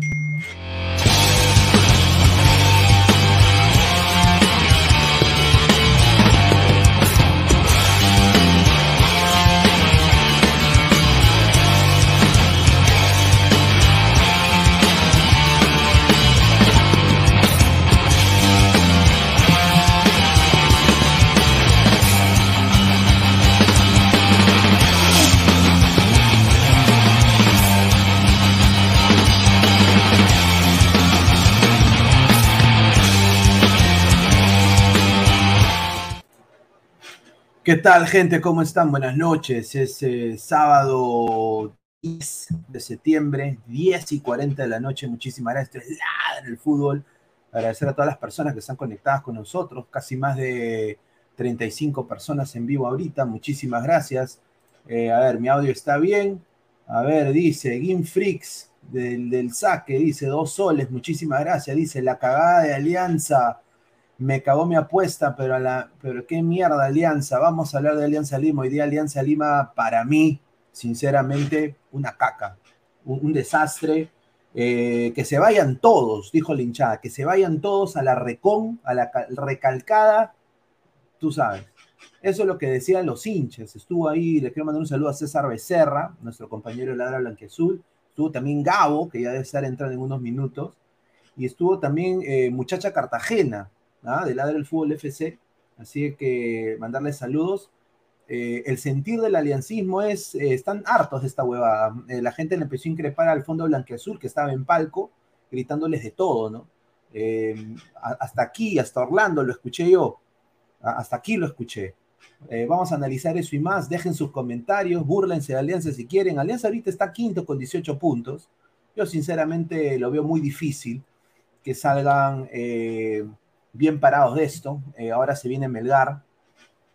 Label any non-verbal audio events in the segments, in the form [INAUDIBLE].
Thank you. Tal, gente? ¿Cómo están? Buenas noches. Es eh, sábado 10 de septiembre, 10 y 40 de la noche. Muchísimas gracias. Esto es el fútbol. Agradecer a todas las personas que están conectadas con nosotros. Casi más de 35 personas en vivo ahorita. Muchísimas gracias. Eh, a ver, mi audio está bien. A ver, dice Gim Freaks del, del saque, dice dos soles. Muchísimas gracias. Dice la cagada de Alianza me cagó mi apuesta, pero, la, pero qué mierda Alianza. Vamos a hablar de Alianza Lima. Hoy día Alianza Lima, para mí, sinceramente, una caca, un, desastre. Eh, que se vayan todos, dijo Linchada, que se vayan todos a la recon, a la recalcada, tú sabes. Eso es lo que decían los hinchas. Estuvo ahí, le quiero mandar un saludo a César Becerra, nuestro compañero de Ladra Blanquezul. Estuvo también Gabo, que ya debe estar entrando en unos minutos. Y estuvo también eh, Muchacha Cartagena, ¿ah? de Ladra el Fútbol FC. Así que mandarles saludos. Eh, el sentir del aliancismo es, eh, están hartos de esta huevada. Eh, la gente le empezó a increpar al fondo blanqueazul que estaba en palco, gritándoles de todo, ¿no? hasta aquí, hasta Orlando lo escuché yo. hasta aquí lo escuché. vamos a analizar eso y más. Dejen sus comentarios, búrlense de Alianza si quieren. Alianza ahorita está quinto con 18 puntos. Yo sinceramente lo veo muy difícil que salgan bien parados de esto. Eh, ahora se viene Melgar.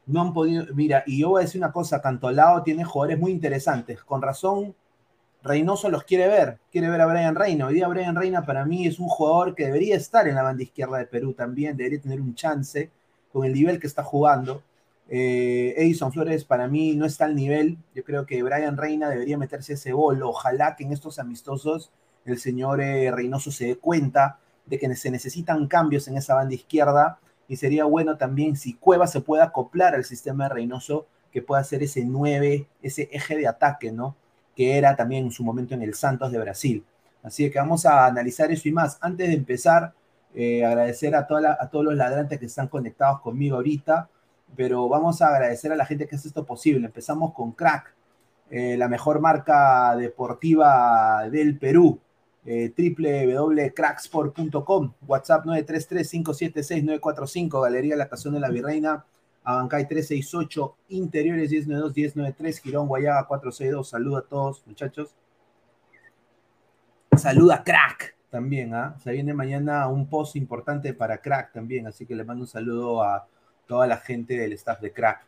No han podido, mira, y yo voy a decir una cosa, Cantolao tiene jugadores muy interesantes. Con razón, Reynoso los quiere ver, quiere ver a Brian Reina. Hoy día Brian Reina para mí es un jugador que debería estar en la banda izquierda de Perú también, debería tener un chance con el nivel que está jugando. Eh, Edison Flores para mí no está al nivel. Yo creo que Brian Reina debería meterse ese bolo. Ojalá que en estos amistosos el señor eh, Reynoso se dé cuenta de que se necesitan cambios en esa banda izquierda y sería bueno también si Cueva se pueda acoplar al sistema de Reynoso, que pueda ser ese 9, ese eje de ataque, ¿no? Que era también en su momento en el Santos de Brasil. Así que vamos a analizar eso y más. Antes de empezar, eh, agradecer a, a todos los ladrantes que están conectados conmigo ahorita, pero vamos a agradecer a la gente que hace esto posible. Empezamos con Crack, eh, la mejor marca deportiva del Perú. Eh, www.cracksport.com, WhatsApp 933-576-945, Galería La Estación de la Virreina, Abancay 368, Interiores 1092-1093, Girón Guayaga 462. Saluda a todos, muchachos. Saluda Crack también, ¿ah? Se viene mañana un post importante para Crack también, así que le mando un saludo a toda la gente del staff de Crack.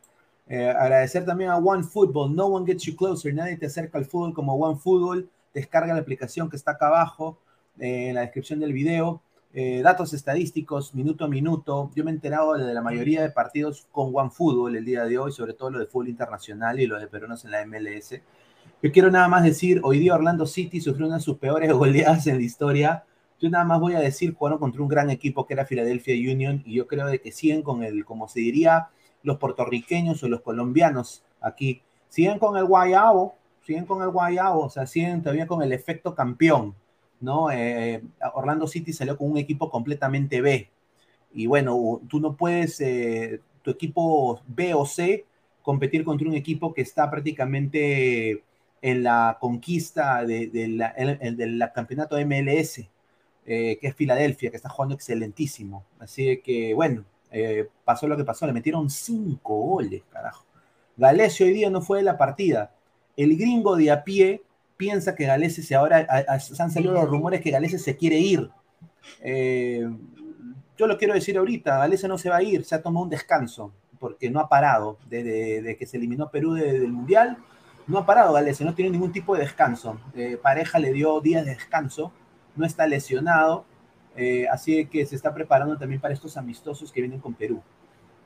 Eh, agradecer también a One Football, No One Gets You Closer, nadie te acerca al fútbol como One Football. Descarga la aplicación que está acá abajo eh, en la descripción del video. Eh, datos estadísticos, minuto a minuto. Yo me he enterado de la mayoría de partidos con One Football el día de hoy, sobre todo lo de fútbol internacional y lo de peruanos en la MLS. Yo quiero nada más decir, hoy día Orlando City sufrió una de sus peores [LAUGHS] goleadas en la historia. Yo nada más voy a decir, jugaron contra un gran equipo que era Philadelphia Union y yo creo de que siguen con el, como se diría, los puertorriqueños o los colombianos aquí. Siguen con el guayabo, siguen con el guayabo, o sea, siguen todavía con el efecto campeón, ¿no? Eh, Orlando City salió con un equipo completamente B. Y bueno, tú no puedes, eh, tu equipo B o C, competir contra un equipo que está prácticamente en la conquista del campeonato MLS, eh, que es Filadelfia, que está jugando excelentísimo. Así que, bueno, pasó lo que pasó, le metieron cinco goles, carajo. Galese hoy día no fue de la partida. El gringo de a pie piensa que Galese se ahora, se han salido los rumores que Galese se quiere ir. Eh, yo lo quiero decir ahorita, Galese no se va a ir, se ha tomado un descanso, porque no ha parado desde que se eliminó Perú del Mundial, no ha parado Galese, no tiene ningún tipo de descanso. Eh, pareja le dio días de descanso, no está lesionado, eh, así que se está preparando también para estos amistosos que vienen con Perú.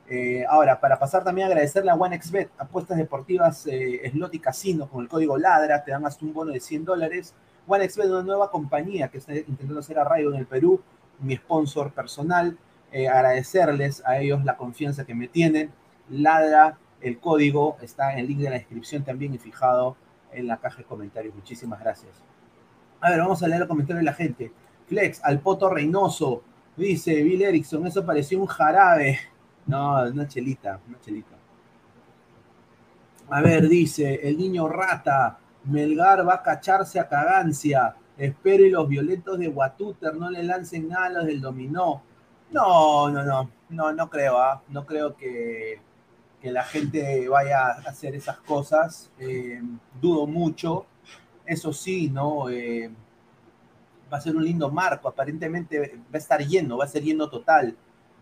Eh, ahora, para pasar también a agradecerle a OneXBet, apuestas deportivas eh, Slot y Casino con el código LADRA, te dan hasta un bono de 100 dólares. OneXBet es una nueva compañía que está intentando hacer arraigo en el Perú, mi sponsor personal. agradecerles a ellos la confianza que me tienen. LADRA, el código está en el link de la descripción también y fijado en la caja de comentarios. Muchísimas gracias. A ver, vamos a leer los comentarios de la gente. Flex, al Poto Reynoso. Dice Bill Erickson, eso pareció un jarabe. No, una chelita, una chelita. A ver, dice, el niño rata, Melgar va a cacharse a cagancia. Espero y los violentos de Watuter no le lancen nada a los del dominó. No, no, no, no, no creo, ¿ah? no creo que, que, la gente vaya a hacer esas cosas. Eh, dudo mucho. Eso sí, ¿no? Eh, va a ser un lindo marco, aparentemente va a estar lleno, va a ser lleno total.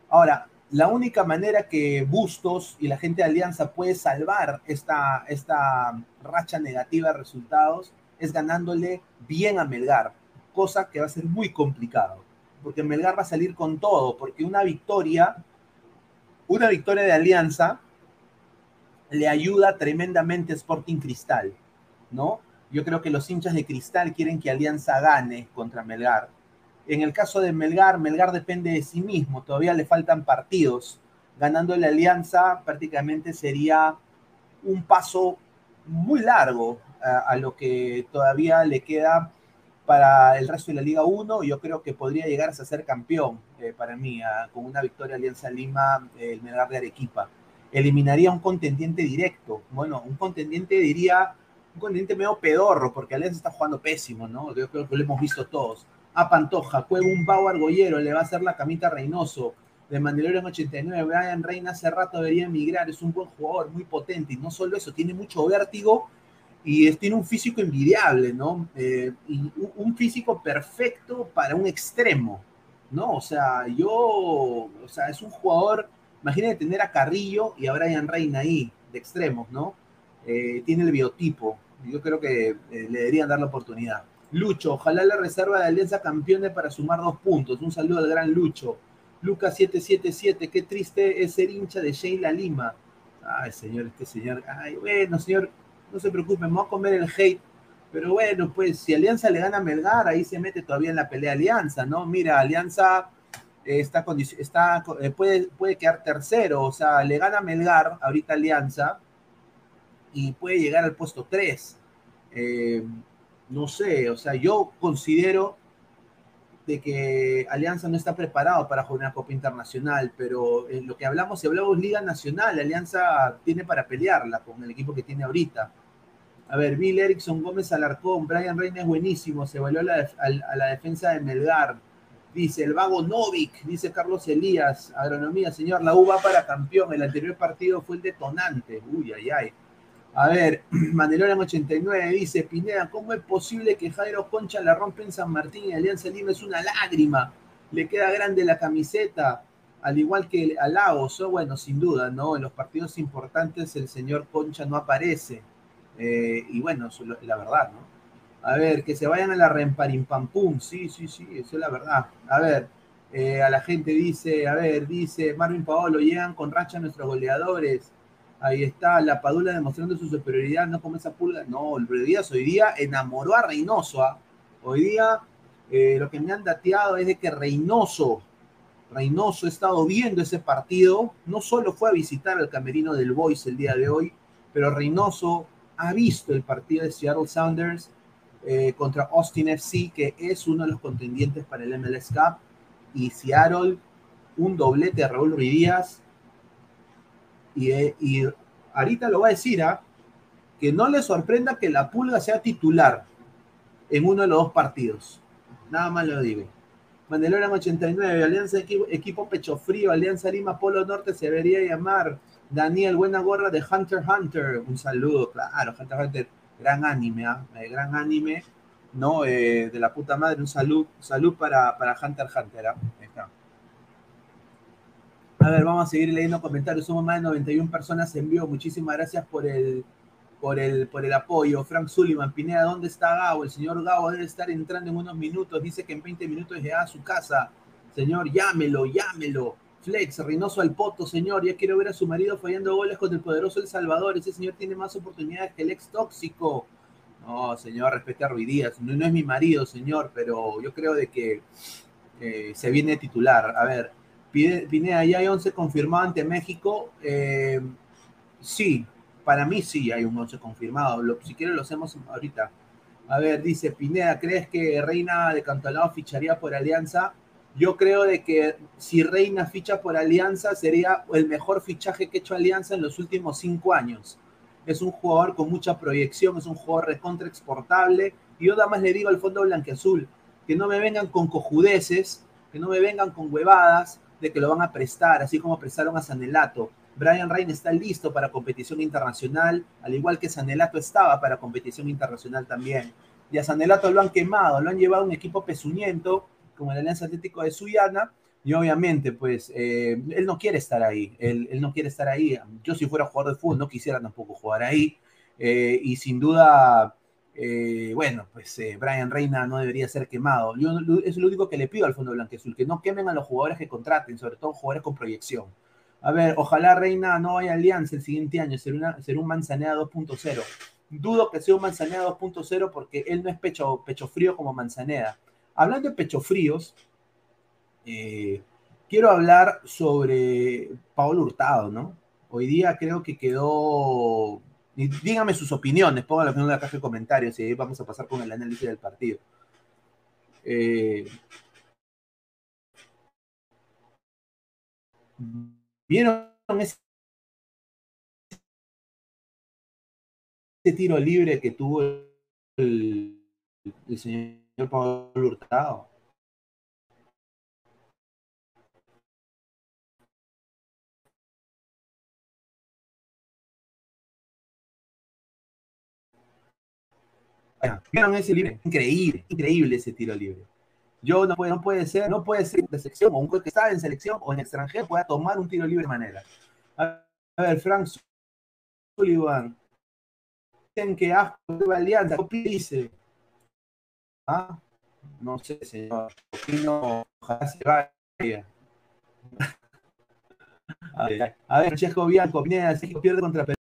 Ahora, la única manera que Bustos y la gente de Alianza puede salvar esta, esta racha negativa de resultados es ganándole bien a Melgar, cosa que va a ser muy complicado, porque Melgar va a salir con todo, porque una victoria, una victoria de Alianza le ayuda tremendamente a Sporting Cristal, ¿no? Yo creo que los hinchas de Cristal quieren que Alianza gane contra Melgar. En el caso de Melgar, Melgar depende de sí mismo, todavía le faltan partidos. Ganando la Alianza prácticamente sería un paso muy largo a, lo que todavía le queda para el resto de la Liga 1. Yo creo que podría llegar a ser campeón eh, para mí, con una victoria Alianza Lima, el Melgar de Arequipa. Eliminaría un contendiente directo. Bueno, un contendiente diría un continente medio pedorro, porque Alianza está jugando pésimo, ¿no? Yo creo que lo hemos visto todos. A Pantoja, juega un Bau Argollero, le va a hacer la camita Reynoso. De Mandalorian 89, Brian Reina hace rato debería emigrar, es un buen jugador, muy potente. Y no solo eso, tiene mucho vértigo y tiene un físico envidiable, ¿no? Eh, un, físico perfecto para un extremo, ¿no? O sea, yo, o sea, es un jugador, imagínate tener a Carrillo y a Brian Reina ahí, de extremos, ¿no? Eh, tiene el biotipo, yo creo que eh, le deberían dar la oportunidad. Lucho, ojalá la reserva de Alianza campeone para sumar dos puntos. Un saludo al gran Lucho. Lucas 777, qué triste es ser hincha de Sheila Lima. Ay, señor, este señor. Ay, bueno, señor, no se preocupe, voy a comer el hate. Pero bueno, pues si Alianza le gana a Melgar, ahí se mete todavía en la pelea Alianza, ¿no? Mira, Alianza eh, está, está eh, puede, puede quedar tercero, o sea, le gana a Melgar ahorita Alianza y puede llegar al puesto 3. Eh, no sé, o sea, yo considero de que Alianza no está preparado para jugar una Copa Internacional, pero en lo que hablamos, si hablamos Liga Nacional, Alianza tiene para pelearla con el equipo que tiene ahorita. A ver, Bill Erickson Gómez Alarcón, Brian Reina es buenísimo, se la, a la defensa de Melgar. Dice el vago Novik, dice Carlos Elías, agronomía, señor, la U va para campeón, el anterior partido fue el detonante. Uy, ay, ay. A ver, Mandelora en 89 dice, Pineda, ¿cómo es posible que Jairo Concha la rompe en San Martín y Alianza Lima es una lágrima? Le queda grande la camiseta, al igual que a Lagos. bueno, sin duda, ¿no? En los partidos importantes el señor Concha no aparece. Eh, y bueno, la verdad, ¿no? A ver, que se vayan a la Remparimpampum. Sí, sí, sí, eso es la verdad. A ver, eh, a la gente dice, a ver, dice Marvin Paolo, llegan con racha nuestros goleadores. Ahí está, la Padula demostrando su superioridad, no como esa pulga. No, el hoy día enamoró a Reynoso. ¿ah? Hoy día eh, lo que me han dateado es de que Reynoso, Reynoso ha estado viendo ese partido, no solo fue a visitar al camerino del Boys el día de hoy, pero Reynoso ha visto el partido de Seattle Sounders eh, contra Austin FC, que es uno de los contendientes para el MLS Cup, y Seattle, un doblete de Raúl Ruiz. Y, eh, y ahorita lo va a decir, ¿ah? que no le sorprenda que la pulga sea titular en uno de los dos partidos. Nada más lo digo. Mandelora 89, Alianza equipo, equipo, Pecho Frío, Alianza Lima Polo Norte se debería llamar Daniel Buena Gorra de Hunter Hunter. Un saludo, claro, Hunter Hunter gran anime, ¿ah? eh, gran anime, ¿no? Eh, de la puta madre, un salud, salud para, para Hunter Hunter, ¿ah? A ver, vamos a seguir leyendo comentarios. Somos más de 91 personas en vivo. Muchísimas gracias por el, por el, por el apoyo. Frank Sullivan, Pineda, ¿dónde está Gabo? El señor Gabo debe estar entrando en unos minutos. Dice que en 20 minutos llega a su casa. Señor, llámelo, llámelo. Flex, Reynoso al poto, señor. Ya quiero ver a su marido fallando goles con el poderoso El Salvador. Ese señor tiene más oportunidades que el ex tóxico. No, señor, respete a Ruidías. No, no es mi marido, señor, pero yo creo de que eh, se viene titular. A ver, Pineda, ¿ya hay 11 confirmado ante México? Eh, sí, para mí sí hay un 11 confirmado. si quieren lo hacemos ahorita. A ver, dice Pineda, ¿crees que Reina de Cantalao ficharía por Alianza? Yo creo de que si Reina ficha por Alianza sería el mejor fichaje que ha hecho Alianza en los últimos cinco años. Es un jugador con mucha proyección, es un jugador recontra exportable. Y yo nada más le digo al fondo blanqueazul que no me vengan con cojudeces, que no me vengan con huevadas de que lo van a prestar, así como prestaron a Sanelato. Brian Reina está listo para competición internacional, al igual que Sanelato estaba para competición internacional también. Y a Sanelato lo han quemado, lo han llevado a un equipo pesuñento como el Alianza Atlético de Suyana, y obviamente, pues, eh, él no quiere estar ahí, él, no quiere estar ahí. Yo si fuera jugador de fútbol no quisiera tampoco jugar ahí, eh, y sin duda, eh, bueno, pues Brian Reina no debería ser quemado. Yo, es lo único que le pido al Fondo Blanqueazul, que no quemen a los jugadores que contraten, sobre todo jugadores con proyección. A ver, ojalá Reina no vaya Alianza el siguiente año, ser, una, ser un Manzanea 2.0. Dudo que sea un Manzanea 2.0 porque él no es pecho, pecho frío como Manzaneda Hablando de pecho fríos, eh, quiero hablar sobre Paolo Hurtado, ¿no? Hoy día creo que quedó. Díganme sus opiniones, pónganlo en la caja de comentarios y ahí vamos a pasar con el análisis del partido. Eh, ¿Vieron ese tiro libre que tuvo el señor señor Pablo Hurtado. ¿Vieron ese libre? Increíble, increíble ese tiro libre. Yo no puede, no puede ser, no puede ser de selección, o un que está en selección o en extranjero pueda tomar un tiro libre de manera. A ver, Frank Sullivan. Dicen que asco de alianza, ¿qué dice? ¿Ah? No sé, señor. [LAUGHS] A ver, a Francesco Bianco, Pineda, pierde contra Perú.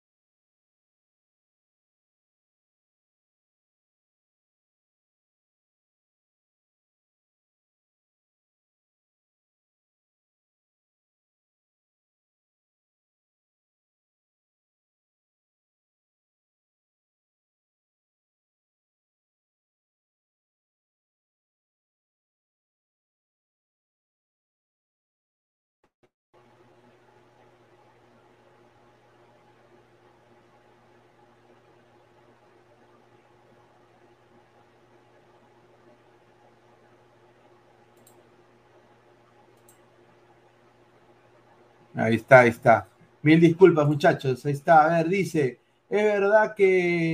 Ahí está, ahí está. Mil disculpas, muchachos. Ahí está. A ver, dice, es verdad que,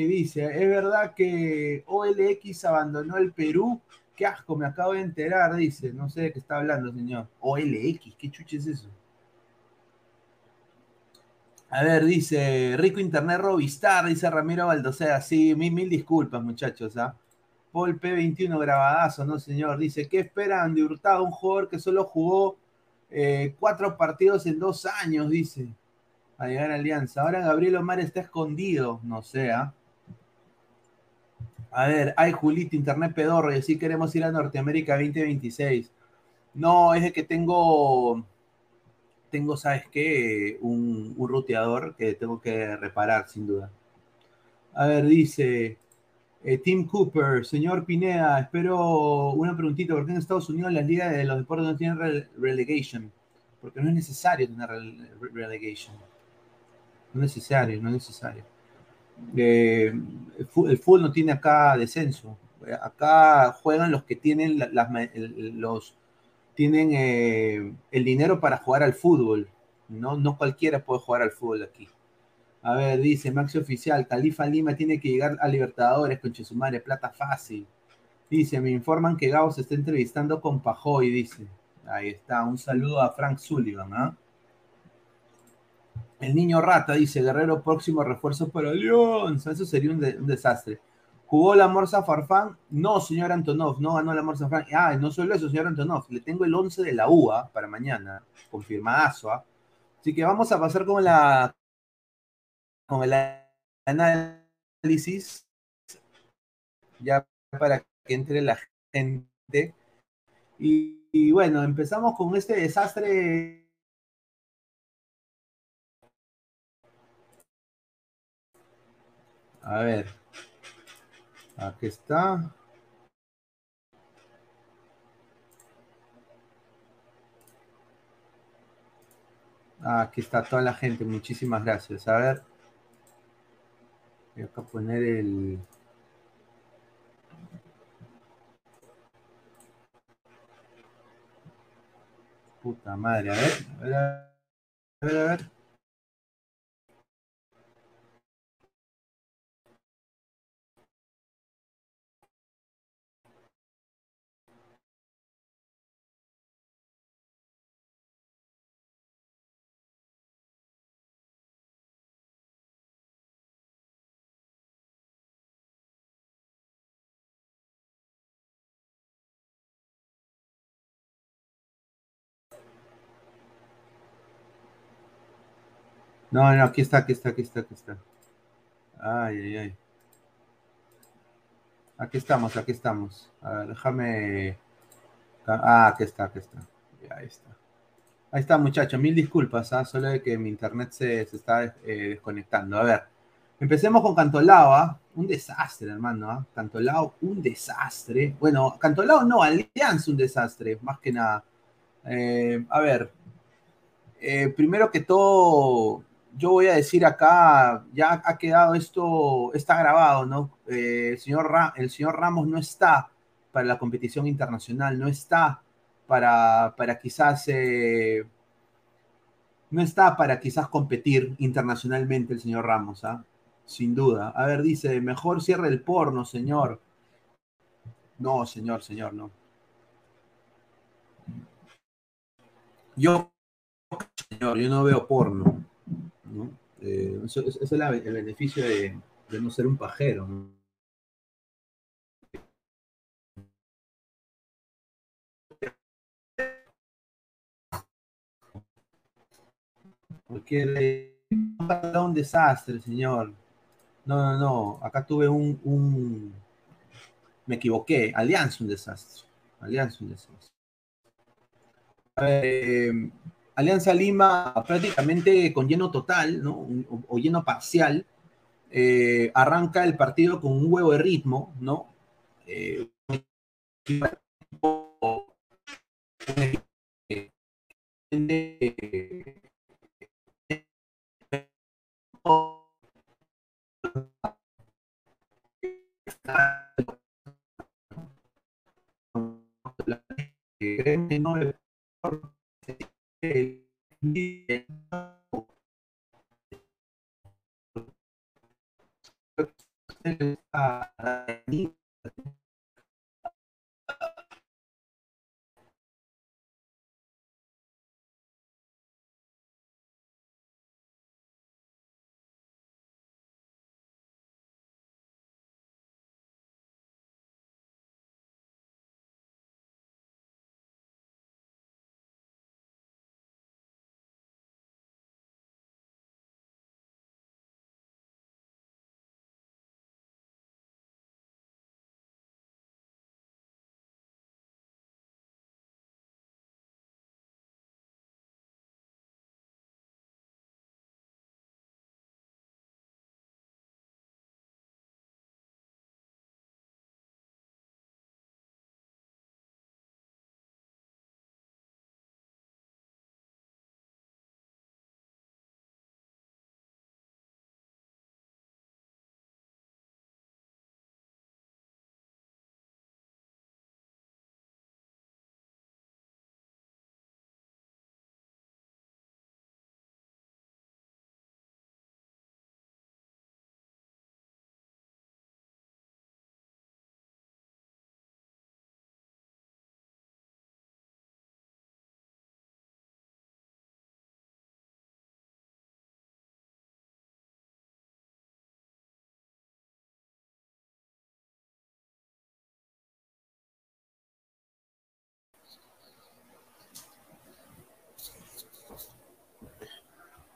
dice, es verdad que OLX abandonó el Perú. Qué asco, me acabo de enterar, dice. No sé de qué está hablando, señor. OLX, ¿qué chuche es eso? A ver, dice Rico Internet Robistar, dice Ramiro Baldosea. Sí, mil, mil disculpas, muchachos. ¿ah? Paul P21 grabadazo, ¿no, señor? Dice, ¿qué esperan de Hurtado? Un jugador que solo jugó eh, cuatro partidos en dos años, dice. A llegar a Alianza. Ahora Gabriel Omar está escondido, no sé, ¿ah? A ver, hay Julito, Internet Pedorro, y así queremos ir a Norteamérica 2026. No, es de que tengo tengo, ¿sabes qué? Un, un ruteador que tengo que reparar, sin duda. A ver, dice eh, Tim Cooper, señor Pineda, espero una preguntita. ¿Por qué en Estados Unidos las ligas de los deportes no tienen relegation? Porque no es necesario tener relegation. No es necesario, no es necesario. Eh, el, fútbol no tiene acá descenso. Acá juegan los que tienen eh, el dinero para jugar al fútbol. ¿no? no cualquiera puede jugar al fútbol aquí. A ver, dice Maxi Oficial, Califa Lima tiene que llegar a Libertadores con Chesumare, plata fácil. Dice, me informan que Gao se está entrevistando con Pajoy, dice. Ahí está, un saludo a Frank Sullivan, ¿ah? El niño rata dice, Guerrero próximo refuerzo para León. Eso sería un desastre. ¿Jugó la Morsa Farfán? No, señor Antonov, no ganó la Morsa Farfán. Ah, no solo eso, señor Antonov, le tengo el 11 de la UA para mañana, confirmadazo. ¿ah? Así que vamos a pasar con la con el análisis, ya para que entre la gente. y bueno, empezamos con este desastre A ver. Aquí está. aquí está toda la gente. Muchísimas gracias. A ver. Voy a poner el... Puta madre. A ver. A ver. A ver. A ver. No, no, aquí está, aquí está, aquí está, aquí está. Ay, ay, ay. Aquí estamos, aquí estamos. A ver, déjame. Ah, aquí está, aquí está. ahí está. Ahí está, muchachos. Mil disculpas, ¿ah? solo de que mi internet se, está eh, desconectando. A ver, empecemos con Cantolao, ¿ah? Un desastre, hermano. ¿ah? Cantolao, un desastre. Bueno, Cantolao no, Alianza, un desastre, más que nada. Eh, a ver, eh, primero que todo, yo voy a decir acá, ya ha quedado esto, está grabado, ¿no? Eh, el, señor el señor Ramos no está para la competición internacional, no está para, para quizás, eh, no está para quizás competir internacionalmente el señor Ramos, ¿ah? Sin duda. A ver, dice, mejor cierre el porno, señor. No, señor, señor, no. Yo, señor, yo no veo porno. ¿No? Eh, eso, es el beneficio de, no ser un pajero. Porque un desastre, señor. No, no, no. Acá tuve un, un... Me equivoqué. Alianza un desastre. Alianza un desastre. A ver, eh, Alianza Lima prácticamente con lleno total, ¿no? O, lleno parcial, arranca el partido con un huevo de ritmo, ¿no? No uh,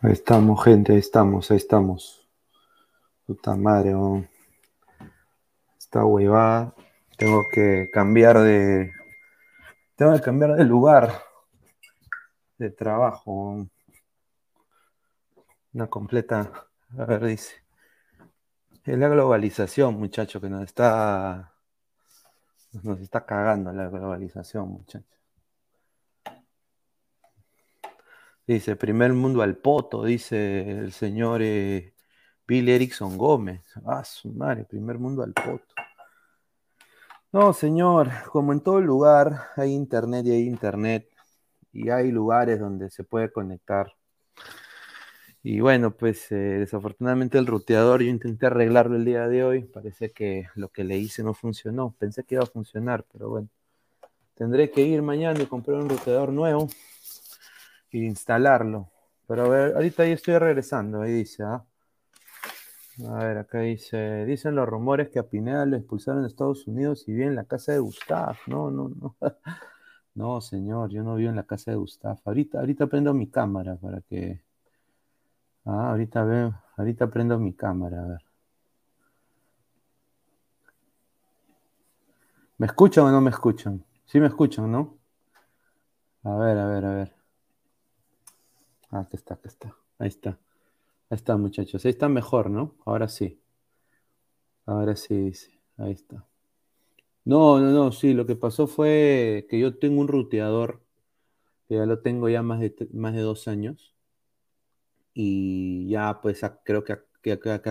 Ahí estamos, gente, ahí estamos, ahí estamos. Puta madre, esta huevada. Tengo que cambiar de. Tengo que cambiar de lugar de trabajo. Una completa. A ver, dice. Es la globalización, muchacho, que nos está. Nos está cagando la globalización, muchachos. Dice, primer mundo al poto, dice el señor eh, Bill Erickson Gómez. Ah, su madre, primer mundo al poto. No, señor, como en todo lugar hay internet y hay internet y hay lugares donde se puede conectar. Y bueno, pues eh, desafortunadamente el ruteador yo intenté arreglarlo el día de hoy. Parece que lo que le hice no funcionó. Pensé que iba a funcionar, pero bueno. Tendré que ir mañana y comprar un ruteador nuevo instalarlo. Pero a ver, ahorita ahí estoy regresando, ahí dice, ¿ah? A ver, acá dice, dicen los rumores que a Pineda lo expulsaron de Estados Unidos y vive en la casa de Gustav. No, no, no. [LAUGHS] No, señor, yo no vivo en la casa de Gustav. Ahorita, ahorita prendo mi cámara para que. Ah, ahorita veo, ahorita prendo mi cámara, a ver. ¿Me escuchan o no me escuchan? Sí me escuchan, ¿no? A ver, a ver, a ver. Ah, aquí está, aquí está. Ahí está. Ahí está, muchachos. Ahí está mejor, ¿no? Ahora sí. Ahora sí, sí. Ahí está. No, no, no, sí, lo que pasó fue que yo tengo un ruteador, que ya lo tengo ya más de, más de dos años, y ya pues creo que,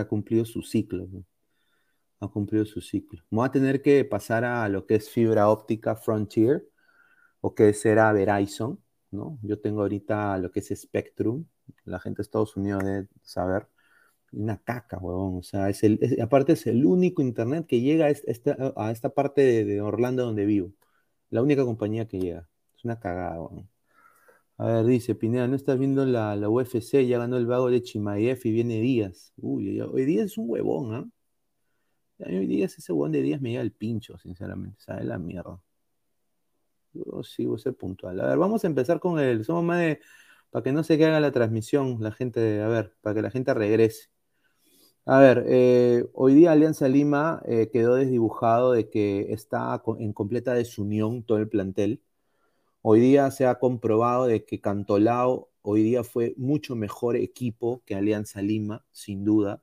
ha cumplido su ciclo. Ha cumplido su ciclo. Voy a tener que pasar a lo que es fibra óptica Frontier, o que será Verizon, yo tengo ahorita lo que es Spectrum, la gente de Estados Unidos debe saber, una caca, huevón, o sea, es el, aparte es el único internet que llega a esta, a esta parte de, Orlando donde vivo, la única compañía que llega, es una cagada, huevón. A ver, dice Pineda, ¿no estás viendo la, UFC? Ya ganó el vago de Chimaev y viene Díaz. Uy, hoy Díaz es un huevón, ¿ah? Hoy Díaz, ese huevón de Díaz me llega el pincho, sinceramente, sabe la mierda. Yo sí voy a ser puntual. A ver, vamos a empezar con el. Somos más de. Para que no se haga la transmisión, la gente. A ver, para que la gente regrese. A ver, eh, hoy día Alianza Lima eh, quedó desdibujado de que está en completa desunión todo el plantel. Hoy día se ha comprobado de que Cantolao hoy día fue mucho mejor equipo que Alianza Lima, sin duda.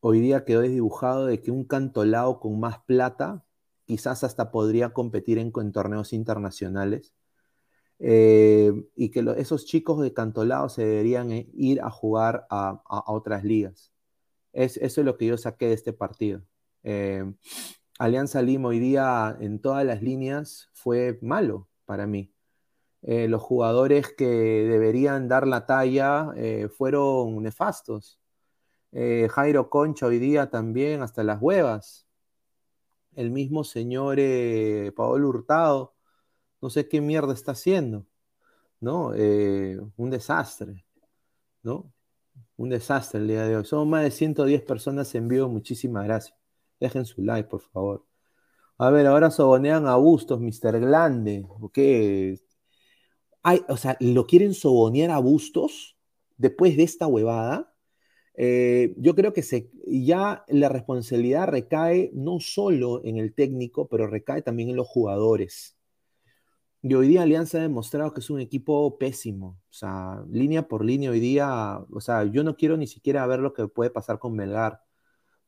Hoy día quedó desdibujado de que un Cantolao con más plata quizás hasta podría competir en, torneos internacionales. Eh, y que esos chicos de Cantolao se deberían eh, ir a jugar a, otras ligas. Es, eso es lo que yo saqué de este partido. Eh, Alianza Lima hoy día en todas las líneas fue malo para mí. los jugadores que deberían dar la talla fueron nefastos. Jairo Concha hoy día también, hasta las huevas. El mismo señor Paolo Hurtado, no sé qué mierda está haciendo, ¿no? un desastre, ¿no? Un desastre el día de hoy. Somos más de 110 personas en vivo, muchísimas gracias. Dejen su like, por favor. A ver, ahora sobonean a Bustos, Mr. Glande. ¿Qué? Hay, o sea, ¿lo quieren sobonear a Bustos después de esta huevada? Eh, yo creo que se, ya la responsabilidad recae no solo en el técnico, pero recae también en los jugadores. Y hoy día Alianza ha demostrado que es un equipo pésimo. O sea, línea por línea hoy día, o sea, yo no quiero ni siquiera ver lo que puede pasar con Melgar.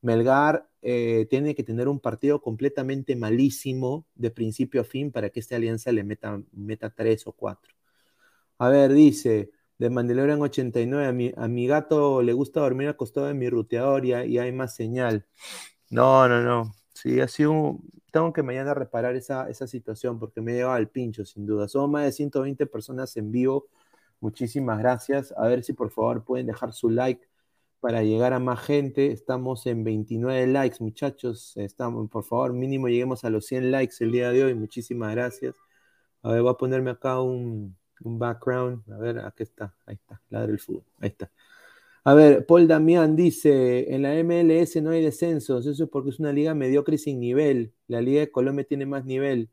Melgar eh, tiene que tener un partido completamente malísimo de principio a fin para que esta alianza le meta, meta tres o cuatro. A ver, dice, de Mandalorian 89, a mi, a mi gato le gusta dormir acostado en mi ruteador y, hay más señal. No, no, no. Sí, ha sido Tengo que mañana reparar esa, esa situación porque me lleva al pincho, sin duda. Somos más de 120 personas en vivo. Muchísimas gracias. A ver si por favor pueden dejar su like para llegar a más gente. Estamos en 29 likes, muchachos. Estamos, por favor, mínimo lleguemos a los 100 likes el día de hoy. Muchísimas gracias. A ver, voy a ponerme acá un, background. A ver, aquí está. Ahí está. Ladre el fútbol. Ahí está. A ver, Paul Damián dice, en la MLS no hay descensos, eso es porque es una liga mediocre sin nivel. La Liga de Colombia tiene más nivel.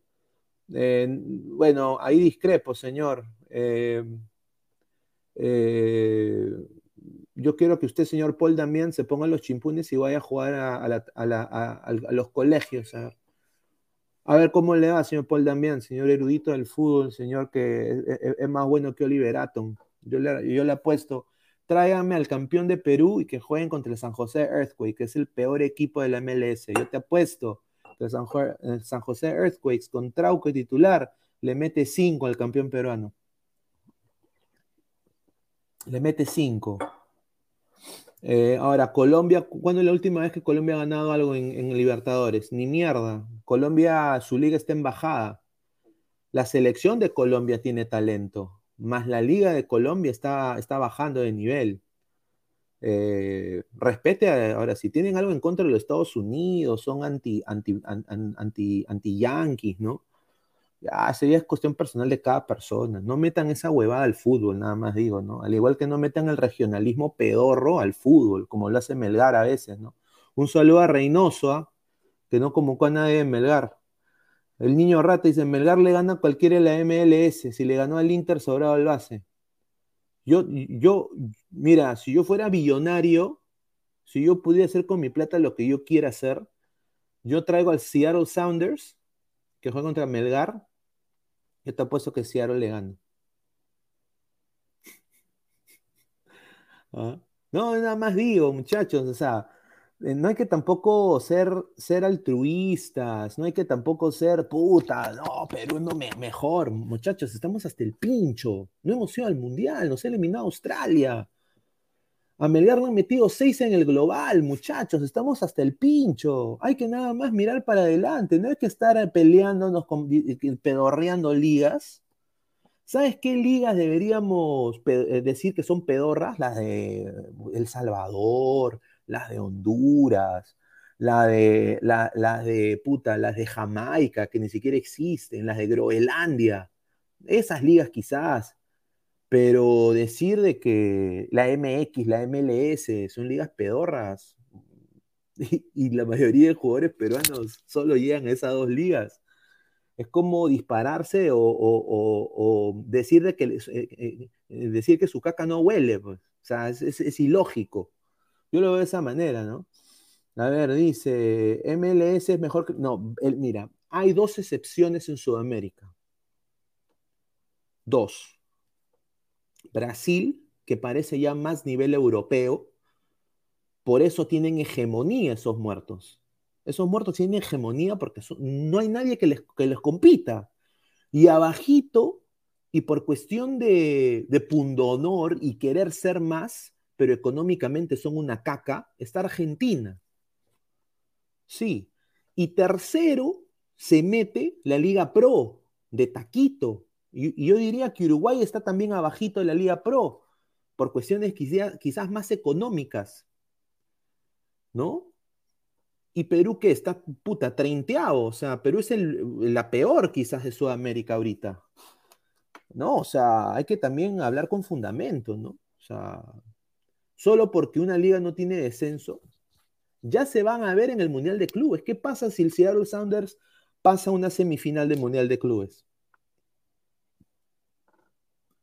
Eh, bueno, ahí discrepo, señor. Eh, eh, yo quiero que usted, señor Paul Damián, se ponga los chimpunes y vaya a jugar a, los colegios. A ver. cómo le va, señor Paul Damián, señor erudito del fútbol, señor que es, más bueno que Oliver Atom. Yo le, yo le apuesto, tráigame al campeón de Perú y que jueguen contra el San José Earthquake, que es el peor equipo de la MLS. Yo te apuesto que San, San José Earthquakes con Trauco y titular le mete 5 al campeón peruano. Le mete 5. Eh, ahora, Colombia, ¿cuándo es la última vez que Colombia ha ganado algo en, Libertadores? Ni mierda. Colombia, su liga está en bajada. La selección de Colombia tiene talento, más la liga de Colombia está, está bajando de nivel. Eh, respete, ahora, si tienen algo en contra de los Estados Unidos, son anti, anti, anti, anti ¿no? Ya, sería es cuestión personal de cada persona. No metan esa huevada al fútbol, nada más digo, ¿no? Al igual que no metan el regionalismo pedorro al fútbol, como lo hace Melgar a veces, ¿no? Un saludo a Reynoso, ¿ah? que no convocó a nadie de Melgar. El niño rata dice, Melgar le gana a cualquiera de la MLS, si le ganó al Inter, sobrado el base. Yo, yo, mira, si yo fuera billonario, si yo pudiera hacer con mi plata lo que yo quiera hacer, yo traigo al Seattle Sounders, que juega contra Melgar, yo te apuesto que Seattle le gana. ¿Ah? No, nada más digo, muchachos, o sea, eh, no hay que tampoco ser, ser altruistas, no hay que tampoco ser puta, no, Perú no me, mejor, muchachos, estamos hasta el pincho, no hemos ido al mundial, nos ha eliminado Australia. A Melgar le han metido seis en el global, muchachos, estamos hasta el pincho. Hay que nada más mirar para adelante, no hay que estar peleándonos, con, pedorreando ligas. ¿Sabes qué ligas deberíamos eh, decir que son pedorras? Las de El Salvador, las de Honduras, la de, la, las de puta, las de Jamaica, que ni siquiera existen, las de Groenlandia. Esas ligas quizás pero decir de que la MX, la MLS son ligas pedorras [LAUGHS] y, la mayoría de jugadores peruanos solo llegan a esas dos ligas, es como dispararse o, decir, de que, eh, eh, decir que su caca no huele, pues. O sea, es, ilógico. Yo lo veo de esa manera, ¿no? A ver, dice, MLS es mejor que... No, mira, hay dos excepciones en Sudamérica. Dos Brasil, que parece ya más nivel europeo, por eso tienen hegemonía esos muertos. Esos muertos tienen hegemonía porque no hay nadie que les, compita. Y abajito, y por cuestión de, de pundonor y querer ser más, pero económicamente son una caca, está Argentina. Sí. Y tercero, se mete la Liga Pro de Taquito, Y, yo diría que Uruguay está también abajito de la Liga Pro, por cuestiones quizás más económicas. ¿No? Y Perú que está puta treinteado, o sea, Perú es la peor quizás de Sudamérica ahorita. ¿No? O sea, hay que también hablar con fundamentos, ¿no? O sea, solo porque una liga no tiene descenso, ya se van a ver en el Mundial de Clubes. ¿Qué pasa si el Seattle Sounders pasa una semifinal del Mundial de Clubes?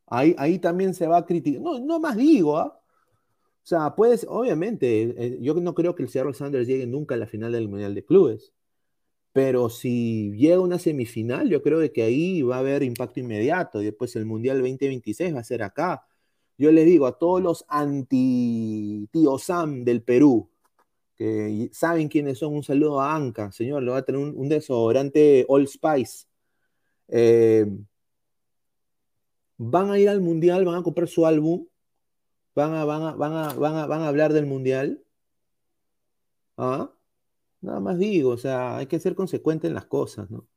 Ahí, ahí también se va a criticar. No, no más digo, ¿ah? O sea, puedes, obviamente, eh, yo no creo que el Seattle Sanders llegue nunca a la final del Mundial de Clubes. Pero si llega una semifinal, yo creo que ahí va a haber impacto inmediato. Y después el Mundial 2026 va a ser acá. Yo les digo a todos los anti-tío Sam del Perú, que saben quiénes son, un saludo a Anca, señor, le va a tener un, desodorante All Spice. Eh, van a ir al Mundial, van a comprar su álbum van a, van a, van a, van a, hablar del mundial. ¿Ah? Nada más digo, o sea, hay que ser consecuente en las cosas, ¿no?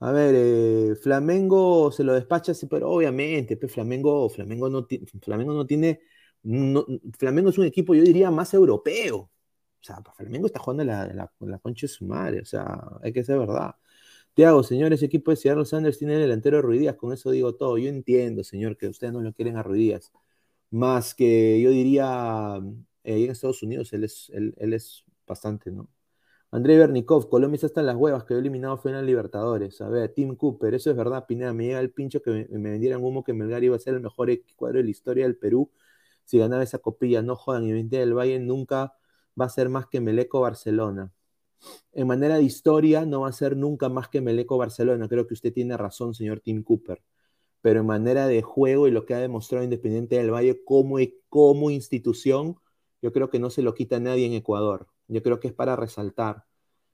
A ver, eh, Flamengo se lo despacha, pero obviamente, pues Flamengo, Flamengo no, Flamengo no tiene, Flamengo es un equipo, yo diría, más europeo. O sea, Flamengo está jugando la, la concha de su madre, o sea, hay que ser verdad. Tiago, señor, ese equipo de Seattle Sanders tiene el delantero Ruidías, con eso digo todo. Yo entiendo, señor, que ustedes no lo quieren a Ruidías más que yo diría, eh, en Estados Unidos él es, él, es bastante, ¿no? André Bernikov, Colombia está hasta las huevas, quedó eliminado fue en Libertadores. A ver, Tim Cooper, eso es verdad, Pineda, me llega el pincho que me, vendieran humo que Melgar iba a ser el mejor cuadro de la historia del Perú si ganaba esa copilla. No jodan, y el del Valle nunca va a ser más que Meleco Barcelona. En manera de historia, no va a ser nunca más que Meleco Barcelona. Creo que usted tiene razón, señor Tim Cooper pero en manera de juego y lo que ha demostrado Independiente del Valle como, e, como institución, yo creo que no se lo quita nadie en Ecuador. Yo creo que es para resaltar.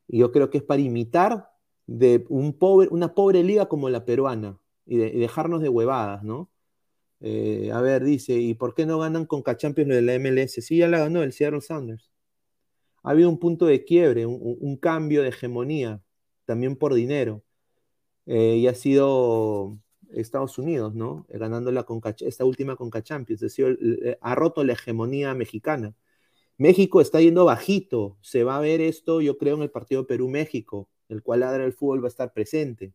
Y yo creo que es para imitar de un pobre, una pobre liga como la peruana y, dejarnos de huevadas, ¿no? Eh, a ver, dice, ¿y por qué no ganan con Cachampions de la MLS? Sí, ya la ganó el Seattle Sounders. Ha habido un punto de quiebre, un, cambio de hegemonía, también por dinero. Eh, y ha sido Estados Unidos, ¿no? Eh, ganando esta última Conca Champions, decir, eh, ha roto la hegemonía mexicana. México está yendo bajito, se va a ver esto, yo creo, en el partido Perú-México, el cual ahora el fútbol va a estar presente.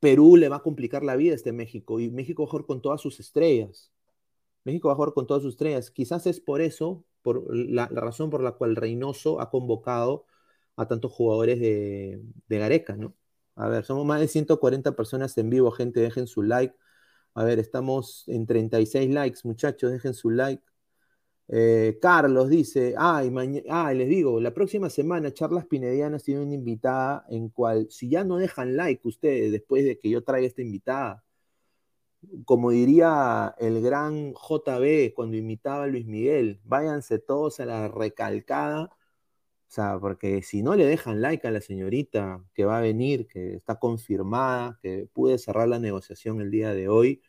Perú le va a complicar la vida a este México y México jugar con todas sus estrellas. México va a jugar con todas sus estrellas. Quizás es por eso, por la, razón por la cual Reynoso ha convocado a tantos jugadores de, Gareca, ¿no? A ver, somos más de 140 personas en vivo, gente, dejen su like. A ver, estamos en 36 likes, muchachos, dejen su like. Eh, Carlos dice, ay, ay, les digo, la próxima semana Charlas Pinedianas tiene una invitada en cual, si ya no dejan like ustedes después de que yo traiga esta invitada, como diría el gran JB cuando imitaba a Luis Miguel, váyanse todos a la recalcada o sea, porque si no le dejan like a la señorita que va a venir, que está confirmada, que pude cerrar la negociación el día de hoy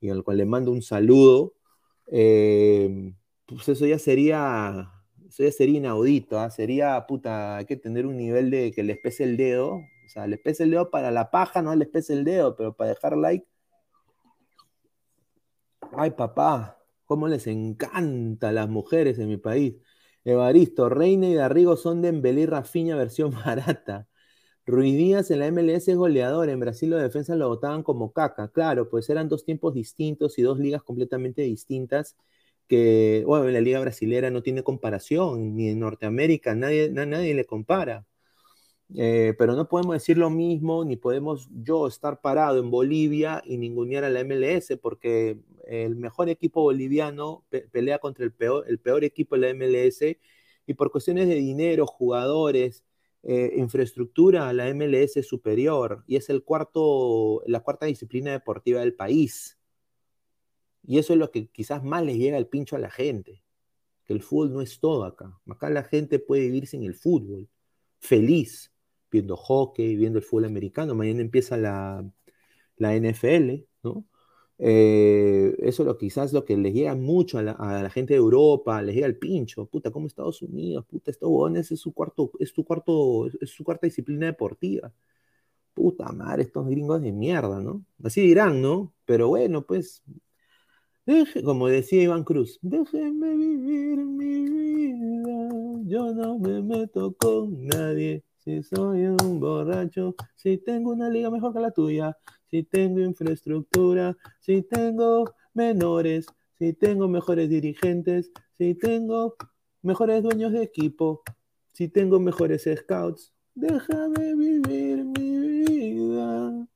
y al cual le mando un saludo, eh, pues eso ya sería, eso ya sería inaudito, ¿ah? sería, puta, hay que tener un nivel de que les pese el dedo, o sea, les pese el dedo para la paja, no les pese el dedo, pero para dejar like. Ay, papá, cómo les encanta a las mujeres en mi país. Evaristo, Reina y Darrigo son de Embelí Rafiña versión [LAUGHS] barata. Ruiz Díaz en la MLS es goleador. En Brasil los defensas lo votaban como caca. Claro, pues eran dos tiempos distintos y dos ligas completamente distintas que, bueno, la liga brasilera no tiene comparación, ni en Norteamérica, nadie, nadie le compara. Eh, pero no podemos decir lo mismo, ni podemos yo estar parado en Bolivia y ningunear a la MLS, porque el mejor equipo boliviano pelea contra el peor, el peor equipo de la MLS y por cuestiones de dinero, jugadores, eh, infraestructura, la MLS es superior y es el cuarto, la cuarta disciplina deportiva del país. Y eso es lo que quizás más les llega al pincho a la gente, que el fútbol no es todo acá. Acá la gente puede vivir sin el fútbol, feliz, viendo hockey, viendo el fútbol americano. Mañana empieza la, la NFL, ¿no? Eh, eso lo, quizás lo que les llega mucho a la, gente de Europa, les llega el pincho, puta, como Estados Unidos, puta, estos es su cuarto, es su cuarto, es su cuarta disciplina deportiva. puta madre, estos gringos de mierda, ¿no? Así dirán, ¿no? Pero bueno, pues, como decía Iván Cruz, déjenme vivir mi vida, yo no me meto con nadie. Si soy un borracho, si tengo una liga mejor que la tuya, si tengo infraestructura, si tengo menores, si tengo mejores dirigentes, si tengo mejores dueños de equipo, si tengo mejores scouts, déjame vivir mi vida.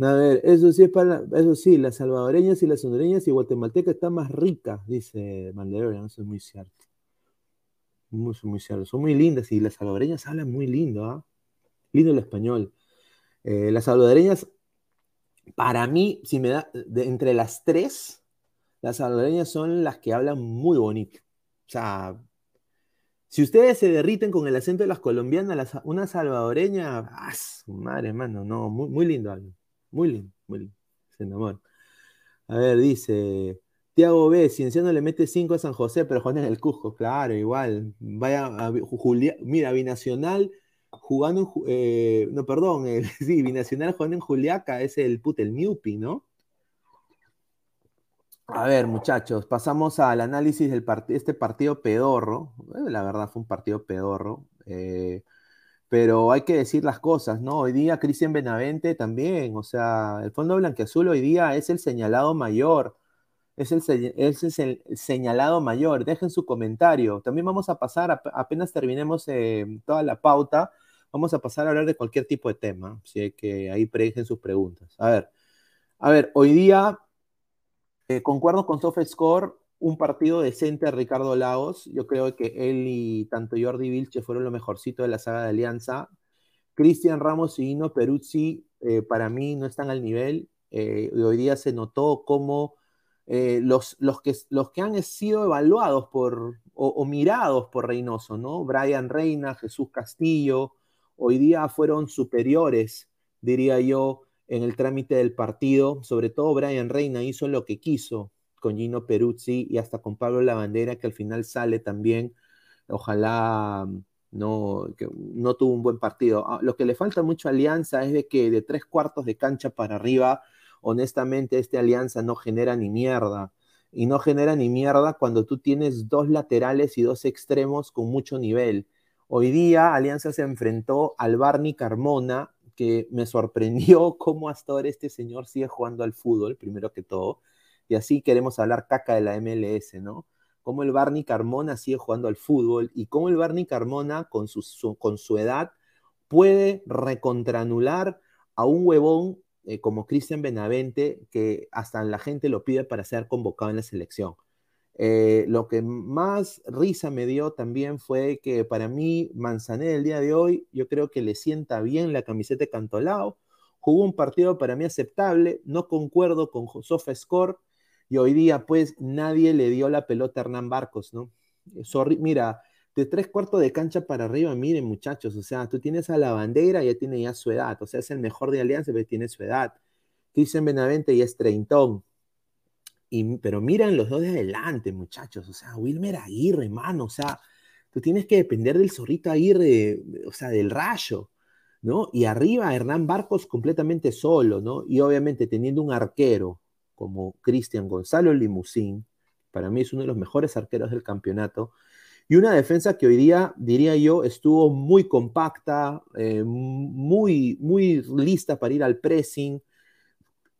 A ver, eso sí es para, eso sí, las salvadoreñas y las hondureñas y guatemaltecas están más ricas, dice Mandalorian, eso es muy cierto. Muy, cierto. Son muy lindas y las salvadoreñas hablan muy lindo, ¿ah? Lindo el español. Eh, las salvadoreñas, para mí, si me da, entre las tres, las salvadoreñas son las que hablan muy bonito. O sea, si ustedes se derriten con el acento de las colombianas, una salvadoreña, ¡ah, madre, hermano! No, muy, muy lindo algo. Muy lindo, muy lindo. Se. A ver, dice. Tiago B, Cienciano le mete 5 a San José, pero juega en el Cusco. Claro, igual. Vaya a Julia, mira, Binacional jugando en, eh, no, perdón, [LAUGHS] sí, Binacional jugando en Juliaca, es el put, el Miupi, ¿no? A ver, muchachos, pasamos al análisis de este partido pedorro. Eh, la verdad fue un partido pedorro. Eh, pero hay que decir las cosas, ¿no? Hoy día Cristian Benavente también, o sea, el Fondo Blanqueazul hoy día es el señalado mayor, es el, es el señalado mayor, dejen su comentario. También vamos a pasar, apenas terminemos eh, toda la pauta, vamos a pasar a hablar de cualquier tipo de tema, así que ahí predejen sus preguntas. A ver, a ver, hoy día, eh, concuerdo con SoftScore, un partido decente a Ricardo Lagos. Yo creo que él y tanto Jordi Vilche fueron lo mejorcito de la saga de Alianza. Cristian Ramos y Ino Peruzzi, eh, para mí, no están al nivel. Eh, hoy día se notó cómo eh, los, los, que, los que han sido evaluados por, o, mirados por Reynoso, ¿no? Brian Reina, Jesús Castillo, hoy día fueron superiores, diría yo, en el trámite del partido. Sobre todo Brian Reina hizo lo que quiso, con Gino Peruzzi y hasta con Pablo Lavandera, que al final sale también. Ojalá no, no tuvo un buen partido. Ah, lo que le falta mucho Alianza es de que de tres cuartos de cancha para arriba, honestamente, este Alianza no genera ni mierda. Y no genera ni mierda cuando tú tienes dos laterales y dos extremos con mucho nivel. Hoy día Alianza se enfrentó al Barney Carmona, que me sorprendió [LAUGHS] cómo hasta ahora este señor sigue jugando al fútbol, primero que todo y así queremos hablar caca de la MLS, ¿no? Cómo el Barney Carmona sigue jugando al fútbol y cómo el Barney Carmona con su, con su edad puede recontranular a un huevón eh, como Cristian Benavente, que hasta la gente lo pide para ser convocado en la selección. Eh, lo que más risa me dio también fue que para mí Manzané el día de hoy, yo creo que le sienta bien la camiseta de Cantolao, jugó un partido para mí aceptable, no concuerdo con Score, y hoy día, pues, nadie le dio la pelota a Hernán Barcos, ¿no? mira, de tres cuartos de cancha para arriba, miren, muchachos, o sea, tú tienes a la bandera, ya tiene ya su edad, o sea, es el mejor de Alianza, pero tiene su edad. Cristian Benavente ya es treintón. Y, pero miran los dos de adelante, muchachos, o sea, Wilmer Aguirre, mano, o sea, tú tienes que depender del zorrito Aguirre, o sea, del rayo, ¿no? Y arriba Hernán Barcos completamente solo, ¿no? Y obviamente teniendo un arquero, como Cristian Gonzalo Limusín, para mí es uno de los mejores arqueros del campeonato, y una defensa que hoy día, diría yo, estuvo muy compacta, eh, muy, muy lista para ir al pressing,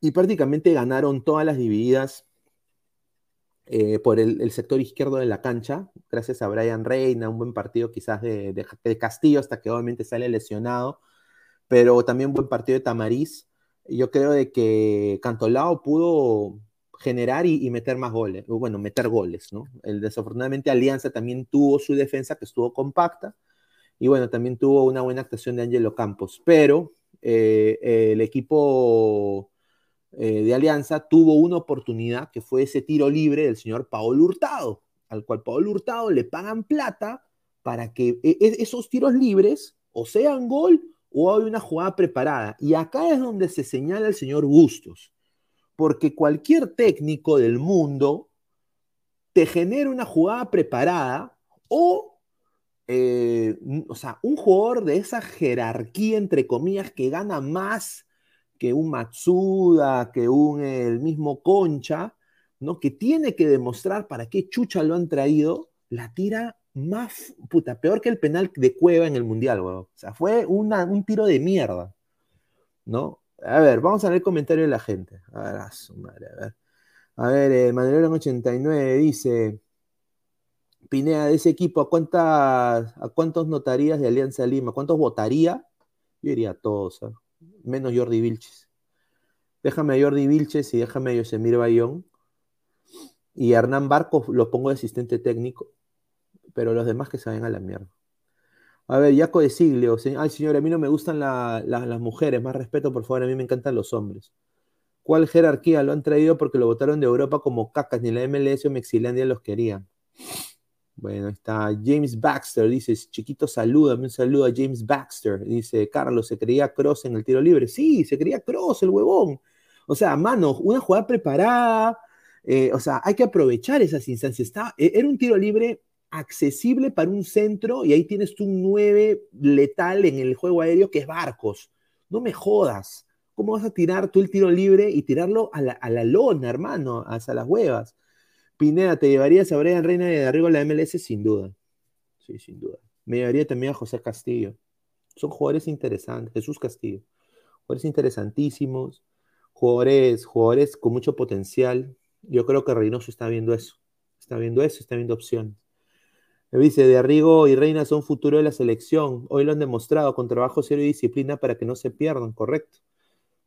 y prácticamente ganaron todas las divididas eh, por el, sector izquierdo de la cancha, gracias a Brian Reina, un buen partido quizás de, Castillo, hasta que obviamente sale lesionado, pero también un buen partido de Tamariz, yo creo de que Cantolao pudo generar y, meter más goles, bueno, meter goles, ¿no? El, desafortunadamente Alianza también tuvo su defensa que estuvo compacta y bueno, también tuvo una buena actuación de Angelo Campos, pero eh, el equipo eh, de Alianza tuvo una oportunidad que fue ese tiro libre del señor Paolo Hurtado, al cual Paolo Hurtado le pagan plata para que e, e, esos tiros libres o sean gol o hay una jugada preparada. Y acá es donde se señala el señor Bustos, porque cualquier técnico del mundo te genera una jugada preparada o eh, o sea, un jugador de esa jerarquía, entre comillas, que gana más que un Matsuda, que un el mismo Concha, ¿no? Que tiene que demostrar para qué chucha lo han traído, la tira más, puta, peor que el penal de Cueva en el Mundial, weón. O sea, fue un tiro de mierda, ¿no? A ver, vamos a ver el comentario de la gente. A ver, a su madre, a ver. A ver, eh, Manuel 89 dice, Pinea, de ese equipo, ¿a, cuántas, ¿a cuántos notarías de Alianza Lima? ¿Cuántos votaría? Yo diría a todos, ¿ah? menos Jordi Vilches. Déjame a Jordi Vilches y déjame a Yosemir Bayón. Y Hernán Barcos lo pongo de asistente técnico, pero los demás que se a la mierda. A ver, Yaco de Siglio. Ay, señor, a mí no me gustan las mujeres. Más respeto, por favor, a mí me encantan los hombres. ¿Cuál jerarquía lo han traído porque lo votaron de Europa como cacas? Ni la MLS o Mexilandia los querían. Bueno, está James Baxter, dice, chiquito salúdame, un saludo a James Baxter. Dice, Carlos, ¿se creía Cross en el tiro libre? Sí, se creía Cross, el huevón. O sea, mano, una jugada preparada. Eh, o sea, hay que aprovechar esas instancias. Está, e, era un tiro libre accesible para un centro y ahí tienes tú un 9 letal en el juego aéreo que es Barcos. No me jodas. ¿Cómo vas a tirar tú el tiro libre y tirarlo a la, a la lona, hermano, hacia las huevas? Pineda, ¿te llevarías a Brian Reina de arriba a la MLS? Sin duda. Sí, sin duda. Me llevaría también a José Castillo. Son jugadores interesantes. Jesús Castillo. Jugadores interesantísimos. Jugadores, jugadores con mucho potencial. Yo creo que Reynoso está viendo eso. Está viendo eso, está viendo opciones. Me dice, de Arrigo y Reina son futuro de la selección. Hoy lo han demostrado con trabajo serio y disciplina para que no se pierdan, correcto.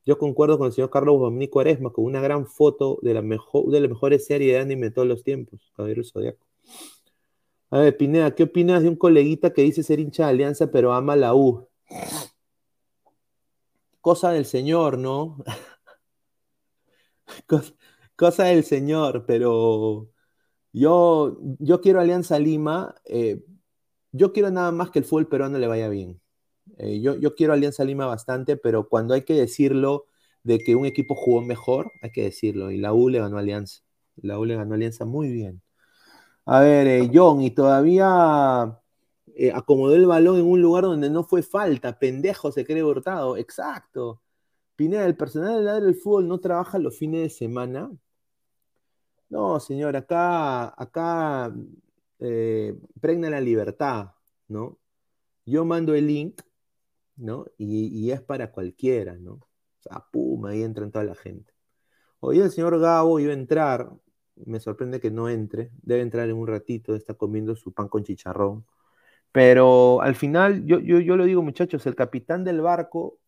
Yo concuerdo con el señor Carlos Dominico Aresma con una gran foto de la, mejor, de las mejores series de anime de todos los tiempos, Caballero Zodíaco. A ver, Pineda, ¿qué opinas de un coleguita que dice ser hincha de Alianza pero ama la U? Cosa del señor, ¿no? [LAUGHS] cosa, del señor, pero yo, yo quiero Alianza Lima. Eh, yo quiero nada más que el fútbol peruano le vaya bien. Eh, yo, yo quiero Alianza Lima bastante, pero cuando hay que decirlo de que un equipo jugó mejor, hay que decirlo. Y la U le ganó Alianza. La U le ganó Alianza muy bien. A ver, eh, John, y todavía acomodó el balón en un lugar donde no fue falta. Pendejo se cree hurtado. Exacto. Pineda, ¿el personal del del fútbol no trabaja los fines de semana? No, señor, acá, acá pregna la libertad, ¿no? Yo mando el link ¿no? Y, es para cualquiera, ¿no? O sea, pum, ahí entra toda la gente. Hoy el señor Gabo iba a entrar, me sorprende que no entre, debe entrar en un ratito, está comiendo su pan con chicharrón. Pero al final, yo, yo, yo lo digo, muchachos, el capitán del barco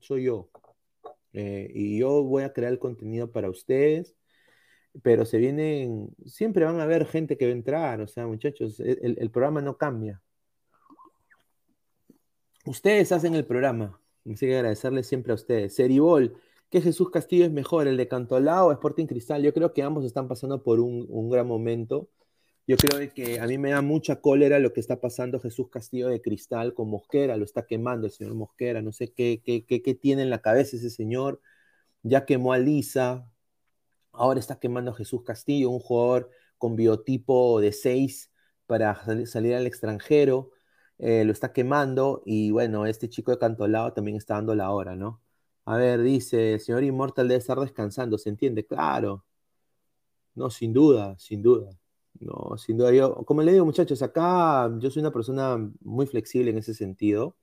soy yo. Eh, y yo voy a crear el contenido para ustedes, pero se vienen, siempre van a haber gente que va a entrar, o sea, muchachos, el programa no cambia. Ustedes hacen el programa. Así que agradecerles siempre a ustedes. Seribol, ¿qué Jesús Castillo es mejor, el de Cantolao o Sporting Cristal? Yo creo que ambos están pasando por un, gran momento. Yo creo que a mí me da mucha cólera lo que está pasando Jesús Castillo de Cristal con Mosquera, lo está quemando el señor Mosquera, no sé qué, qué, qué, tiene en la cabeza ese señor. Ya quemó a Lisa, ahora está quemando a Jesús Castillo, un jugador con biotipo de 6 para salir al extranjero. Eh, lo está quemando y bueno, este chico de Cantolao también está dando la hora, ¿no? A ver, dice, señor Inmortal debe estar descansando, ¿se entiende? Claro. No, sin duda, sin duda. No, sin duda. Yo, como le digo, muchachos, acá yo soy una persona muy flexible en ese sentido.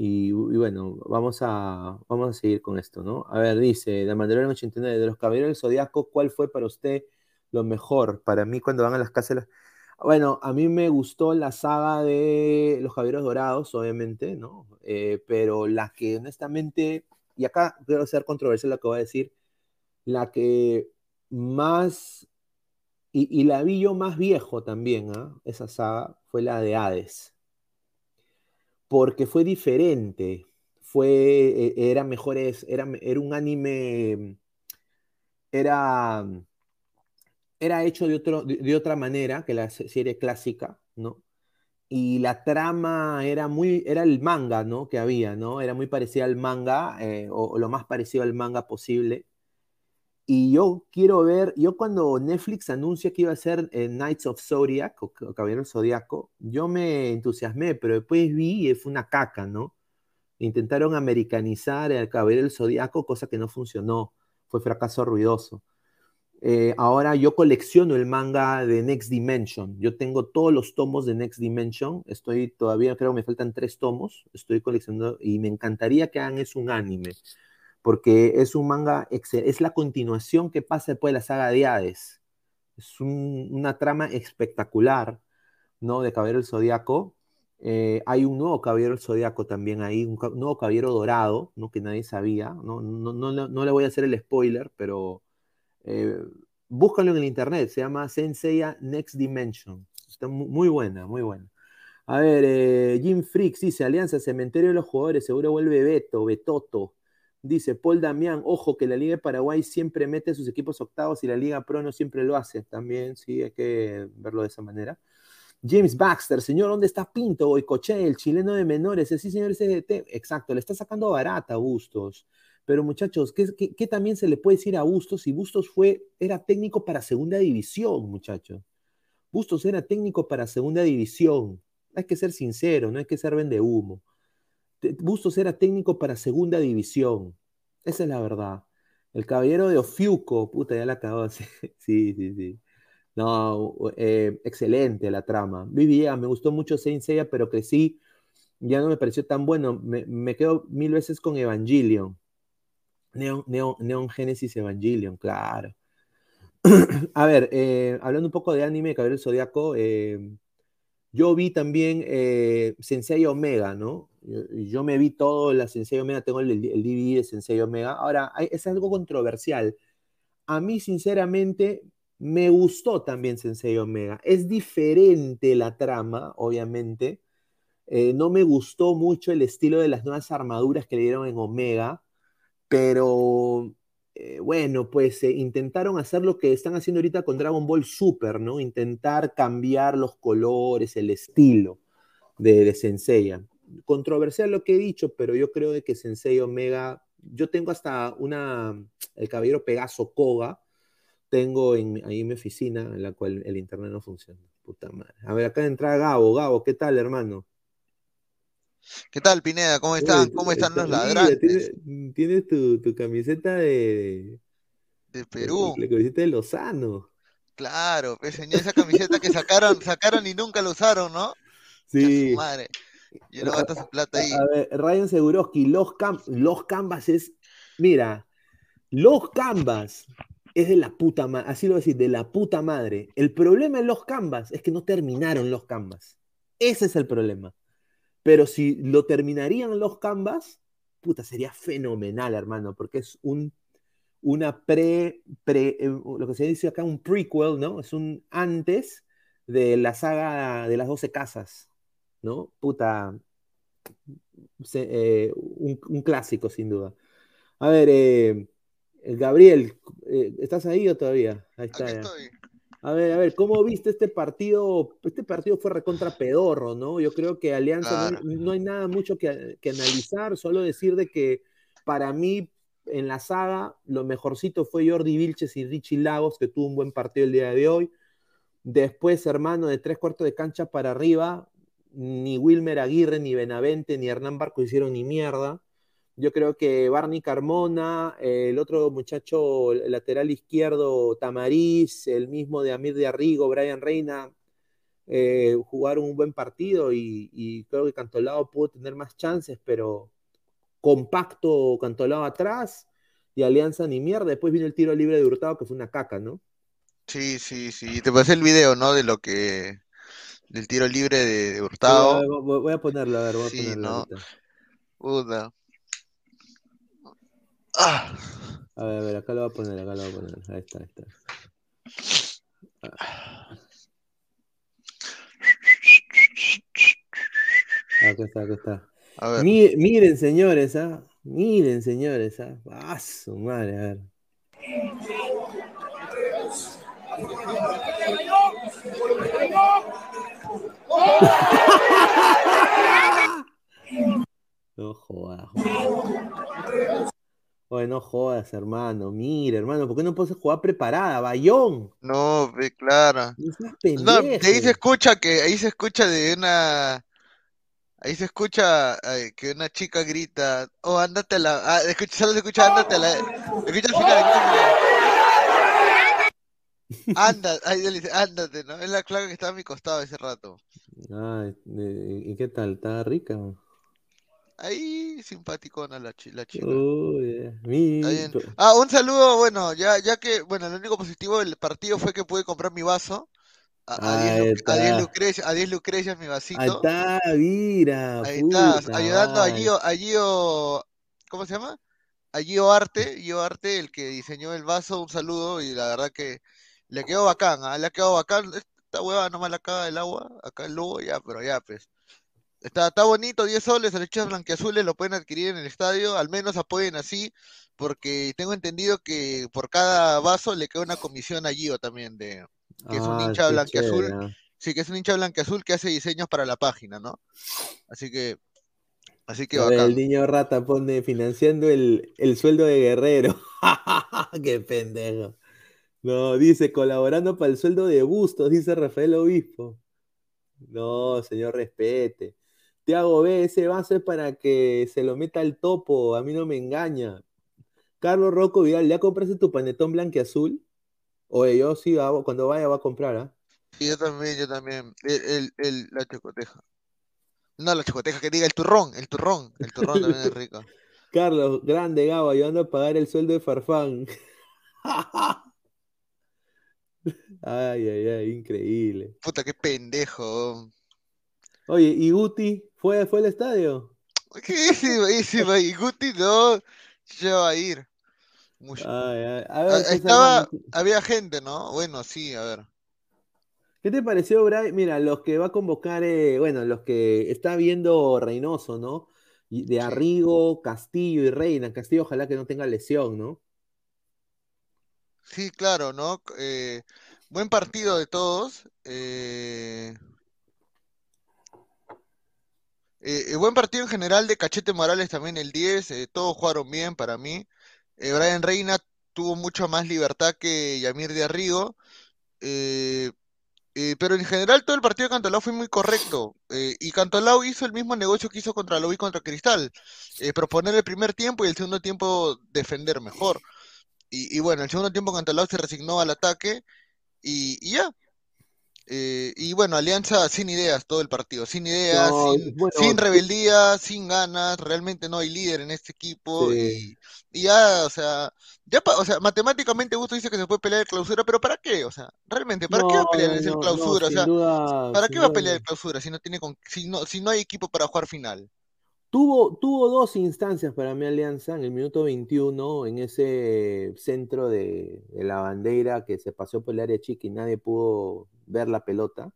Y, bueno, vamos a, vamos a seguir con esto, ¿no? A ver, dice, de Mandalorian 89, de los Caballeros del Zodíaco, ¿cuál fue para usted lo mejor? Para mí, cuando van a las casas, bueno, a mí me gustó la saga de Los Caballeros Dorados, obviamente, ¿no? Eh, pero la que honestamente, y acá quiero ser controversial lo que voy a decir, la que más, y, la vi yo más viejo también, ¿ah? Esa saga fue la de Hades. Porque fue diferente, fue, e, era mejores, era, era un anime, era era hecho de, otro, de, otra manera que la serie clásica, ¿no? Y la trama era muy, era el manga, ¿no? Que había, ¿no? Era muy parecida al manga, eh, o, lo más parecido al manga posible. Y yo quiero ver, yo cuando Netflix anuncia que iba a ser eh, Knights of Zodiac, o, Caballero Zodiaco, yo me entusiasmé, pero después vi y fue una caca, ¿no? Intentaron americanizar el Caballero del Zodiaco, cosa que no funcionó, fue fracaso ruidoso. Eh, ahora yo colecciono el manga de Next Dimension. Yo tengo todos los tomos de Next Dimension. Estoy todavía, creo que me faltan tres tomos. Estoy coleccionando y me encantaría que hagan es un anime porque es un manga, es la continuación que pasa después de la saga de Hades. Es una trama espectacular, ¿no? De Caballero del Zodíaco. Eh, hay un nuevo Caballero del Zodíaco también ahí, un, nuevo Caballero Dorado, ¿no? Que nadie sabía. No, no, no, le voy a hacer el spoiler, pero eh, búscalo en el internet. Se llama Senseiya Next Dimension. Está muy, buena, muy buena. A ver, eh, Jim Freaks dice, Alianza, Cementerio de los Jugadores, seguro vuelve Beto, Betoto. Dice Paul Damián, ojo que la Liga de Paraguay siempre mete a sus equipos octavos y la Liga Pro no siempre lo hace. También sí hay que verlo de esa manera. James Baxter, señor, ¿dónde está Pinto? Coche, el chileno de menores. Sí, señor, CDT. Exacto, le está sacando barata a Bustos. Pero muchachos, ¿qué, también se le puede decir a Bustos si Bustos fue, era técnico para segunda división, muchachos? Bustos era técnico para segunda división. Hay que ser sincero, no hay que ser vende humo. Bustos era técnico para segunda división. Esa es la verdad. El caballero de Ofiuco, puta, ya la acabó. [LAUGHS] Sí, sí, sí. No, eh, excelente la trama. Vivía, me gustó mucho Saint Seiya, pero crecí, ya no me pareció tan bueno. Me, quedo mil veces con Evangelion. Neon, Neon, Genesis Evangelion, claro. [CLEARS THROAT] A ver, eh, hablando un poco de anime, Caballero Zodíaco, eh, yo vi también eh, Sensei Omega, ¿no? Yo, me vi todo la Sensei Omega, tengo el, DVD de Sensei Omega. Ahora, es algo controversial. A mí, sinceramente, me gustó también Sensei Omega. Es diferente la trama, obviamente. Eh, no me gustó mucho el estilo de las nuevas armaduras que le dieron en Omega, pero eh, bueno, pues eh, intentaron hacer lo que están haciendo ahorita con Dragon Ball Super, ¿no? Intentar cambiar los colores, el estilo de, de Senseiya. Controversial lo que he dicho, pero yo creo de que Sensei Omega, yo tengo hasta una, el caballero Pegaso Koga, tengo en, ahí en mi oficina, en la cual el internet no funciona. Puta madre. A ver, acá entra Gabo. Gabo, ¿qué tal, hermano? ¿Qué tal, Pineda? ¿Cómo están? ¿Cómo están los ladrantes? Tienes, tu, camiseta de... De Perú. La camiseta de Lozano. Claro, pues, esa camiseta que sacaron, [LAUGHS] sacaron y nunca la usaron, ¿no? Sí. madre. Yo no gasto su plata ahí. A ver, Ryan Seguroski, los, los Canvas es... Mira, los Canvas es de la puta madre, así lo voy a decir, de la puta madre. El problema en los Canvas es que no terminaron los Canvas. Ese es el problema. Pero si lo terminarían los Canvas, puta, sería fenomenal, hermano, porque es un, una pre, pre, eh, lo que se dice acá, un prequel, ¿no? Es un antes de la saga de las 12 casas, ¿no? Puta, eh, un, clásico, sin duda. A ver, eh, Gabriel, ¿estás ahí o todavía? Ahí está. estoy. A ver, a ver, ¿cómo viste este partido? Este partido fue recontra pedorro, ¿no? Yo creo que Alianza no, hay nada mucho que, analizar, solo decir de que para mí en la saga lo mejorcito fue Jordi Vilches y Richie Lagos, que tuvo un buen partido el día de hoy. Después, hermano, de tres cuartos de cancha para arriba, ni Wilmer Aguirre, ni Benavente, ni Hernán Barco hicieron ni mierda. Yo creo que Barney Carmona, el otro muchacho el lateral izquierdo, Tamariz, el mismo de Amir de Arrigo, Brian Reina, eh, jugaron un buen partido y, creo que Cantolao pudo tener más chances, pero compacto Cantolao atrás y Alianza ni mierda. Después vino el tiro libre de Hurtado, que fue una caca, ¿no? Sí, sí, sí. Te pasé el video, ¿no? De lo que. del tiro libre de, Hurtado. voy, a ponerlo, a ver, voy a ponerlo. Puta. Ah. A ver, a ver, acá lo voy a poner, acá lo voy a poner. Ahí está, ahí está. Acá está, acá está. A ver. miren, señores, ¿ah? Miren, señores, ¿ah? Ah, su madre, a ver. [LAUGHS] no jodas. Oye, no jodas, hermano. Mira, hermano, ¿por qué no puedes jugar preparada? Bayón. No, claro. No, de ahí se escucha que, ahí se escucha de una, ahí se escucha que una chica grita, oh, ándate a la, ah, escucha, solo se escucha, ándate a la, escucha al final. Anda, ahí le dice, ándate, ¿no? Es la clave que estaba a mi costado ese rato. Ay, ¿y qué tal? ¿Está rica? Ahí simpaticona la, la chica. Ah, un saludo, bueno, ya, ya que, bueno, lo único positivo del partido fue que pude comprar mi vaso. A, 10, lucrecias, a 10 lucrecias mi vasito. Ahí está, mira. Ahí está, ayudando a Gio, a Gio, ¿cómo se llama? A Gio Arte, Gio Arte, el que diseñó el vaso, un saludo y la verdad que le quedó bacán, ¿ah? le ha quedado bacán. Esta hueva nomás la caga del agua, acá el lobo ya, pero ya, pues. Está, está bonito, 10 soles, lechas blanqueazules lo pueden adquirir en el estadio, al menos apoyen así, porque tengo entendido que por cada vaso le queda una comisión a Gio también, de, que es un ah, hincha blanqueazul, ah. sí, que es un hincha blanqueazul que hace diseños para la página, ¿no? Así que, así que El niño rata pone financiando el, el sueldo de Guerrero. [LAUGHS] Qué pendejo. No, dice colaborando para el sueldo de Bustos, dice Rafael Obispo. No, señor, respete. Tiago B, ese vaso es para que se lo meta el topo, a mí no me engaña. Carlos Rocco Vidal, ¿ya compraste tu panetón blanqueazul? Oye, yo sí, cuando vaya va a comprar, ¿ah? Sí, yo también, yo también. El, el, la chocoteja. No, la chocoteja, que diga el turrón, el turrón. El turrón también es rico. [LAUGHS] Carlos, grande Gabo, ayudando a pagar el sueldo de Farfán. [LAUGHS] ay, ay, ay, increíble. Puta, qué pendejo. Oye, ¿y Guti fue, fue al estadio? [LAUGHS] ¿Qué buenísima? Y Guti no, ya va a ir. Estaba, había gente, ¿no? Bueno, sí, a ver. ¿Qué te pareció, Brian? Mira, los que va a convocar, eh, bueno, los que está viendo Reynoso, ¿no? De Arrigo, Castillo y Reina. Castillo, ojalá que no tenga lesión, ¿no? Sí, claro, ¿no? Eh, buen partido de todos. Eh, eh, buen partido en general de Cachete Morales también el 10, eh, todos jugaron bien para mí. Eh, Brian Reina tuvo mucho más libertad que Yamir de Arrigo, pero en general todo el partido de Cantolao fue muy correcto. y Cantolao hizo el mismo negocio que hizo contra Lobo y contra Cristal, proponer el primer tiempo y el segundo tiempo defender mejor. Y, y bueno, el segundo tiempo Cantolao se resignó al ataque y ya, eh, y bueno, Alianza sin ideas todo el partido, sin ideas, sin, rebeldía, sin ganas, realmente no hay líder en este equipo y, ya, o sea, ya, o sea, matemáticamente Gusto dice que se puede pelear el clausura, pero ¿para qué? O sea, realmente, ¿para qué va a pelear el clausura? o sea, ¿para qué va a pelear el clausura si no tiene si no, si no hay equipo para jugar final? Tuvo, tuvo dos instancias para mi Alianza en el minuto 21, en ese centro de, la bandera que se pasó por el área chica y nadie pudo ver la pelota.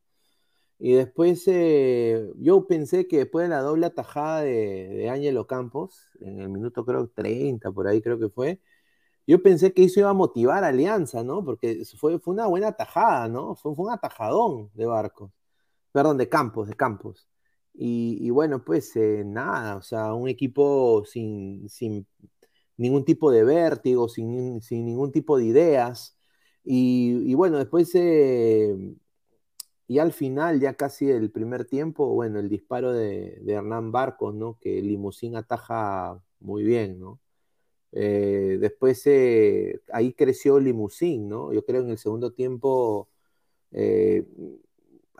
Y después eh, yo pensé que después de la doble atajada de, Ángelo Campos, en el minuto creo 30, por ahí creo que fue, yo pensé que eso iba a motivar a Alianza, ¿no? Porque fue, fue una buena atajada, ¿no? Fue, fue un atajadón de Barcos. Perdón, de Campos, de Campos. Y, bueno, pues eh, nada, o sea, un equipo sin, sin ningún tipo de vértigo, sin, sin, ningún tipo de ideas. Y, bueno, después, eh, y al final, ya casi el primer tiempo, bueno, el disparo de, Hernán Barcos, ¿no? Que Limusín ataja muy bien, ¿no? Eh, después ahí creció Limusín, ¿no? Yo creo en el segundo tiempo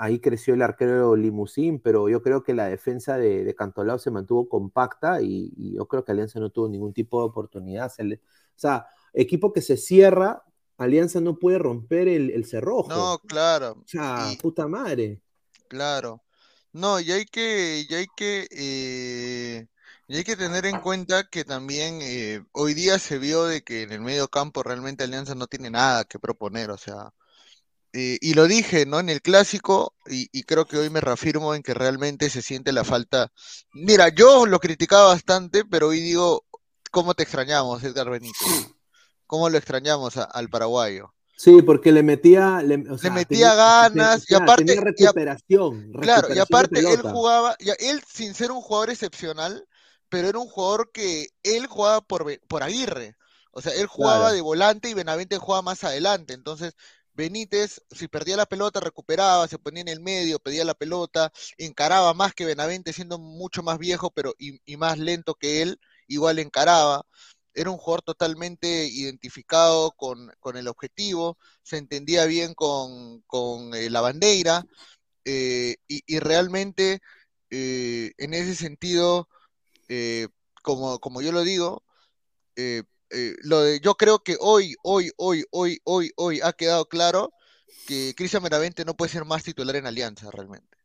ahí creció el arquero Limusín, pero yo creo que la defensa de, de Cantolao se mantuvo compacta y, yo creo que Alianza no tuvo ningún tipo de oportunidad. o sea, equipo que se cierra, Alianza no puede romper el, cerrojo. No, claro. O sea, puta madre. Claro. No, y hay que, y hay que, eh, y hay que tener en cuenta que también eh, hoy día se vio de que en el medio campo realmente Alianza no tiene nada que proponer, o sea, eh, y lo dije, ¿no? En el clásico, y, creo que hoy me reafirmo en que realmente se siente la falta. Mira, yo lo criticaba bastante, pero hoy digo, ¿cómo te extrañamos, Edgar Benítez? ¿Cómo lo extrañamos al paraguayo? Sí, porque le metía, le, metía ganas y aparte recuperación, claro, y aparte él jugaba, él sin ser un jugador excepcional, pero era un jugador que él jugaba por, por Aguirre. O sea, él jugaba de volante y Benavente jugaba más adelante. Entonces, Benítez, si perdía la pelota, recuperaba, se ponía en el medio, pedía la pelota, encaraba más que Benavente, siendo mucho más viejo pero y, más lento que él, igual encaraba. Era un jugador totalmente identificado con, el objetivo, se entendía bien con, eh, la bandera, eh, y, realmente eh, en ese sentido, como, como yo lo digo, lo de, yo creo que hoy, hoy, hoy, hoy, hoy, hoy ha quedado claro que Cristian Benavente no puede ser más titular en Alianza realmente.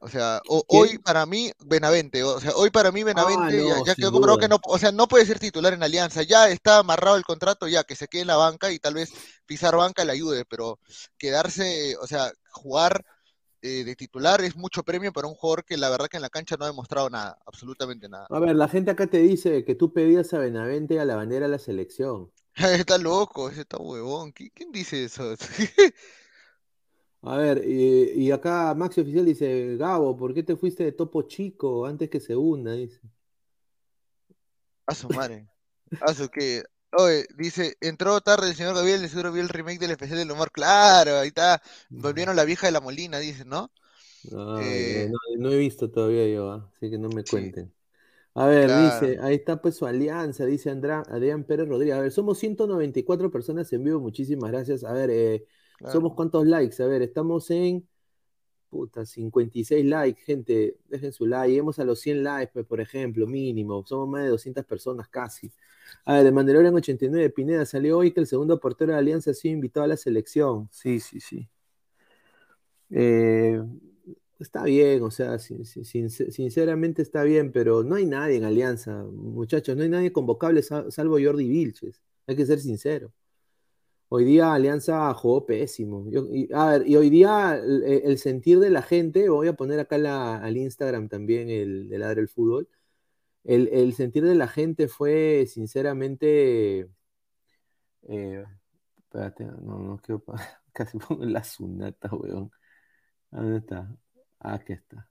O sea, hoy para mí Benavente, o sea, hoy para mí Benavente ah, ya, quedó comprobado que no, o sea, no puede ser titular en Alianza, ya está amarrado el contrato, ya que se quede en la banca y tal vez pisar banca le ayude, pero quedarse, o sea, jugar eh, de titular es mucho premio para un jugador que la verdad que en la cancha no ha demostrado nada, absolutamente nada. A ver, la gente acá te dice que tú pedías a Benavente a la bandera de la selección. [LAUGHS] está loco, ese está huevón. ¿Quién dice eso? [LAUGHS] a ver, y, acá Maxi Oficial dice, Gabo, ¿por qué te fuiste de Topo Chico antes que se hunda? Dice. A su madre. A su que Oye, dice, entró tarde el señor Gabriel, de seguro vio el remake del especial del humor. Claro, ahí está. Volvieron la vieja de la Molina, dice, ¿no? Eh, no, he visto todavía yo, ¿ah? así que no me cuenten. A ver, dice, ahí está pues su alianza, dice Andrá, Adrián Pérez Rodríguez. A ver, somos 194 personas en vivo, muchísimas gracias. A ver, eh, ¿somos cuántos likes? A ver, estamos en, puta, 56 likes, gente, dejen su like. Lleguemos a los 100 likes, pues, por ejemplo, mínimo. Somos más de 200 personas casi. A ver, de Mandalorian 89, Pineda, salió hoy que el segundo portero de Alianza ha sido invitado a la selección. Sí, sí, sí. Eh, está bien, o sea, sinceramente está bien, pero no hay nadie en Alianza, muchachos, no hay nadie convocable salvo Jordi Vilches. Hay que ser sincero. Hoy día Alianza jugó pésimo. y, a ver, y hoy día el, sentir de la gente, voy a poner acá al Instagram también el de Ladre el Fútbol el, sentir de la gente fue sinceramente. Eh, espérate, no, no quiero. [LAUGHS] Casi pongo la sunata, weón. ¿Dónde está? Aquí está.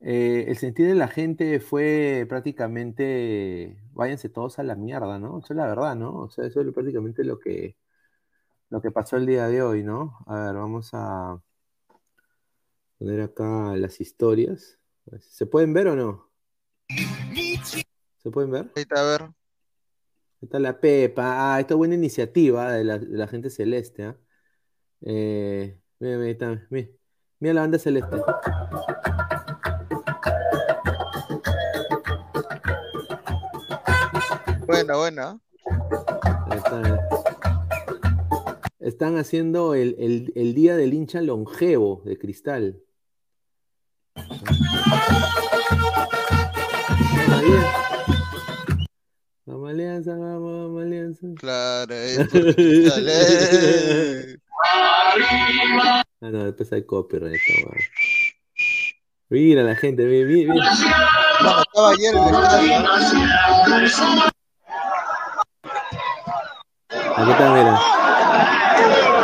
Eh, el sentir de la gente fue prácticamente, váyanse todos a la mierda, ¿no? Eso es la verdad, ¿no? O sea, eso es prácticamente lo que, lo que pasó el día de hoy, ¿no? A ver, vamos a poner acá las historias. ¿Se pueden ver o no? ¿Se pueden ver? Ahí está, a ver. Ahí está la Pepa. Ah, esta buena iniciativa de la, gente celeste. ¿ah? Eh, mira, mira, mira, mira la banda celeste. Buena, buena. Están haciendo el, el, el, día del hincha longevo de cristal. Vamos Alianza, vamos, Alianza. Claro, [LAUGHS] Ah, no, después hay copyright. Mira la gente, mira, mira. mira. estaba ayer Aquí está, mira.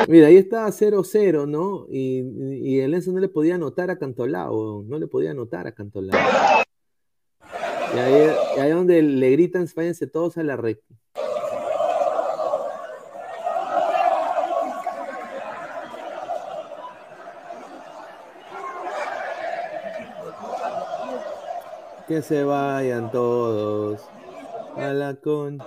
Mira, ahí está 0-0, ¿no? Y, y el Enzo no le podía anotar a Cantolao, no le podía anotar a Cantolao. Y ahí, es donde le gritan, váyanse todos a la red. Que se vayan todos a la con.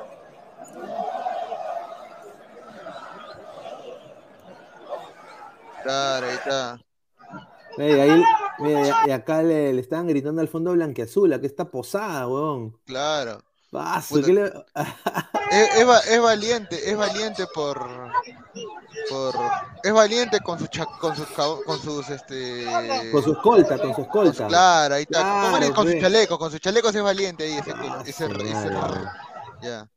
Claro, ahí está. ahí, Mira, y acá le, le, estaban gritando al fondo blanqueazul, que está posada, weón. Claro. Paso, es, es, valiente, es valiente por, por es valiente con sus con sus con sus este con su escolta, con su escolta. claro, ahí está. Claro, con su chaleco, con sus chalecos es valiente ahí ese, ese, ese, ya.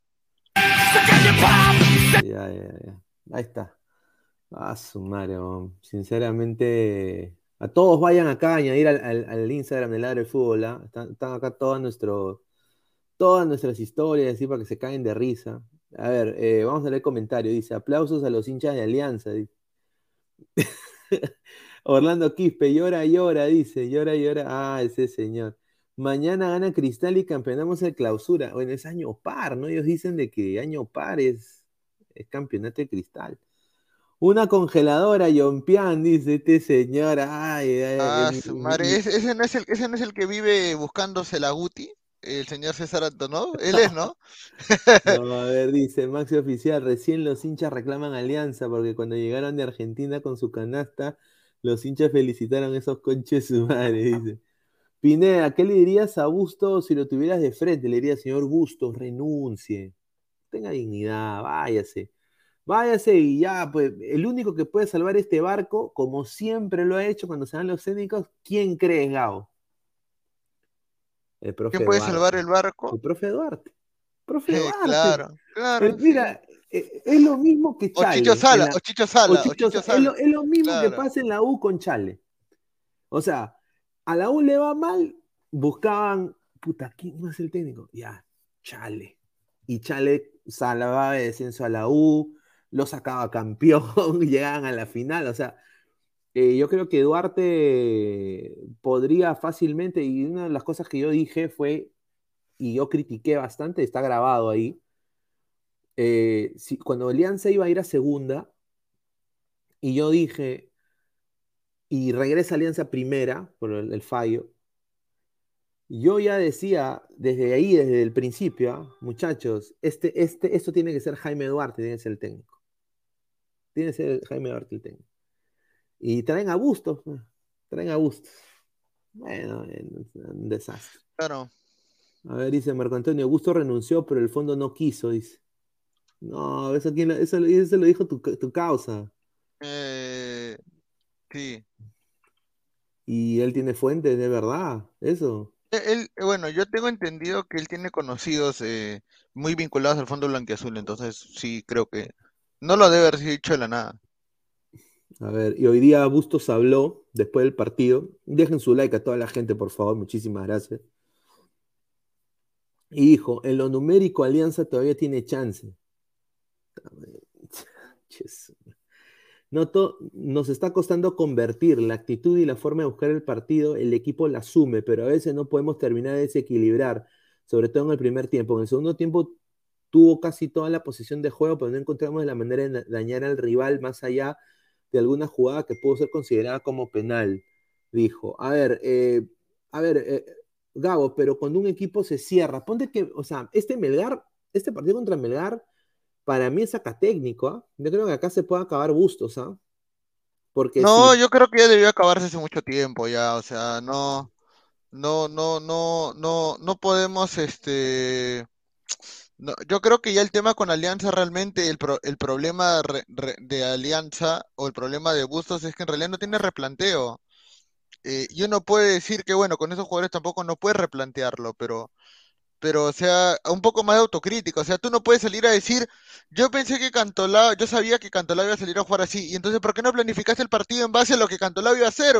Ya, ya, ya. Ahí está. Ah, su madre, sinceramente a todos vayan acá a añadir al, Instagram del Ladre del Fútbol. ¿ah? Están, acá todas, nuestro, todas nuestras historias, así para que se caen de risa. A ver, eh, vamos a leer comentario. Dice: aplausos a los hinchas de Alianza. [LAUGHS] Orlando Quispe, llora, llora, dice, llora, llora. Ah, ese señor. Mañana gana Cristal y campeonamos el clausura. Bueno, es año par, ¿no? Ellos dicen de que año par es, es campeonato de Cristal. Una congeladora, Yompian, dice este señor. Ay, ay, Ah, el- su madre, ¿ese, ese no es el, ese no es el que vive buscándose la Guti? El señor César Antonov. [LAUGHS] Él es, ¿no? No, [LAUGHS] a ver, dice Maxi Oficial, recién los hinchas reclaman alianza porque cuando llegaron de Argentina con su canasta, los hinchas felicitaron a esos conches su madre, dice. Pineda, ¿qué le dirías a Bustos si lo tuvieras de frente? Le diría, señor Bustos, renuncie, tenga dignidad, váyase. Váyase y ya, pues, el único que puede salvar este barco, como siempre lo ha hecho cuando se dan los técnicos, ¿quién crees, Gao? El profe ¿Quién puede Duarte. salvar el barco? El profe Duarte. Profe [LAUGHS] Duarte. claro, claro. Mira, eh, es lo mismo que O Chale. Chicho en Sala, la- o Chicho Sala, o o Chicho es, Sala. lo, es lo mismo que pasa en la U con Chale. O sea, a la U le va mal, buscaban, puta, ¿quién más es el técnico? Ya, Chale. Y Chale salvaba de descenso a la U, lo sacaba campeón, [LAUGHS] llegaban a la final. O sea, eh, yo creo que Duarte podría fácilmente, y una de las cosas que yo dije fue, y yo critiqué bastante, está grabado ahí, eh, si- cuando Alianza iba a ir a segunda, y yo dije, y regresa Alianza primera, por el, el fallo, yo ya decía desde ahí, desde el principio, ¿ah? muchachos, este, este, esto tiene que ser Jaime Duarte, tiene que ser el técnico. Tiene que ser Jaime técnico. Y traen a Bustos, pues, traen a Bustos. Bueno, un desastre. Claro. A ver, dice Marco Antonio, Augusto renunció, pero el fondo no quiso, dice. No, eso, quién lo- eso, eso lo dijo tu, tu causa. Eh, sí. Y él tiene fuentes, de verdad, eso. Él, él- bueno, yo tengo entendido que él tiene conocidos eh, muy vinculados al Fondo Blanquiazul, entonces sí creo que no lo debe haber dicho de la nada. A ver, y hoy día Bustos habló después del partido. Dejen su like a toda la gente, por favor, muchísimas gracias. Y dijo, en lo numérico Alianza todavía tiene chance. Ches. [LAUGHS] No to- nos está costando convertir la actitud y la forma de buscar el partido, el equipo la asume, pero a veces no podemos terminar de desequilibrar, sobre todo en el primer tiempo. En el segundo tiempo tuvo casi toda la posición de juego, pero no encontramos la manera de dañar al rival más allá de alguna jugada que pudo ser considerada como penal, dijo. A ver, eh, a ver, eh, Gabo, pero cuando un equipo se cierra, ponte que, o sea, este Melgar, este partido contra Melgar, para mí es acá técnico, ¿ah? Yo creo que acá se puede acabar Bustos, ¿ah? Porque No, si- yo creo que ya debió acabarse hace mucho tiempo ya, o sea, no, no, no, no, no, no podemos, este, no, yo creo que ya el tema con Alianza realmente, el, pro- el problema de Alianza o el problema de Bustos es que en realidad no tiene replanteo. Eh, y uno puede decir que, bueno, con esos jugadores tampoco no puede replantearlo, pero, pero, o sea, un poco más de autocrítica. O sea, tú no puedes salir a decir, yo pensé que Cantolao, yo sabía que Cantolao iba a salir a jugar así, y entonces, ¿por qué no planificaste el partido en base a lo que Cantolao iba a hacer?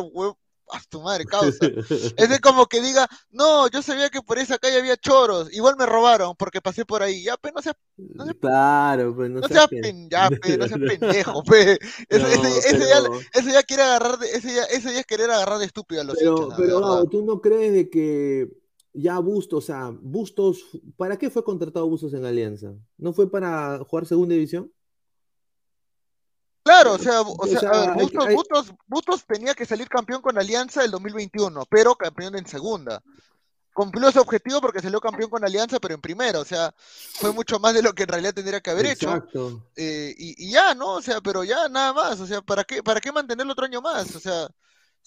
[LAUGHS] A tu madre, causa. [LAUGHS] Es de como que diga, no, yo sabía que por esa calle había choros, igual me robaron porque pasé por ahí. Ya, pues no seas, Claro, pues no, no seas seas pen- pen- ya, pe, no seas [LAUGHS] pendejo, pe. No, ese, ese ya, ese ya quiere agarrar de, ese ya, ese ya es querer agarrar de estúpido a los Pero, hinchas, pero. Gabo, ¿tú no crees de que ya Bustos, o sea, Bustos, ¿para qué fue contratado Bustos en Alianza? ¿No fue para jugar segunda división? Claro, o sea, o O sea, sea, a ver, hay que- Bustos, hay- Bustos- Bustos tenía que salir campeón con Alianza el 2021, pero campeón en segunda. Cumplió su objetivo porque salió campeón con Alianza, pero en primera, o sea, fue mucho más de lo que en realidad tendría que haber hecho. Exacto. Eh, y, y ya, ¿no? O sea, pero ya nada más, o sea, ¿para qué, para qué mantenerlo otro año más? O sea,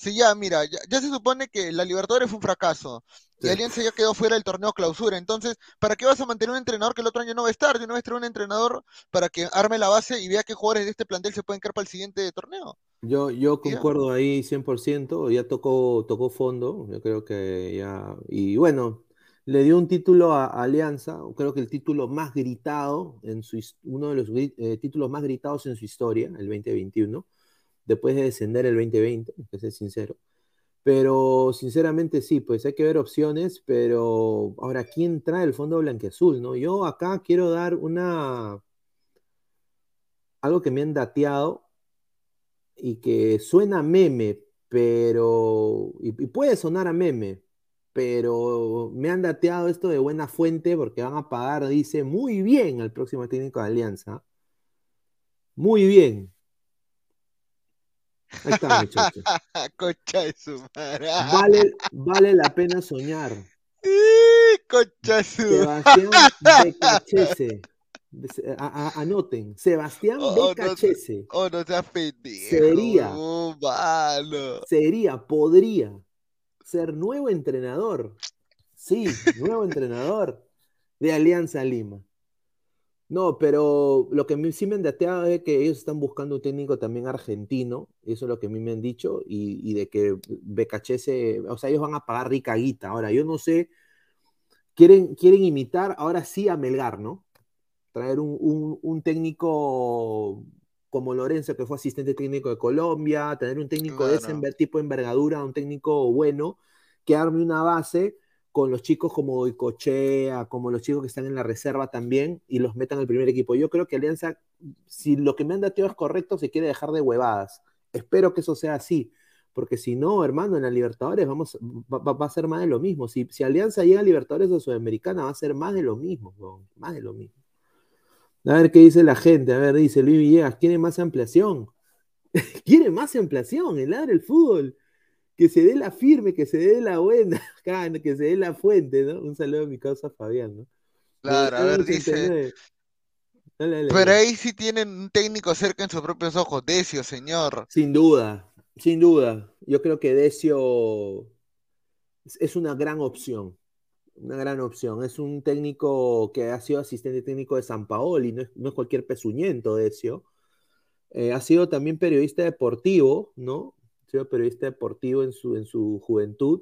si ya, mira, ya, ya se supone que la Libertadores fue un fracaso y Sí. Alianza ya quedó fuera del torneo clausura, entonces, ¿para qué vas a mantener un entrenador que el otro año no va a estar? De una vez traer un entrenador para que arme la base y vea qué jugadores de este plantel se pueden quedar para el siguiente torneo. Yo, yo Ya. concuerdo ahí 100%, ya tocó, tocó fondo, yo creo que ya, y bueno, le dio un título a, a Alianza, creo que el título más gritado, en su, uno de los eh, títulos más gritados en su historia, el 2021, después de descender el 2020, hay que ser sincero. Pero sinceramente sí, pues hay que ver opciones, pero ahora, ¿quién trae el fondo blanqueazul, no? Yo acá quiero dar una, algo que me han dateado, y que suena meme, pero. Y, y puede sonar a meme, pero me han dateado esto de buena fuente porque van a pagar, dice, muy bien al próximo técnico de Alianza. Muy bien. Ahí está, muchachos. [LAUGHS] Concha de su madre. Vale, vale la pena soñar. Concha de su Sebastián Becachese. Anoten, Sebastián Oh, Becachese. Oh, no seas pendejo. Sería. oh. Sería, podría ser nuevo entrenador. Sí, nuevo entrenador de Alianza Lima. No, pero lo que me- sí me han dateado es que ellos están buscando un técnico también argentino, eso es lo que a mí me han dicho, y, y de que Becachese, o sea, ellos van a pagar rica guita. Ahora, yo no sé, quieren, quieren imitar ahora sí a Melgar, ¿no? Traer un, un- un técnico como Lorenzo, que fue asistente técnico de Colombia, tener un técnico de ese tipo de envergadura, un técnico bueno, que arme una base con los chicos como Icochea, como los chicos que están en la reserva también, y los metan al primer equipo. Yo creo que Alianza, si lo que me han dateado es correcto, se quiere dejar de huevadas. Espero que eso sea así, porque si no, hermano, en la Libertadores vamos, va, a ser más de lo mismo. Si, si Alianza llega a Libertadores o Sudamericana, va a ser más de lo mismo, más de lo mismo. A ver qué dice la gente. A ver, dice Luis Villegas, ¿quiere más ampliación? [LAUGHS] ¿Quiere más ampliación? El ladre el fútbol. Que se dé la firme, que se dé la buena, [LAUGHS] que se dé la fuente, ¿no? Un saludo a mi causa Fabián, ¿no? Claro, a ver, dice. 89. Dale, dale, Pero ahí sí tienen un técnico cerca en sus propios ojos. Decio, señor. Sin duda, sin duda. Yo creo que Decio es- es una gran opción. Una gran opción. Es un técnico que ha sido asistente técnico de San Paoli, no es, no es cualquier pezuñento, Decio. Eh, ha sido también periodista deportivo, ¿no? Sido periodista deportivo en su, en su juventud.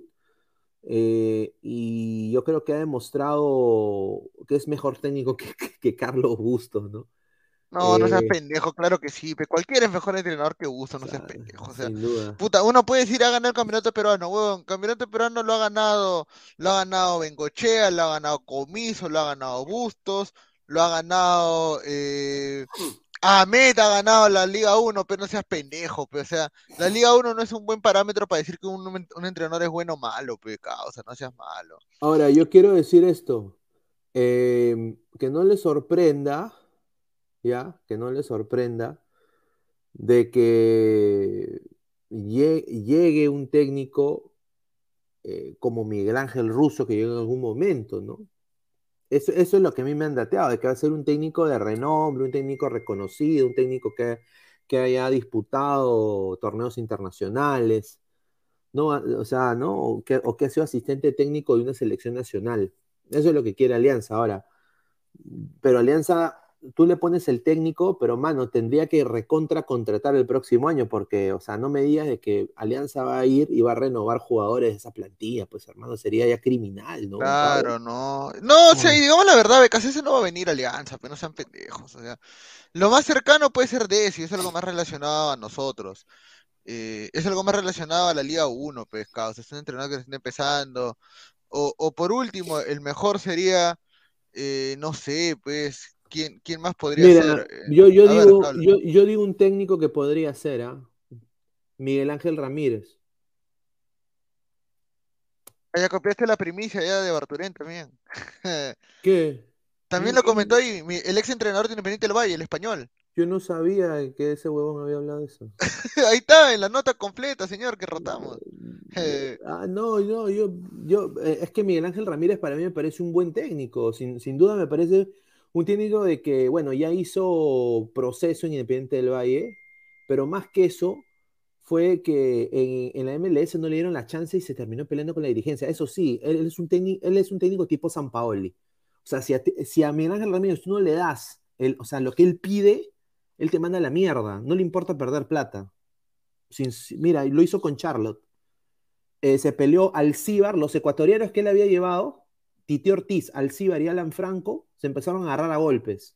Eh, y yo creo que ha demostrado que es mejor técnico que, que- que Carlos Bustos, ¿no? No, no seas Eh, pendejo, claro que sí. Cualquiera es mejor entrenador que Gusto, no seas pendejo. O sea, sin duda. puta, uno puede decir ha ganado el campeonato peruano, huevón. El campeonato peruano lo ha ganado, lo ha ganado Bengochea, lo ha ganado Comiso, lo ha ganado Bustos, lo ha ganado eh, Ahmed ha ganado la Liga 1, pero no seas pendejo, pe, o sea, la Liga 1 no es un buen parámetro para decir que un, entrenador es bueno o malo, pe, causa, no seas malo. Ahora, yo quiero decir esto, eh, que no le sorprenda, ¿ya? Que no le sorprenda de que lle- llegue un técnico eh, como Miguel Ángel Russo que llegue en algún momento, ¿no? Eso, eso es lo que a mí me han dateado, de que va a ser un técnico de renombre, un técnico reconocido, un técnico que, que haya disputado torneos internacionales, ¿no? O sea, ¿no? O que, o que ha sido asistente técnico de una selección nacional. Eso es lo que quiere Alianza ahora. Pero Alianza, tú le pones el técnico, pero mano, tendría que recontra contratar el próximo año, porque, o sea, no me digas de que Alianza va a ir y va a renovar jugadores de esa plantilla, pues hermano, sería ya criminal, ¿no? Claro, no. No, o sea, y digamos la verdad, BKC no va a venir a Alianza, pero no sean pendejos. O sea, lo más cercano puede ser Desi, es algo más relacionado a nosotros. Eh, es algo más relacionado a la Liga 1, pues, causa. Es un entrenador que está empezando. O, o por último, el mejor sería, eh, no sé, pues, ¿quién, quién más podría Mira, ser? Eh, yo, yo, ver, digo, yo, yo digo un técnico que podría ser, ¿ah? Miguel Ángel Ramírez. Ah, Ya copiaste la primicia ya de Barturén también. [LAUGHS] ¿Qué? También lo comentó ahí el ex entrenador de Independiente del Valle, el español. Yo no sabía que ese huevón había hablado de eso. [LAUGHS] Ahí está, en la nota completa, señor, que rotamos. Eh, Ah, no, no, yo, yo, eh, es que Miguel Ángel Ramírez para mí me parece un buen técnico, sin, sin duda me parece un técnico de que, bueno, ya hizo proceso en Independiente del Valle, pero más que eso, fue que en, la MLS no le dieron la chance y se terminó peleando con la dirigencia. Eso sí, él, es un técnico, él es un técnico tipo San Paoli. O sea, si a, si a Miguel Ángel Ramírez tú no le das el, o sea, lo que él pide, él te manda la mierda, no le importa perder plata. Mira, lo hizo con Charlotte eh, se peleó Alcíbar, los ecuatorianos que él había llevado, Titi Ortiz, Alcíbar y Alan Franco, se empezaron a agarrar a golpes.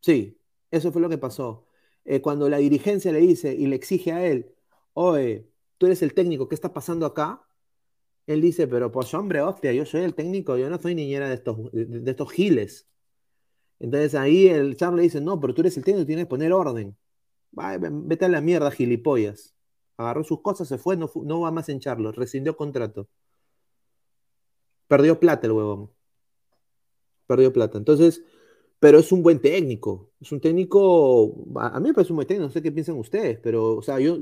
Sí, eso fue lo que pasó. Eh, cuando la dirigencia le dice y le exige a él, oye, tú eres el técnico, ¿qué está pasando acá? Él dice, pero pues hombre, hostia, yo soy el técnico, yo no soy niñera de estos, de, de estos giles. Entonces ahí el Charles le dice, no, pero tú eres el técnico, tienes que poner orden. Vete a la mierda, gilipollas. Agarró sus cosas, se fue, no, no va más en Charlos, rescindió contrato. Perdió plata el huevón. Perdió plata. Entonces, pero es un buen técnico. Es un técnico, a mí me parece un buen técnico, no sé qué piensan ustedes, pero, o sea, yo,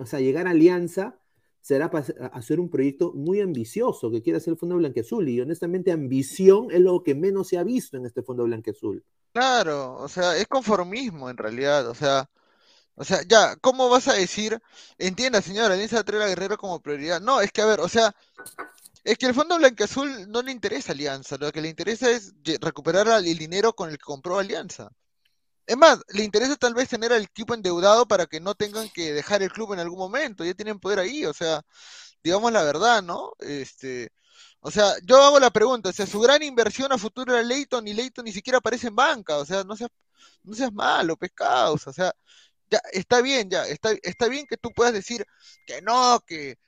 o sea, llegar a Alianza será para hacer un proyecto muy ambicioso que quiere hacer el Fondo Blanqueazul. Y honestamente, ambición es lo que menos se ha visto en este Fondo Blanqueazul. Claro, o sea, es conformismo en realidad. O sea, o sea, ya, ¿cómo vas a decir, entienda, señora, Alianza traer a Guerrero como prioridad? No, es que, a ver, o sea, es que el Fondo Blanqueazul no le interesa Alianza, lo que le interesa es recuperar el dinero con el que compró Alianza. Es más, le interesa tal vez tener al equipo endeudado para que no tengan que dejar el club en algún momento, ya tienen poder ahí, o sea, digamos la verdad, ¿no? Este, o sea, yo hago la pregunta, o sea, su gran inversión a futuro era Leighton y Leighton ni siquiera aparece en banca, o sea, no seas, no seas malo, pescados, o sea, ya, está bien, ya, está, está bien que tú puedas decir que no, que,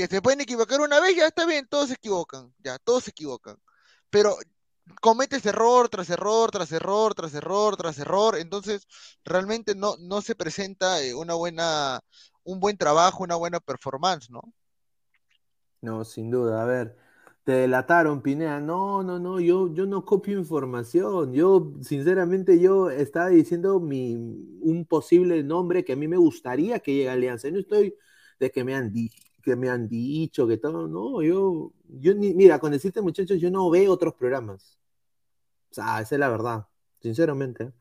que se pueden equivocar una vez, ya está bien, todos se equivocan, ya, todos se equivocan. Pero cometes error tras error, tras error, tras error, tras error, entonces realmente no, no se presenta eh, una buena, un buen trabajo, una buena performance, ¿no? No, sin duda, a ver, te delataron, Pinea, no, no, no, yo, yo no copio información, yo, sinceramente, yo estaba diciendo mi, un posible nombre que a mí me gustaría que llegue a Alianza, no estoy de que me han dicho que me han dicho, que todo, no, yo, yo ni, mira, con decirte muchachos, yo no veo otros programas. O sea, esa es la verdad, sinceramente.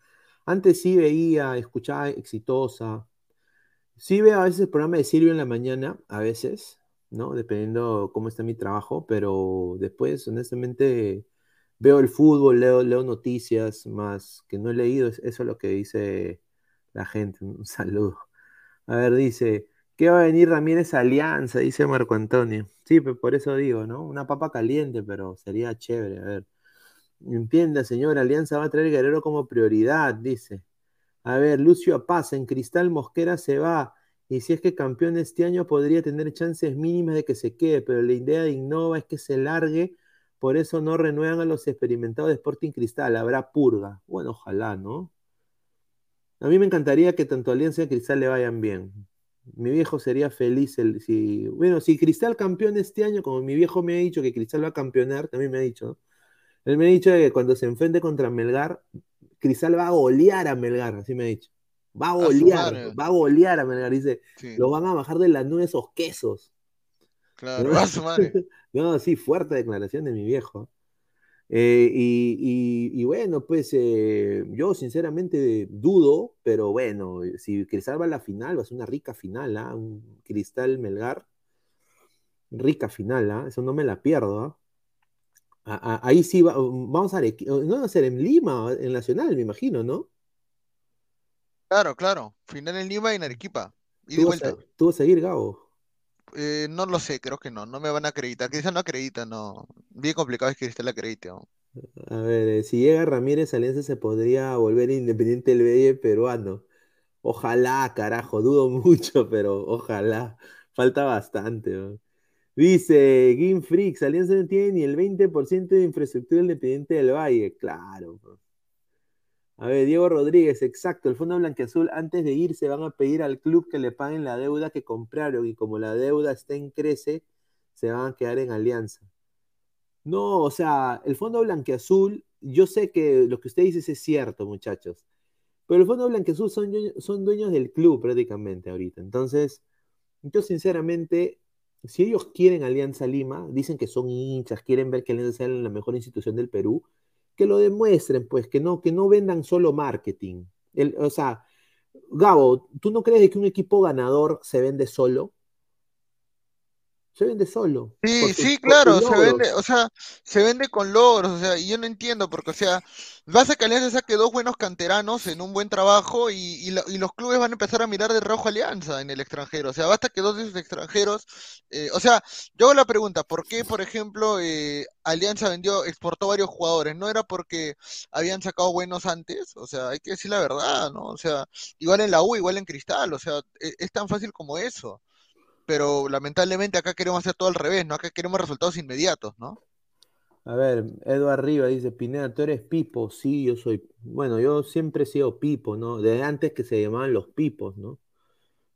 Antes sí veía, escuchaba exitosa. Sí veo a veces el programa de Silvio en la mañana, a veces, ¿no? Dependiendo cómo está mi trabajo, pero después, honestamente, veo el fútbol, leo, leo noticias, más que no he leído, eso es lo que dice la gente. [LAUGHS] Un saludo. A ver, dice, ¿qué va a venir Ramírez Alianza? Dice Marco Antonio. Sí, pues por eso digo, ¿no? Una papa caliente, pero sería chévere, a ver. Entienda, señor, Alianza va a traer Guerrero como prioridad, dice. A ver, Lucio Paz, en Cristal Mosquera se va. Y si es que campeón este año podría tener chances mínimas de que se quede, pero la idea de Innova es que se largue, por eso no renuevan a los experimentados de Sporting Cristal, habrá purga. Bueno, ojalá, ¿no? A mí me encantaría que tanto Alianza y Cristal le vayan bien. Mi viejo sería feliz el, si, bueno, si Cristal campeón este año, como mi viejo me ha dicho que Cristal va a campeonar, también me ha dicho, ¿no? Él me ha dicho que cuando se enfrente contra Melgar, Cristal va a golear a Melgar, así me ha dicho. Va a golear, va a golear a Melgar. Dice, lo van a bajar de las nubes esos quesos. Claro, [LAUGHS] a su madre. [LAUGHS] no, sí, fuerte declaración de mi viejo. Eh, y, bueno, pues eh, yo sinceramente dudo, pero bueno, si Cristal va a la final, va a ser una rica final, ¿ah? un Cristal Melgar, rica final, ¿ah? eso no me la pierdo. ¿ah? ahí sí vamos a no va a ser en Lima, en Nacional, me imagino, ¿no? Claro, claro. Final en Lima y en Arequipa. Y ¿Tú, vas a, ¿Tú vas a ir, Gabo? Eh, no lo sé, creo que no. No me van a acreditar. Cristal no acredita, no. Bien complicado es que Cristal acredite. A ver, eh, si llega Ramírez Alianza se podría volver independiente el BD peruano. Ojalá, carajo, dudo [LAUGHS] mucho, pero ojalá. Falta bastante. ¿no? Dice Game Alianza no tiene ni el 20% de infraestructura independiente del Valle. Claro. A ver, Diego Rodríguez, exacto. El Fondo Blanqueazul, antes de irse, van a pedir al club que le paguen la deuda que compraron. Y como la deuda está en crece, se van a quedar en alianza. No, o sea, el Fondo Blanqueazul, yo sé que lo que usted dice es cierto, muchachos. Pero el Fondo Blanqueazul son, son dueños del club prácticamente ahorita. Entonces, yo sinceramente si ellos quieren Alianza Lima, dicen que son hinchas, quieren ver que Alianza sea la mejor institución del Perú, que lo demuestren, pues, que no, que no vendan solo marketing. o sea, Gabo, ¿tú no crees que un equipo ganador se vende solo? Se vende solo. Sí, sí, claro, se vende, o sea, se vende con logros, o sea, y yo no entiendo, porque, o sea, vas a que Alianza saque dos buenos canteranos en un buen trabajo y, los clubes van a empezar a mirar de rojo Alianza en el extranjero, o sea, basta que dos de esos extranjeros, eh, o sea, yo hago la pregunta, ¿por qué, por ejemplo, eh, Alianza vendió, exportó varios jugadores? ¿No era porque habían sacado buenos antes? O sea, hay que decir la verdad, ¿no? O sea, igual en la U, igual en Cristal, o sea, e, es tan fácil como eso pero lamentablemente acá queremos hacer todo al revés, ¿no? Acá queremos resultados inmediatos, ¿no? A ver, Edu arriba dice, Pineda, tú eres Pipo, sí, yo soy, bueno, yo siempre he sido Pipo, ¿no? Desde antes que se llamaban los Pipos, ¿no?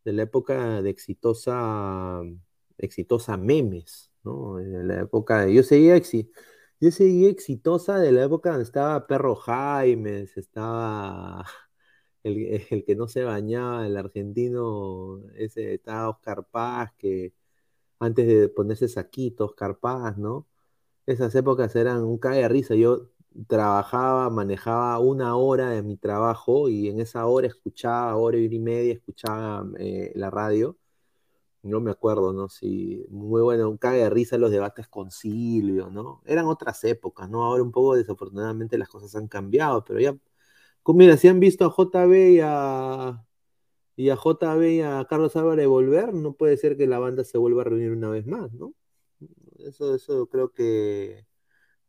De la época de exitosa, exitosa memes, ¿no? En la época, yo seguía, yo seguía exitosa de la época donde estaba Perro Jaimes, estaba el, el, que no se bañaba, el argentino, ese estaba Oscar Paz, que antes de ponerse saquito, Oscar Paz, ¿no? Esas épocas eran un cae de risa. Yo trabajaba, manejaba una hora de mi trabajo y en esa hora escuchaba, hora y media, escuchaba eh, la radio. No me acuerdo, ¿no? Si, muy bueno, un cague de risa los debates con Silvio, ¿no? Eran otras épocas, ¿no? Ahora un poco desafortunadamente las cosas han cambiado, pero ya, mira, si han visto a JB y a, y a JB y a Carlos Álvarez volver, no puede ser que la banda se vuelva a reunir una vez más, ¿no? Eso, eso creo que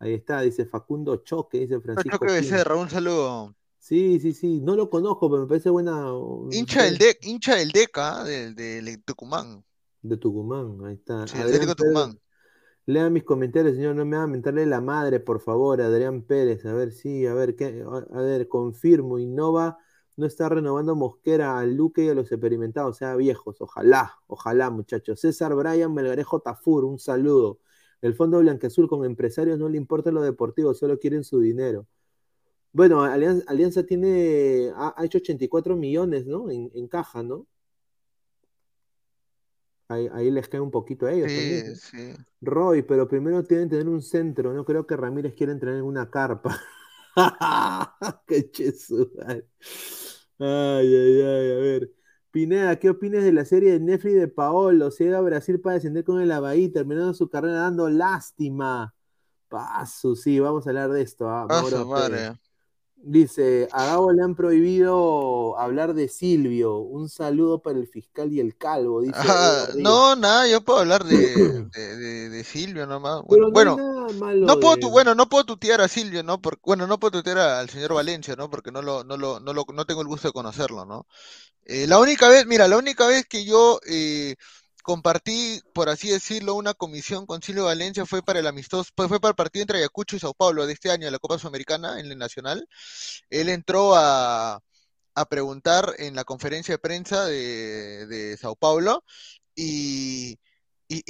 Ahí está, dice Facundo Choque, dice Francisco. Choque Becerra, un saludo. Sí, sí, sí, no lo conozco, pero me parece buena. Hincha del, de, hincha del DECA, de, de, Tucumán. De Tucumán, ahí está. Sí, de Tucumán. Lea mis comentarios, señor, no me va a mentarle la madre, por favor, Adrián Pérez. A ver, sí, a ver, ¿qué? a ver, confirmo, Innova no está renovando Mosquera a Luque y a los experimentados, o sea, viejos. Ojalá, ojalá, muchachos. César Brian Melgarejo Tafur, un saludo. El Fondo Blanqueazul con empresarios no le importa lo deportivo, solo quieren su dinero. Bueno, Alianza, tiene, ha, hecho 84 millones, ¿no? En, caja, ¿no? Ahí, les cae un poquito a ellos sí, Sí. Roy, pero primero tienen que tener un centro. No creo que Ramírez quiera entrenar en una carpa. [LAUGHS] ¡Qué chesu! Ay, ay, ay, a ver. Pineda, ¿qué opinas de la serie de Netflix de Paolo? Se iba a Brasil para descender con el Abahí, terminando su carrera dando lástima. Paso, sí, vamos a hablar de esto. ¿ah? Dice, a Gabo le han prohibido hablar de Silvio. Un saludo para el fiscal y el calvo. Dice no, nada, yo puedo hablar de, [CLEARS THROAT] de, Silvio nomás. Bueno, no, puedo bueno, no puedo tutear a Silvio, ¿no? bueno, no puedo tutear al señor Valencia, ¿no? Porque no lo, no lo, no lo, no tengo el gusto de conocerlo, ¿no? Eh, la única vez, mira, la única vez que yo eh, compartí, por así decirlo, una comisión con Silvio Valencia fue para el amistoso, fue, fue para el partido entre Ayacucho y Sao Paulo de este año, de la Copa Sudamericana, en el Nacional. Él entró a, preguntar en la conferencia de prensa de, Sao Paulo y,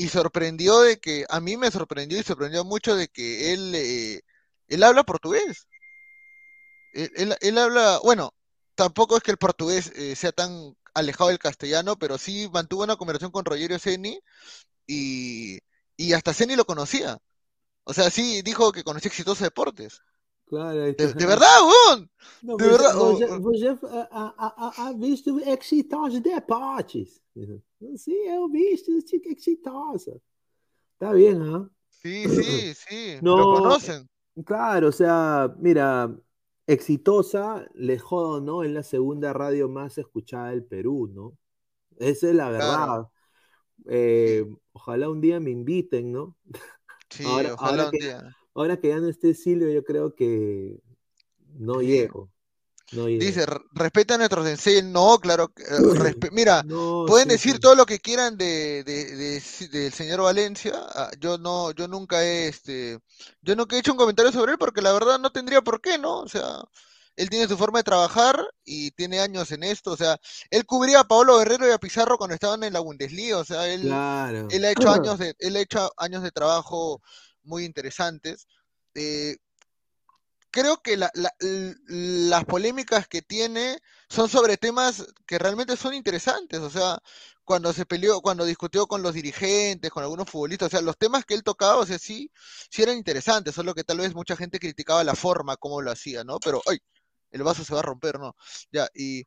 sorprendió de que, a mí me sorprendió y sorprendió mucho de que él, eh, él habla portugués. Él, él, habla, bueno, tampoco es que el portugués eh, sea tan alejado del castellano, pero sí mantuvo una conversación con Rogerio Ceni y, y hasta Ceni lo conocía. O sea, sí dijo que conocía Exitoso Deportes. Claro, de, de, verdad, weón. No, de verdad. Você, ha visto Exitoso Deportes. Sí, he visto Exitoso. Está bien, ¿ah? Sí, sí, [CLEARS THROAT] sí. No, lo conocen. Claro, o sea, mira, exitosa, lejos, ¿no? Es la segunda radio más escuchada del Perú, ¿no? Esa es la verdad. Eh, ojalá un día me inviten, ¿no? [LAUGHS] Sí, ahora, ojalá un que, día. Ahora que ya no esté Silvio, yo creo que no llego. Dice, respeta a nuestros sensei. No, claro. Eh, mira, pueden decir todo lo que quieran de, del señor Valencia. Ah, yo no, yo nunca he, este, yo nunca he hecho un comentario sobre él porque la verdad no tendría por qué, ¿no? O sea, él tiene su forma de trabajar y tiene años en esto. O sea, él cubría a Paolo Guerrero y a Pizarro cuando estaban en la Bundesliga. O sea, él, él ha hecho [CLEARS THROAT] años de, él ha hecho años de trabajo muy interesantes. Eh, creo que las polémicas que tiene son sobre temas que realmente son interesantes. O sea, cuando se peleó, cuando discutió con los dirigentes, con algunos futbolistas, o sea, los temas que él tocaba, o sea, sí, sí eran interesantes, solo que tal vez mucha gente criticaba la forma como lo hacía, ¿no? Pero, ¡ay! El vaso se va a romper, ¿no? Ya, y,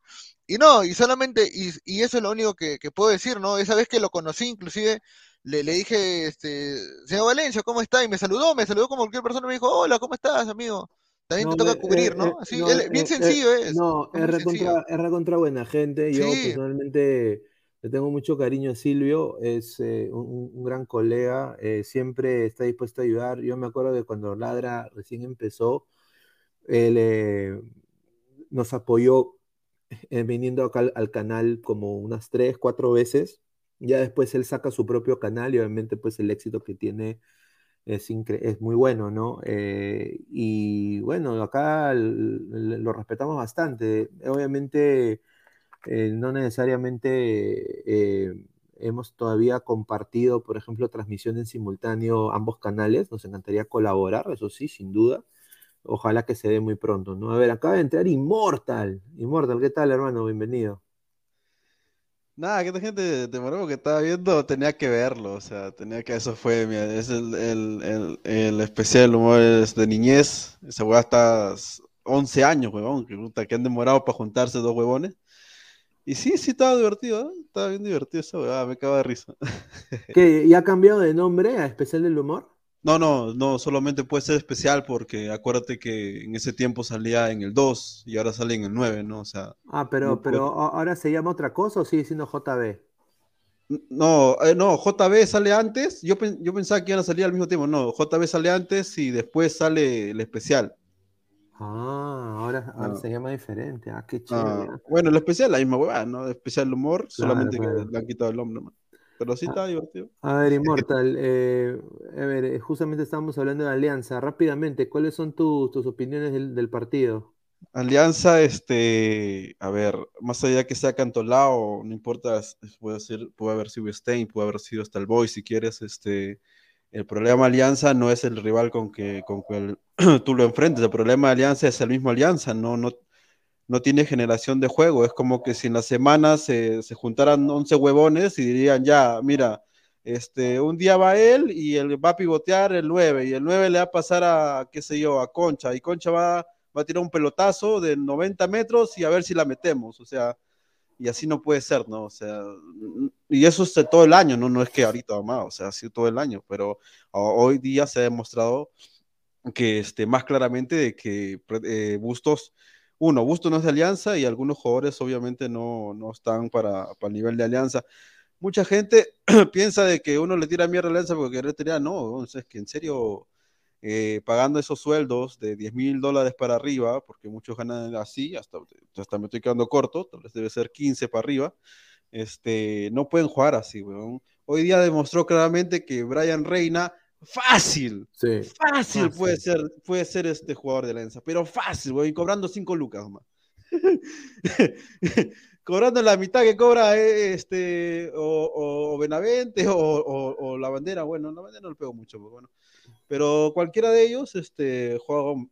y no, y solamente, y, y eso es lo único que, que, puedo decir, ¿no? Esa vez que lo conocí, inclusive, le, le dije, este, señor Valencia, ¿cómo está? Y me saludó, me saludó como cualquier persona, me dijo, hola, ¿cómo estás, amigo? También te toca cubrir, ¿no? Así, bien sencillo es. No, es recontra, buena gente. Yo personalmente le tengo mucho cariño a Silvio, es eh, un, gran colega, eh, siempre está dispuesto a ayudar. Yo me acuerdo de cuando Ladra recién empezó, él eh, nos apoyó viniendo acá al, canal como unas tres, cuatro veces. Ya después él saca su propio canal y obviamente pues el éxito que tiene es, es muy bueno, ¿no? Eh, y bueno, acá lo respetamos bastante. Obviamente, eh, no necesariamente eh, hemos todavía compartido, por ejemplo, transmisión en simultáneo ambos canales. Nos encantaría colaborar, eso sí, sin duda. Ojalá que se dé muy pronto, ¿no? A ver, acaba de entrar Immortal. Immortal, ¿qué tal, hermano? Bienvenido. Nada, que esta gente de Morocco que estaba viendo tenía que verlo, o sea, tenía que, eso fue, mira, es el, el, el, especial humor de niñez, esa hueá está 11 años, huevón, que, que han demorado para juntarse dos huevones. Y sí, sí, estaba divertido, ¿eh? estaba bien divertido esa hueá, me acaba de risa. ¿Qué, ¿Y ha cambiado de nombre a especial del humor? No, no, no, solamente puede ser especial porque acuérdate que en ese tiempo salía en el 2 y ahora sale en el 9, ¿no? O sea. Ah, pero, pero ahora se llama otra cosa o sigue siendo JB? No, eh, no, JB sale antes. Yo, yo pensaba que iban a salir al mismo tiempo. No, JB sale antes y después sale el especial. Ah, ahora, ahora se llama diferente. Ah, qué ah, chévere. bueno, el especial, la misma huevada, ¿no? Especial humor, solamente que le han quitado el nombre, ¿no? Pero sí ah, está divertido. A ver, Immortal, eh, a ver, eh, justamente estábamos hablando de Alianza. Rápidamente, ¿cuáles son tus opiniones del, partido? Alianza, este, a ver, más allá que sea Cantolao, no importa, puede, ser, puede haber sido Stein, puede haber sido hasta el Boy, si quieres, este, el problema de Alianza no es el rival con que, con que [CLEARS THROAT] tú lo enfrentes, el problema de Alianza es el mismo Alianza, no, no, no tiene generación de juego. Es como que si en la semana se, se juntaran 11 huevones y dirían, ya, mira, este, un día va él y él va a pivotear el 9 y el 9 le va a pasar a, qué sé yo, a Concha y Concha va, va a tirar un pelotazo de 90 metros y a ver si la metemos. O sea, y así no puede ser, ¿no? O sea, y eso es todo el año, ¿no? No es que ahorita, más, o sea, ha sido todo el año, pero hoy día se ha demostrado que este, más claramente de que eh, Bustos uno, Busto no es de Alianza y algunos jugadores obviamente no, no están para, para, el nivel de Alianza. Mucha gente [CLEARS THROAT] piensa de que uno le tira mierda a Alianza porque quiere tirar, no, es que en serio, eh, pagando esos sueldos de 10 mil dólares para arriba, porque muchos ganan así, hasta, hasta me estoy quedando corto, tal vez debe ser 15 para arriba, este, no pueden jugar así, weón. Hoy día demostró claramente que Brian Reina Fácil. Fácil, puede ser, puede ser este jugador de Alianza, pero fácil, voy cobrando 5 lucas más. [LAUGHS] cobrando la mitad que cobra eh, este o, Benavente o, la bandera, bueno, la bandera no le pego mucho, pero bueno. Pero cualquiera de ellos este, juega,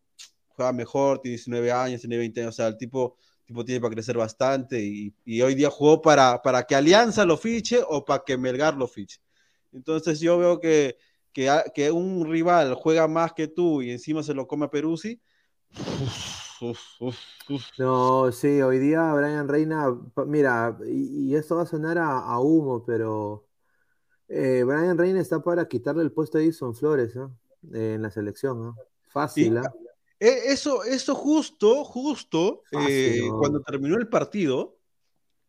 juega mejor, tiene 19 años, tiene 20 años, o sea, el tipo, tipo tiene para crecer bastante y, y, hoy día jugó para, para que Alianza lo fiche o para que Melgar lo fiche. Entonces yo veo que que, un rival juega más que tú y encima se lo come a Peruzzi. no, sí, hoy día Brian Reina, mira, y, esto va a sonar a, humo, pero eh, Brian Reina está para quitarle el puesto a Edison Flores en la selección. Fácil. ¿ah? E, eso, eso justo, justo, eh, cuando terminó el partido,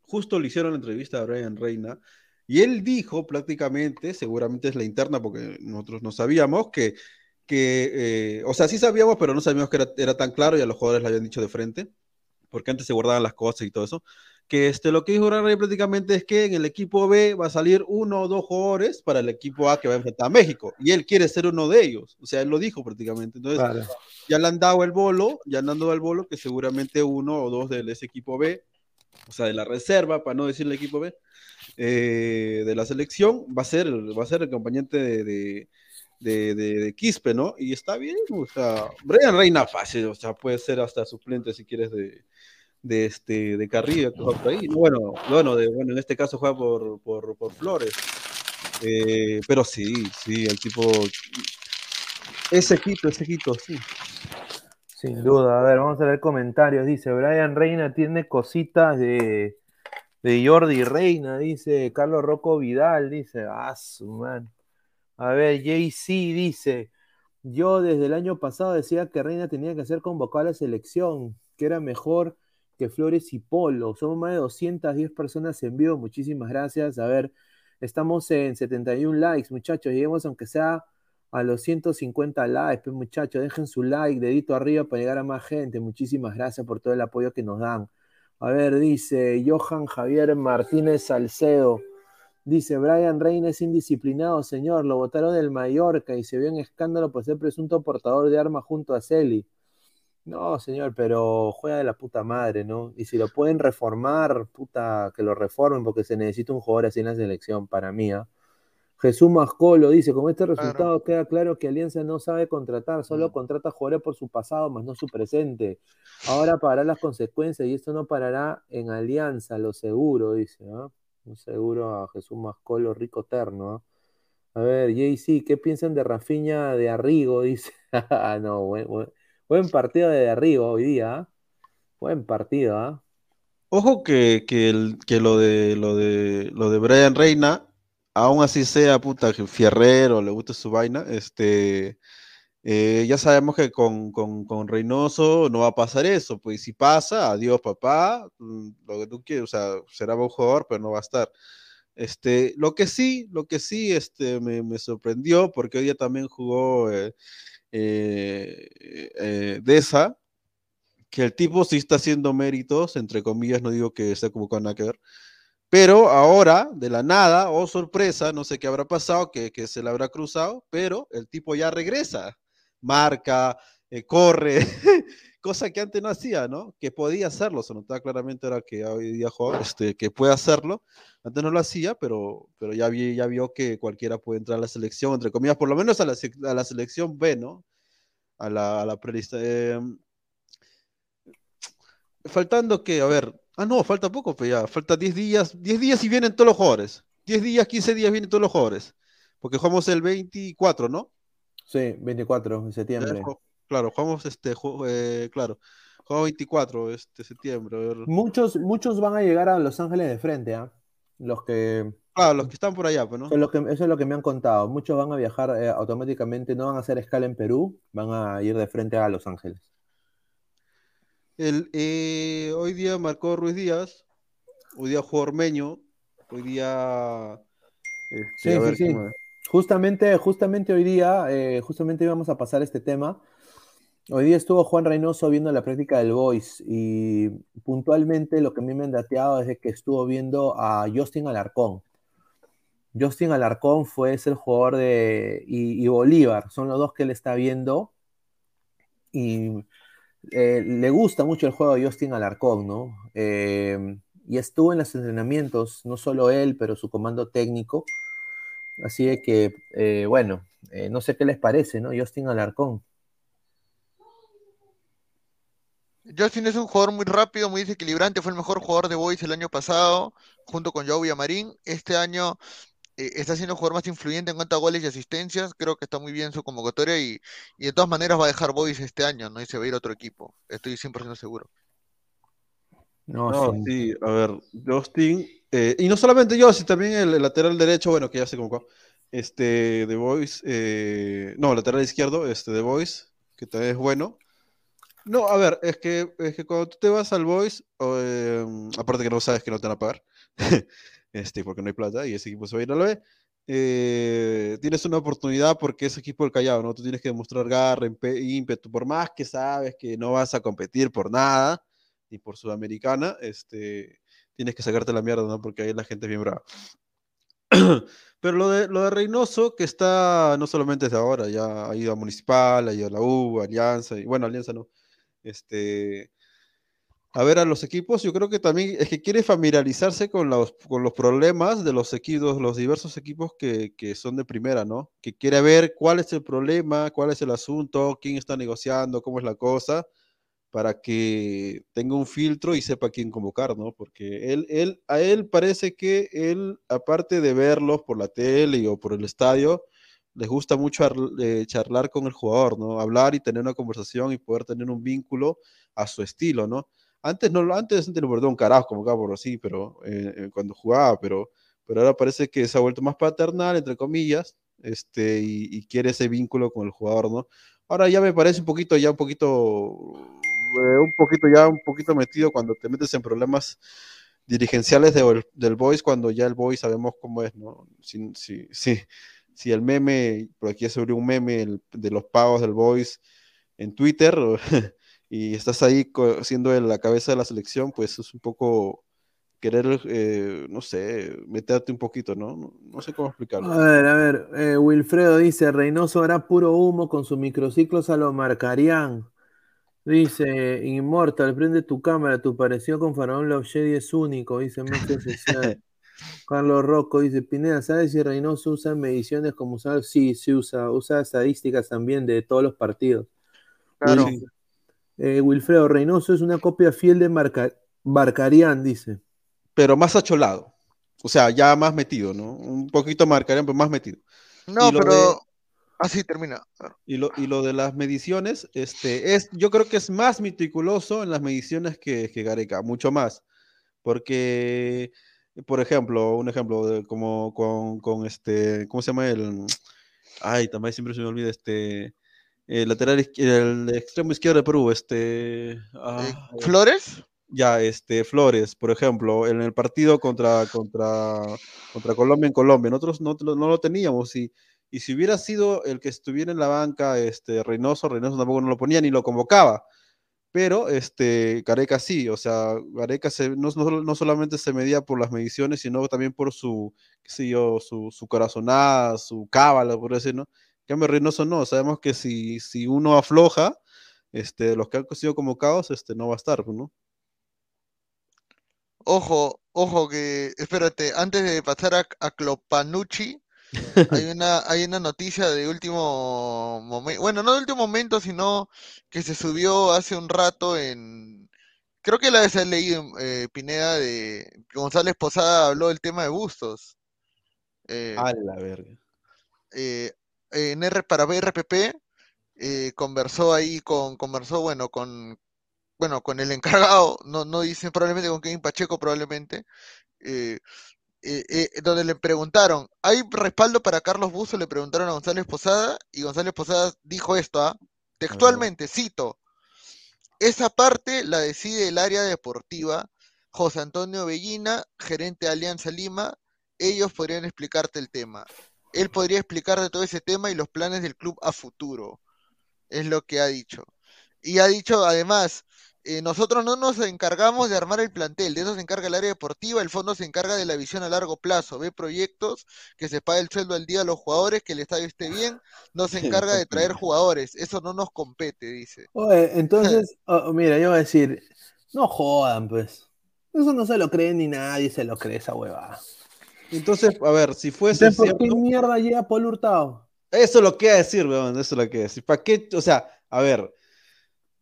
justo le hicieron la entrevista a Brian Reina y él dijo prácticamente, seguramente es la interna porque nosotros no sabíamos, que, que eh, o sea, sí sabíamos, pero no sabíamos que era, tan claro y a los jugadores le habían dicho de frente, porque antes se guardaban las cosas y todo eso, que este, lo que dijo Rey prácticamente es que en el equipo B va a salir uno o dos jugadores para el equipo A que va a enfrentar a México, y él quiere ser uno de ellos, o sea, él lo dijo prácticamente, entonces ya le han dado el bolo, ya le han dado el bolo que seguramente uno o dos de ese equipo B, o sea, de la reserva, para no decir el equipo B, eh, de la selección va a ser, va a ser el acompañante de, de, de, Quispe, ¿no? Y está bien, o sea, Brian Reina fácil, o sea, puede ser hasta suplente si quieres de, de este de Carrillo. Bueno, bueno, bueno, en este caso juega por, por, por Flores. Eh, pero sí, sí, el tipo. Ese quito, ese quito, sí. Sin duda, a ver, vamos a ver comentarios. Dice, Brian Reina tiene cositas de, de Jordi Reina, dice Carlos Rocco Vidal, dice, ah, su man. A ver, JC dice, yo desde el año pasado decía que Reina tenía que ser convocado a la selección, que era mejor que Flores y Polo. Somos más de 210 personas en vivo, muchísimas gracias. A ver, estamos en 71 likes, muchachos, lleguemos aunque sea a los 150 likes, pues, muchachos, dejen su like, dedito arriba para llegar a más gente. Muchísimas gracias por todo el apoyo que nos dan. A ver, dice Johan Javier Martínez Salcedo. Dice, Brian Reina es indisciplinado, señor. Lo votaron del Mallorca y se vio en escándalo por ser presunto portador de armas junto a Celi. No, señor, pero juega de la puta madre, ¿no? Y si lo pueden reformar, puta, que lo reformen, porque se necesita un jugador así en la selección, para mí, ¿ah? Jesús Mascolo dice, con este resultado queda claro que Alianza no sabe contratar, solo mm. contrata jugadores por su pasado, más no su presente. Ahora pagará las consecuencias y esto no parará en Alianza, lo seguro, dice, ¿no? Un seguro a Jesús Mascolo, rico terno, A ver, JC, ¿qué piensan de Rafiña de Arrigo? [LAUGHS] Dice, ah, no, buen, partido de Arrigo hoy día, ¿ah? Buen partido, ¿ah? Ojo que, el, que lo de lo de lo de Brian Reina aún así sea puta que Fierrero le guste su vaina, este, eh, ya sabemos que con, con, Reynoso no va a pasar eso, pues si pasa, adiós papá, mm, lo que tú quieres, o sea, será buen jugador, pero no va a estar. Este, lo que sí, lo que sí este, me, sorprendió, porque hoy día también jugó eh, eh, Deza, que el tipo sí está haciendo méritos, entre comillas, no digo que sea como con ver. Pero ahora, de la nada, oh sorpresa, no sé qué habrá pasado, que, se le habrá cruzado, pero el tipo ya regresa, marca, eh, corre, [LAUGHS] cosa que antes no hacía, ¿no? Que podía hacerlo, se notaba claramente ahora que hoy día juega, este, que puede hacerlo. Antes no lo hacía, pero, pero ya, vi, ya vio que cualquiera puede entrar a la selección, entre comillas, por lo menos a la, a la selección B, ¿no? A la, a la prelista. Em, faltando que, a ver, Ah, no, falta poco, pues ya, falta 10 días, 10 días y vienen todos los jugadores. 10 días, 15 días vienen todos los jugadores. Porque jugamos el 24, ¿no? Sí, 24 de septiembre. claro, jugamos este, eh, claro, jugamos 24 este septiembre. Muchos, muchos van a llegar a Los Ángeles de frente, ¿ah? Los que... Claro, los que están por allá, pues, ¿no? Eso es lo que, eso es lo que me han contado. Muchos van a viajar eh, automáticamente, no van a hacer escala en Perú, van a ir de frente a Los Ángeles. El, eh, hoy día marcó Ruiz Díaz, hoy día jugó Ormeño, hoy día... Este, sí, sí, sí. Justamente, justamente hoy día, eh, justamente íbamos a pasar este tema. Hoy día estuvo Juan Reynoso viendo la práctica del Voice y puntualmente lo que a mí me han dateado es que estuvo viendo a Justin Alarcón. Justin Alarcón fue ese el jugador de y, y, Bolívar, son los dos que él está viendo y eh, le gusta mucho el juego de Justin Alarcón, ¿no? Eh, y estuvo en los entrenamientos, no solo él, pero su comando técnico. Así que, eh, bueno, no sé qué les parece, ¿no? Justin Alarcón. Justin es un jugador muy rápido, muy desequilibrante, fue el mejor jugador de Boys el año pasado, junto con Joe Marín. Este año eh, está siendo el jugador más influyente en cuanto a goles y asistencias. Creo que está muy bien su convocatoria y, de todas maneras va a dejar Boys este año, ¿no? Y se va a ir a otro equipo. Estoy 100% seguro. No, sí. a ver, Justin, eh, y no solamente yo, sino también el, lateral derecho, bueno, que ya se convocó, este, de Boys, eh, no, lateral izquierdo, este, de Boys, que también es bueno. No, a ver, es que, es que cuando tú te vas al Boys, aparte que no sabes que no te van a pagar, [LAUGHS] este, porque no hay plata y ese equipo se va a ir a la B. Eh, tienes una oportunidad porque es equipo del Callao, ¿no? Tú tienes que demostrar garra, ímpetu, por más que sabes que no vas a competir por nada, ni por Sudamericana, este, tienes que sacarte la mierda, ¿no? Porque ahí la gente es bien brava. [CLEARS THROAT] Pero lo de, lo de Reynoso, que está no solamente desde ahora, ya ha ido a Municipal, ha ido a la U, Alianza, y bueno, Alianza no, este, a ver a los equipos, yo creo que también es que quiere familiarizarse con los, con los problemas de los equipos, los diversos equipos que, que, son de primera, ¿no? Que quiere ver cuál es el problema, cuál es el asunto, quién está negociando, cómo es la cosa, para que tenga un filtro y sepa quién convocar, ¿no? Porque él, él, a él parece que él, aparte de verlos por la tele o por el estadio, les gusta mucho eh, charlar con el jugador, ¿no? Hablar y tener una conversación y poder tener un vínculo a su estilo, ¿no? Antes no, antes, antes no un carajo como acá por así, pero eh, eh, cuando jugaba, pero, pero ahora parece que se ha vuelto más paternal, entre comillas, este, y, quiere ese vínculo con el jugador, ¿no? Ahora ya me parece un poquito, ya un poquito, eh, un poquito, ya un poquito metido cuando te metes en problemas dirigenciales del Boys, cuando ya el Boys sabemos cómo es, ¿no? Si, si, si, si el meme, por aquí se abrió un meme de los pagos del Boys en Twitter, [LAUGHS] y estás ahí siendo la cabeza de la selección, pues es un poco querer, eh, no sé, meterte un poquito, ¿no? ¿no? sé cómo explicarlo. A ver, a ver, eh, Wilfredo dice, Reynoso hará puro humo con sus microciclos a lo marcarían. Dice Immortal, prende tu cámara, tu parecido con Faraón Love es único, dice. [LAUGHS] Carlos Rocco dice, Pineda, ¿sabes si Reynoso usa mediciones como usar? Sí, sí usa, usa estadísticas también de todos los partidos. Claro. Eh, Wilfredo Reynoso es una copia fiel de Marca, dice. Pero más acholado. O sea, ya más metido, ¿no? Un poquito Marcarian, pero más metido. No, pero. de- Así termina. Y lo, y lo de las mediciones, este, es, yo creo que es más meticuloso en las mediciones que, que Gareca, mucho más. Porque, por ejemplo, un ejemplo de, como con, con este, ¿cómo se llama el? Ay, también siempre se me olvida este, el lateral, el extremo izquierdo de Perú, este, ah, Eh, ¿Flores? ya, este, Flores, por ejemplo, en el partido contra, contra, contra Colombia en Colombia, nosotros no, no lo teníamos y, y si hubiera sido el que estuviera en la banca, este, Reynoso, Reynoso tampoco no lo ponía ni lo convocaba, pero este, Gareca sí, o sea, Gareca se, no, no, no solamente se medía por las mediciones, sino también por su, qué sé yo, su, su corazonada, su cábala, por decir, ¿no? Cambio, Reynoso no, sabemos que si, si uno afloja, este, los que han sido convocados, este, no va a estar, ¿no? Ojo, ojo que, espérate, antes de pasar a, a Clopanucci, [LAUGHS] hay una, hay una noticia de último momento, bueno, no de último momento, sino que se subió hace un rato en, creo que la vez leído, eh, Pineda, de González Posada habló del tema de Bustos. Eh, A la verga. eh, en R para BRPP eh, conversó ahí con, conversó, bueno, con, bueno, con el [LAUGHS] encargado, no, no dicen probablemente con Kevin Pacheco, probablemente, eh, eh, donde le preguntaron, ¿hay respaldo para Carlos Buzo? Le preguntaron a González Posada, y González Posada dijo esto, ¿ah? Textualmente, cito, esa parte la decide el área deportiva, José Antonio Bellina, gerente de Alianza Lima, ellos podrían explicarte el tema. Él podría explicarte todo ese tema y los planes del club a futuro. Es lo que ha dicho. Y ha dicho además, eh, nosotros no nos encargamos de armar el plantel, de eso se encarga el área deportiva, el fondo se encarga de la visión a largo plazo, ve proyectos, que se pague el sueldo al día a los jugadores, que el estadio esté bien, no se encarga de traer [LAUGHS] jugadores, eso no nos compete, dice. Oye, entonces, [LAUGHS] oh, mira, yo voy a decir, no jodan, pues. Eso no se lo cree ni nadie se lo cree esa huevada. Entonces, a ver, si fuese Entonces, ¿por qué mierda llega Paul Hurtado? eso es lo que decir, weón, eso es lo que decir. ¿Para qué? O sea, a ver,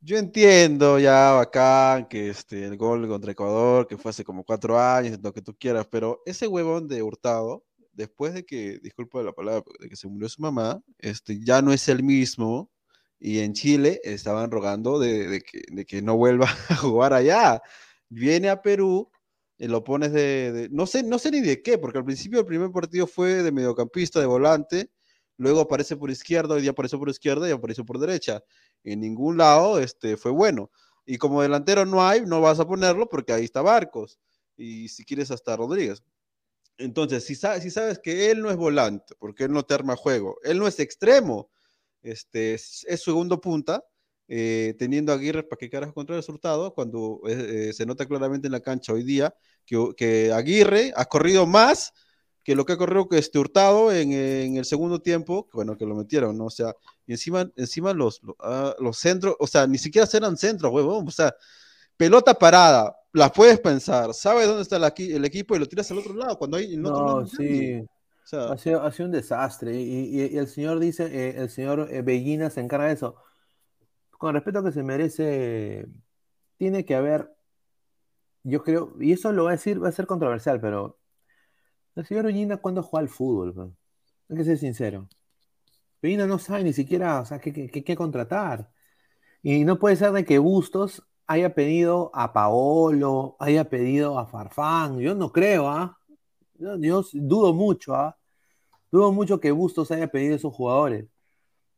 yo entiendo ya bacán que este, el gol contra Ecuador, que fue hace como cuatro años, lo que tú quieras, pero ese huevón de Hurtado, después de que, disculpa la palabra, de que se murió su mamá, este, ya no es el mismo. Y en Chile estaban rogando de, de que, de que no vuelva [LAUGHS] a jugar allá. Viene a Perú, lo pones de, no sé, no sé ni de qué, porque al principio el primer partido fue de mediocampista, de volante, luego aparece por izquierda, hoy día apareció por izquierda y apareció por derecha. En ningún lado este, fue bueno. Y como delantero no hay, no vas a ponerlo porque ahí está Barcos. Y si quieres hasta Rodríguez. Entonces, si, sa- si sabes que él no es volante, porque él no te arma juego, él no es extremo, este, es, es segundo punta, eh, teniendo a Aguirre para que carajo contra el resultado, cuando eh, eh, se nota claramente en la cancha hoy día que, que Aguirre ha corrido más que lo que ha corrido que este Hurtado en, en el segundo tiempo, bueno, que lo metieron, ¿no? O sea, y encima, encima los, los, ah, los centros, o sea, ni siquiera eran centros, huevón, o sea, pelota parada, la puedes pensar, sabes dónde está el, aquí- el equipo y lo tiras al otro lado, cuando hay en otro lado No, nadie. sí. O sea, Ha sido, ha sido un desastre. Y, y- y el señor dice, eh, el señor eh, Bellina se encarga de eso. Con el respeto que se merece, tiene que haber, yo creo, y eso lo va a decir, va a ser controversial, pero el señor Bellina cuando juega al fútbol, man? hay que ser sincero. Bellina no sabe ni siquiera, o sea, qué, contratar. Y no puede ser de que Bustos haya pedido a Paolo, haya pedido a Farfán. Yo no creo, ¿ah? Yo dudo mucho, ¿ah? Dudo mucho que Bustos haya pedido a esos jugadores.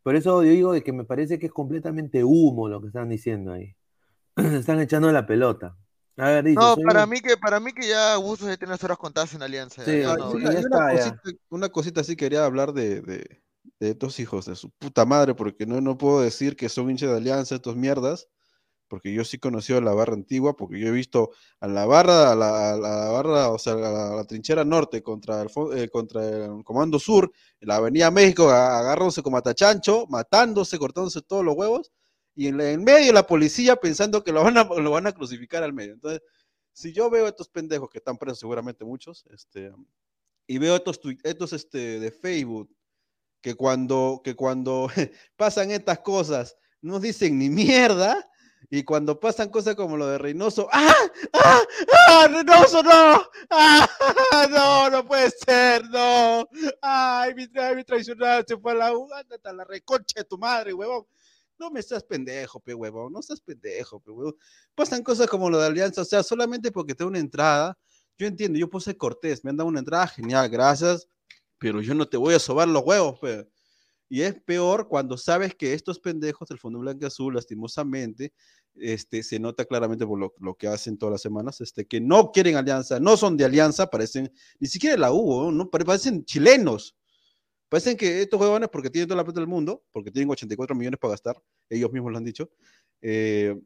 Por eso yo digo de que me parece que es completamente humo lo que están diciendo ahí. [CLEARS THROAT] Se están echando la pelota. A ver, dice. No, para un- mí que para mí que ya Bustos ya tiene las horas contadas en Alianza. Sí, ya no- sí, una, ya cosita, una cosita así quería hablar de, de, de estos hijos de su puta madre, porque no, no puedo decir que son hinchas de Alianza, estos mierdas, porque yo sí conocí a la barra antigua, porque yo he visto a la barra, a la, a la barra, o sea, a la, a trinchera norte contra el, eh, contra el Comando Sur, en la Avenida México, a- agarrándose como atachancho, matándose, cortándose todos los huevos, y en, en medio la policía pensando que lo van, a, [LAUGHS] lo van a crucificar al medio. Entonces, si yo veo a estos pendejos que están presos, seguramente muchos, este, y veo estos, estos este, de Facebook, que cuando, que cuando [LAUGHS] pasan estas cosas no dicen ni mierda, y cuando pasan cosas como lo de Reynoso, ¡ah! ¡ah! ¡ah! ¡Reynoso, no! ¡ah! [LAUGHS] ¡no! ¡no puede ser! ¡no! ¡ay! Mi, mi traicionado se fue a la U, ándate a la reconcha de tu madre, huevón! No me estás pendejo, pe huevón, no estás pendejo, pe huevón. Pasan cosas como lo de Alianza, o sea, solamente porque tengo una entrada, yo entiendo, yo puse cortés, me han dado una entrada, genial, gracias, pero yo no te voy a sobar los huevos, pe. Y es peor cuando sabes que estos pendejos del Fondo Blanco Azul, lastimosamente, este, se nota claramente por lo, lo, que hacen todas las semanas, este, que no quieren alianza, no son de alianza, parecen, ni siquiera la U, ¿no? parecen chilenos. Parecen que estos huevones, porque tienen toda la plata del mundo, porque tienen 84 millones para gastar, ellos mismos lo han dicho, eh,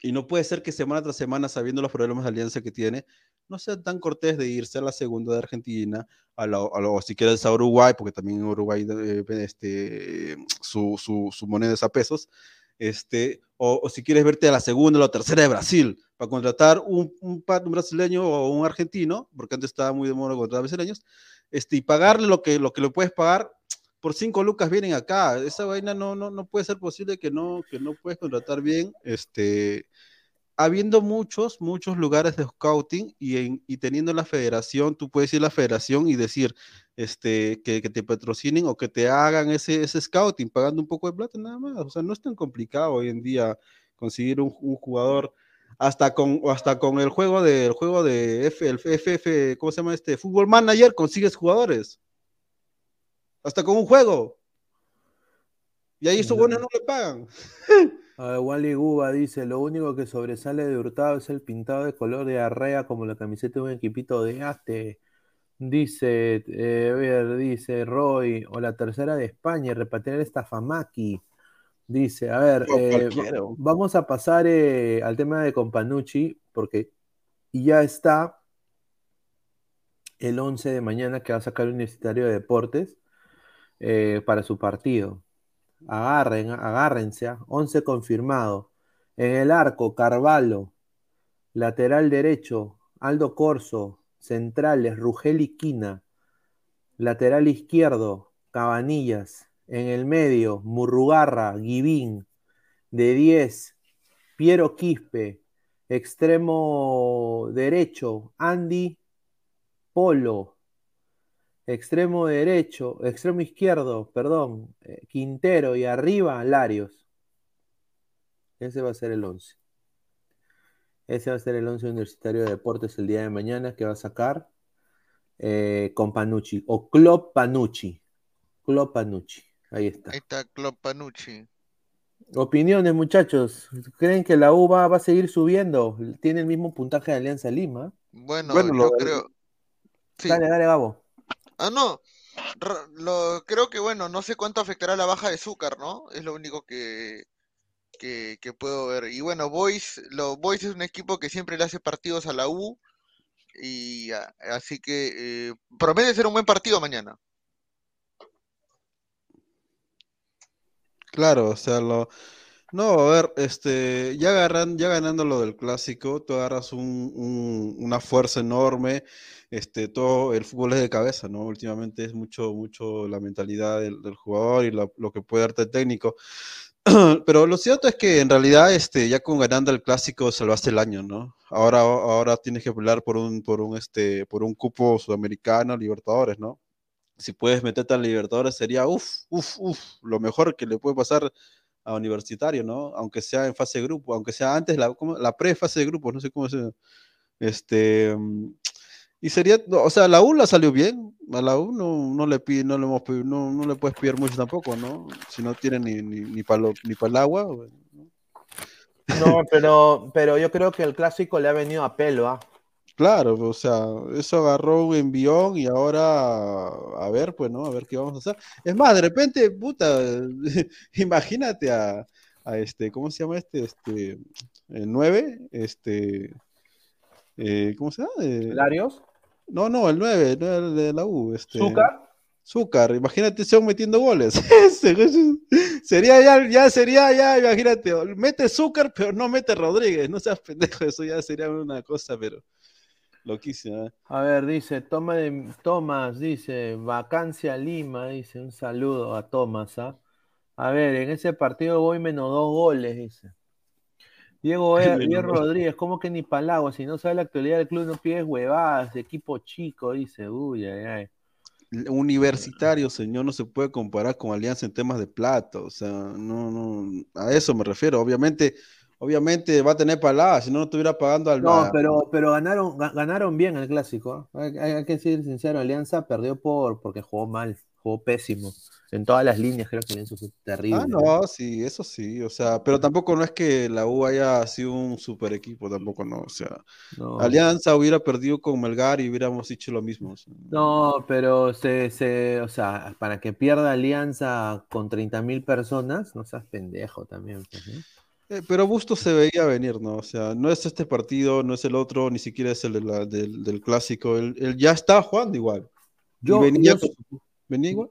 y no puede ser que semana tras semana, sabiendo los problemas de alianza que tiene, no sea tan cortés de irse a la segunda de Argentina, a la, a lo, si quieres a Uruguay, porque también en Uruguay eh, este, su, su, moneda es a pesos, este, o, o, si quieres verte a la segunda o la tercera de Brasil, para contratar un, un, un, brasileño o un argentino, porque antes estaba muy de moda contratar brasileños, este, y pagarle lo que, lo que le puedes pagar, por cinco lucas vienen acá. Esa vaina no, no, no puede ser posible que no, que no puedes contratar bien, este, habiendo muchos, muchos lugares de scouting y, en, y teniendo la federación, tú puedes ir a la federación y decir este, que, que, te patrocinen o que te hagan ese, ese scouting pagando un poco de plata nada más. O sea, no es tan complicado hoy en día conseguir un, un jugador hasta con, hasta con el juego de, el juego de F, el FF, ¿cómo se llama este? Fútbol Manager consigues jugadores. Hasta con un juego. Y ahí esos buenos no le pagan. [LAUGHS] Uh, Wally Guba dice, lo único que sobresale de Hurtado es el pintado de color de arrea como la camiseta de un equipito de ate. Dice, eh, a ver, dice Roy, o la tercera de España, repatriar esta Famaki. Dice, a ver, eh, vamos a pasar eh, al tema de Companucci, porque ya está el 11 de mañana que va a sacar el Universitario de Deportes para su partido. Agarren, agárrense, 11 confirmado. En el arco, Carvalho, lateral derecho, Aldo Corso, centrales, Rugel y Quina, lateral izquierdo, Cabanillas, en el medio, Murrugarra, Guivín. De 10, Piero Quispe. Extremo derecho, Andy Polo. Extremo derecho, extremo izquierdo, perdón, eh, Quintero y arriba, Larios. Ese va a ser el 11. Ese va a ser el 11 Universitario de Deportes el día de mañana que va a sacar eh, con Panucci o Club Panucci. Club Panucci. Ahí está. Ahí está Club Panucci. Opiniones, muchachos. ¿Creen que la U va, va, a seguir subiendo? Tiene el mismo puntaje de Alianza Lima. Bueno, bueno yo lo, creo. Sí. Dale, dale, Gabo. Ah, no. Lo, creo que, bueno, no sé cuánto afectará la baja de Zúcar, ¿no? Es lo único que, que, puedo ver. Y bueno, Boys, lo, Boys es un equipo que siempre le hace partidos a la U. Y así que eh, promete ser un buen partido mañana. Claro, o sea, lo... No, a ver, este, ya, agarran, ya ganando lo del clásico, tú agarras un, un, una fuerza enorme, este, todo el fútbol es de cabeza, ¿no? Últimamente es mucho, mucho la mentalidad del, jugador y lo, lo, que puede darte el técnico. [CLEARS THROAT] Pero lo cierto es que en realidad, este, ya con ganando el clásico salvaste el año, ¿no? Ahora, ahora tienes que pelear por un, por un, este, por un cupo sudamericano, Libertadores, ¿no? si puedes meterte a Libertadores sería, uff, uff, uff, lo mejor que le puede pasar a Universitario, ¿no? Aunque sea en fase de grupo, aunque sea antes la, la pre-fase de grupo, no sé cómo se... Este, y sería, o sea, la U la salió bien, a la U no, no le pide, no le, hemos, no, no le puedes pedir mucho tampoco, ¿no? Si no tiene ni, ni, ni para pa el agua. ¿no? no, pero, pero yo creo que el clásico le ha venido a pelo, ¿ah? Claro, o sea, eso agarró un envión y ahora, a ver, pues, ¿no? A ver qué vamos a hacer. Es más, de repente, puta, [LAUGHS] imagínate a, a, este, ¿cómo se llama este? Este, el 9, este, eh, ¿cómo se llama? Eh, ¿Larios? No, no, el 9, el de la U, este. ¿Zúcar? Zúcar, imagínate ese metiendo goles. [LAUGHS] sería ya, ya sería ya, imagínate, mete Zúcar, pero no mete Rodríguez, no seas pendejo, eso ya sería una cosa, pero loquísima. ¿eh? A ver, dice, toma de, Tomás, dice, vacancia Lima, dice, un saludo a Tomás, ¿ah? A ver, en ese partido voy menos dos goles, dice. Diego, [LAUGHS] Diego Rodríguez, ¿cómo que ni palagua? Si no sabe la actualidad del club, no pides huevadas, equipo chico, dice, uy, ay, ay universitario, señor, no se puede comparar con Alianza en temas de plata, o sea, no, no, a eso me refiero. Obviamente, obviamente va a tener palabras, si no, no estuviera pagando al. No, pero, pero ganaron, ganaron bien el clásico. ¿eh? Hay, que ser sincero, Alianza perdió por porque jugó mal, jugó pésimo. En todas las líneas creo que Alianza fue terrible. Ah, no, sí, eso sí, o sea, pero tampoco no es que la U haya sido un super equipo, tampoco no, o sea, Alianza hubiera perdido con Melgar y hubiéramos dicho lo mismo. No, pero se, se, o sea, para que pierda Alianza con 30 mil personas, no seas pendejo también. Pues, eh, pero Busto se veía venir, ¿no? O sea, no es este partido, no es el otro, ni siquiera es el del, clásico. Él, ya está jugando igual. Yo, venía, igual.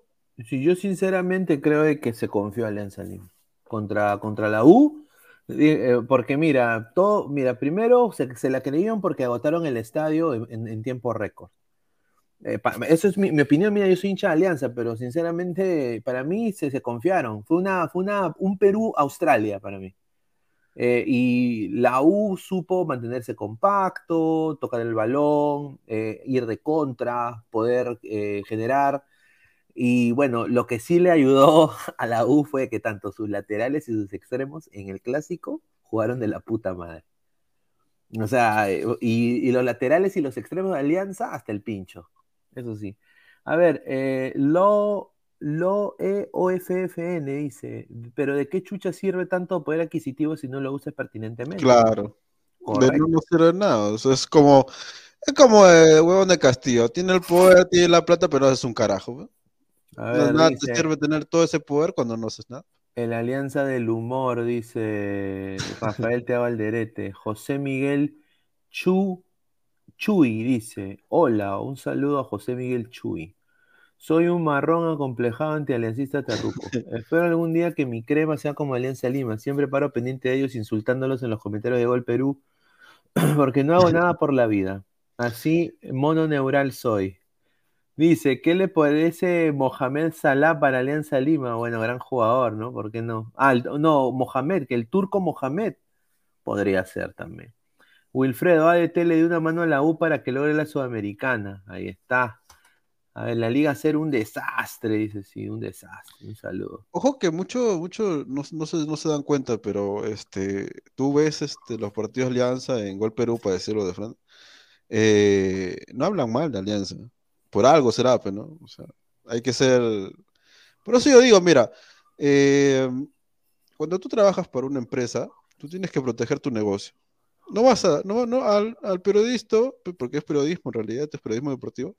Sí, yo sinceramente creo que se confió Alianza Lima contra, contra la U. Eh, porque mira, todo, mira, primero se, la creyeron porque agotaron el estadio en, tiempo récord. Eh, eso es mi, opinión, mira, yo soy hincha de Alianza, pero sinceramente para mí se, se confiaron. Fue una, fue una, un Perú-Australia para mí. Eh, y la U supo mantenerse compacto, tocar el balón, eh, ir de contra, poder eh, generar. Y bueno, lo que sí le ayudó [LAUGHS] a la U fue que tanto sus laterales y sus extremos en el clásico jugaron de la puta madre. O sea, y, los laterales y los extremos de Alianza hasta el pincho. Eso sí. A ver, lo lo EOFFN dice, pero ¿de qué chucha sirve tanto poder adquisitivo si no lo usas pertinentemente? Claro. De no, sirve nada. es como, es como el huevón de Castillo. Tiene el poder, tiene la plata, pero es un carajo. nada te sirve tener todo ese poder cuando no haces nada. En la Alianza del Humor, dice Rafael Teo Alderete. José Miguel Chu, Chuy dice: Hola, un saludo a José Miguel Chuy. Soy un marrón acomplejado anti-aliancista terruco. Espero algún día que mi crema sea como Alianza Lima. Siempre paro pendiente de ellos insultándolos en los comentarios de Gol Perú, [CLEARS THROAT] porque no hago nada por la vida. Así mononeural soy. Dice, ¿qué le parece Mohamed Salah para Alianza Lima? Bueno, gran jugador, ¿no? ¿Por qué no? Ah, no, Mohamed, que el turco Mohamed podría ser también. Wilfredo ADT le dio una mano a la U para que logre la Sudamericana. Ahí está. A ver, la liga ser un desastre, dice, sí, un desastre. Un saludo. Ojo que mucho, mucho no, no, se, no se dan cuenta, pero este, tú ves este, los partidos Alianza en Gol Perú, para decirlo de frente, eh, no hablan mal de Alianza. Por algo será, pero pues, ¿no? O sea, hay que ser. Por eso yo digo, mira, eh, cuando tú trabajas para una empresa, tú tienes que proteger tu negocio. No vas a, no, no, al, al periodista, porque es periodismo en realidad, es periodismo deportivo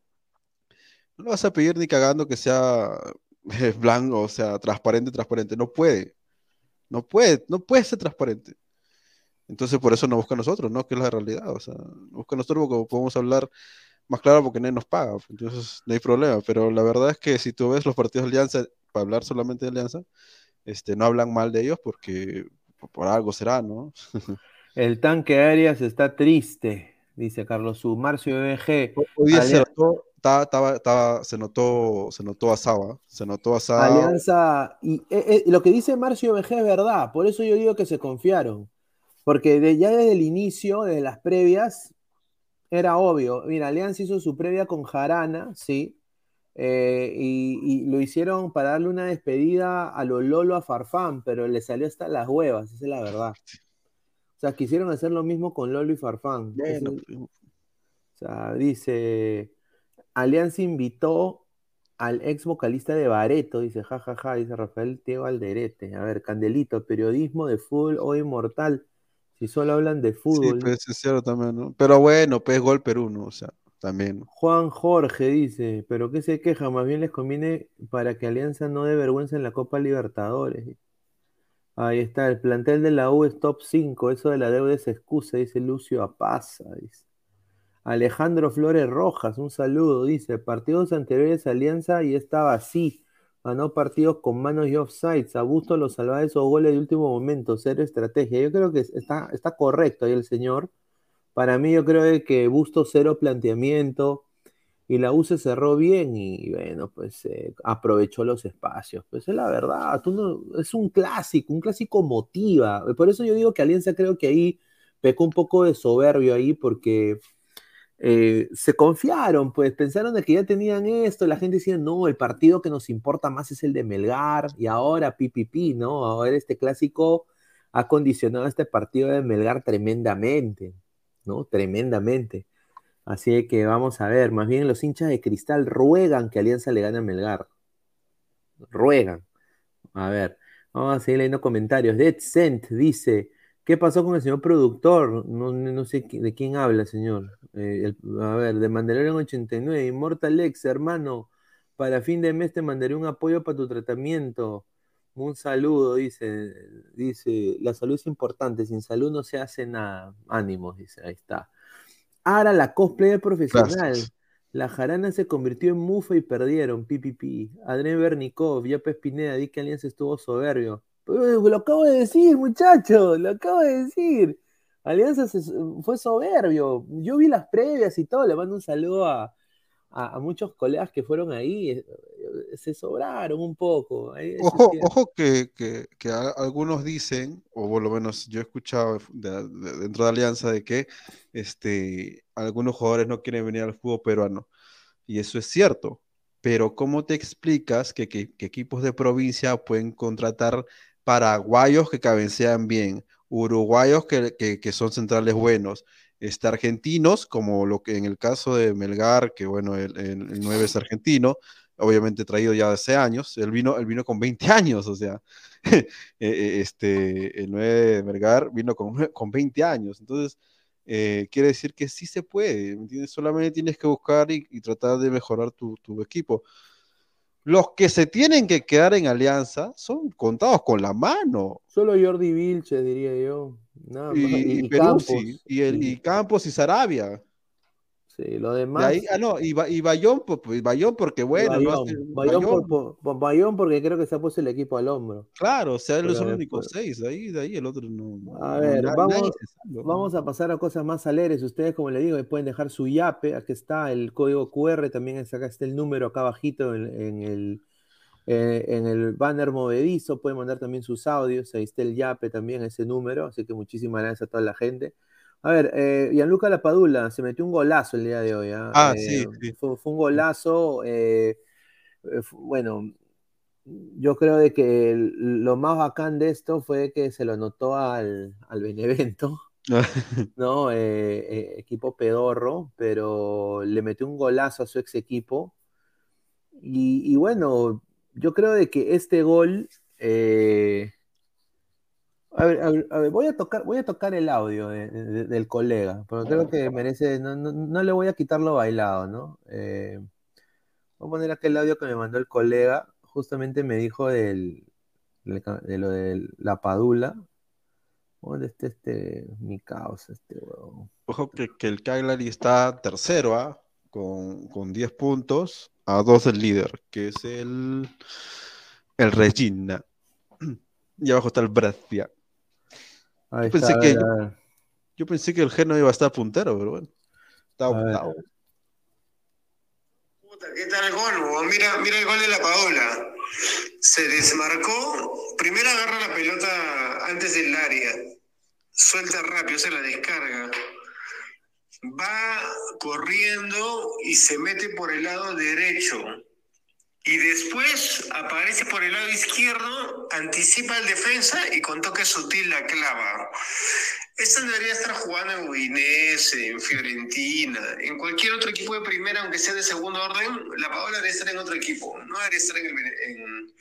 no le vas a pedir ni cagando que sea [LAUGHS] blanco, o sea, transparente, transparente. No puede. No puede, no puede ser transparente. Entonces por eso no busca a nosotros, ¿no? Que es la realidad. O sea, busca a nosotros porque podemos hablar más claro porque nadie nos paga. Entonces no hay problema. Pero la verdad es que si tú ves los partidos de Alianza, para hablar solamente de Alianza, este, no hablan mal de ellos porque por algo será, ¿no? [LAUGHS] El tanque Arias está triste, dice Carlos Su. Marcio BG. Hoy se notó, se notó a Saba, se notó a Saba. Alianza, y eh, eh, lo que dice Marcio BG es verdad, por eso yo digo que se confiaron, porque ya desde el inicio, desde las previas, era obvio, mira, Alianza hizo su previa con Jarana, sí, eh, y, lo hicieron para darle una despedida a lo Lolo a Farfán, pero le salió hasta las huevas, esa es la verdad. O sea, quisieron hacer lo mismo con Lolo y Farfán. o sea, dice, Alianza invitó al ex vocalista de Bareto, dice jajaja, dice Rafael Diego Alderete. A ver, Candelito, periodismo de fútbol o inmortal. Si solo hablan de fútbol. Sí, pues es cierto también, ¿no? Pero bueno, pues gol Perú, ¿no? O sea, también. Juan Jorge dice, pero ¿qué se queja? Más bien les conviene para que Alianza no dé vergüenza en la Copa Libertadores. Ahí está, el plantel de la U es top 5, eso de la deuda es excusa, dice Lucio Apaza, dice. Alejandro Flores Rojas, un saludo, dice, partidos anteriores a Alianza y estaba así, ganó partidos con manos y offsides, a gusto los salvaba esos goles de último momento, cero estrategia. Yo creo que está, correcto ahí el señor. Para mí yo creo que Busto cero planteamiento y la U se cerró bien y bueno, pues eh, aprovechó los espacios. Pues es la verdad, es un clásico, un clásico motiva. Por eso yo digo que Alianza creo que ahí pecó un poco de soberbio ahí porque eh, se confiaron, pues pensaron de que ya tenían esto, la gente decía, no, el partido que nos importa más es el de Melgar, y ahora pipipi, ¿no? Ahora este clásico ha condicionado este partido de Melgar tremendamente, ¿no? Tremendamente. Así que vamos a ver, más bien los hinchas de Cristal ruegan que Alianza le gane a Melgar. Ruegan. A ver, vamos a seguir leyendo comentarios. Dead Cent dice, ¿Qué pasó con el señor productor? No, sé de quién habla, señor. Eh, a ver, de Mandalorian 89, Immortal X, hermano, para fin de mes te mandaré un apoyo para tu tratamiento. Un saludo, dice, dice, la salud es importante, sin salud no se hace nada. Ánimos, dice, ahí está. Ahora la cosplayer profesional. La jarana se convirtió en mufa y perdieron, pipipi. Adrián Bernikov, Yapes Pineda, di que Alianza estuvo soberbio. Lo acabo de decir, muchacho, lo acabo de decir. Alianza fue soberbio. Yo vi las previas y todo, le mando un saludo a, muchos colegas que fueron ahí. Eh, se sobraron un poco. ojo, ojo que, algunos dicen, o por lo menos yo he escuchado dentro de Alianza, de que este, algunos jugadores no quieren venir al fútbol peruano. Y eso es cierto. Pero ¿cómo te explicas que equipos de provincia pueden contratar paraguayos que cabecean bien, uruguayos que, son centrales buenos, este, argentinos, como lo que en el caso de Melgar, que bueno, el, el, 9 es argentino, obviamente traído ya hace años, él vino, vino con 20 años, o sea, [LAUGHS] eh, eh, este, el 9 de Melgar vino con, [LAUGHS] con 20 años, entonces eh, quiere decir que sí se puede, solamente tienes que buscar y, tratar de mejorar tu, tu equipo. Los que se tienen que quedar en alianza son contados con la mano. Solo Jordi Vilche, diría yo. y, Campos. Y, el, y Campos y Sarabia. Sí, lo demás. ah, no, y, y Bayón, pues, Bayón porque bueno. Bayón, porque creo que se ha puesto el equipo al hombro. Claro, o sea, él son los únicos seis, de ahí, de ahí el otro no. A ver, vamos, vamos a pasar a cosas más alegres. Ustedes, como le digo, pueden dejar su yape, aquí está el código QR, también acá está el número acá abajito en, el. Eh, en el banner movedizo, pueden mandar también sus audios, ahí está el yape también, ese número, así que muchísimas gracias a toda la gente. A ver, eh, Gianluca Lapadula se metió un golazo el día de hoy. ¿ah? ah sí, eh, Fue, un golazo. Eh, eh, bueno, yo creo de que lo más bacán de esto fue que se lo notó al, al Benevento. [LAUGHS] ¿no? equipo pedorro, pero le metió un golazo a su ex equipo. Y, y bueno, yo creo de que este gol a ver, a ver, voy a tocar, voy a tocar el audio del colega, pero creo que merece, no, le voy a quitar lo bailado, ¿no? Eh, voy a poner aquel audio que me mandó el colega, justamente me dijo del, de lo de la padula. ¿Dónde está este, mi caos, este Ojo que, el Cagliari está tercero, ¿ah? Con, con 10 puntos a 2 del líder, que es el, el Regina. [CLEARS THROAT] Y abajo está el Brescia yo, pensé que, yo, pensé que el Geno iba a estar puntero, pero bueno. Está octavo. ¿Qué tal el gol? Mira, mira el gol de la Paola. Se desmarcó. Primero agarra la pelota antes del área. Suelta rápido, se la descarga. Va corriendo y se mete por el lado derecho y después aparece por el lado izquierdo, anticipa el defensa y con toque sutil la clava. Esta debería estar jugando en Udinese, en Fiorentina, en cualquier otro equipo de primera, aunque sea de segundo orden. La Paola debería estar en otro equipo, no debería estar en el,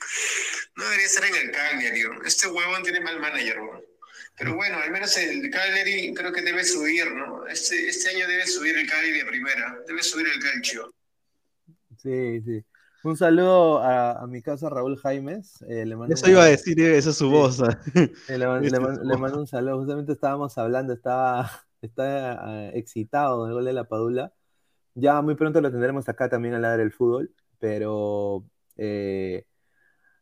no debería estar en el Cagliari. Este huevón tiene mal manager. Pero bueno, al menos el Cagliari creo que debe subir, ¿no? Este, este año debe subir el Cagliari de primera, debe subir el Calcio. Sí, sí. Un saludo a, mi casa Raúl Jaimes. Eh, Eso iba a decir, esa es su voz. [LAUGHS] Eh, le, mando un saludo. Justamente estábamos hablando, estaba, [LAUGHS] está ah, excitado con el gol de la Padula. Ya muy pronto lo tendremos acá también a la del fútbol, pero eh,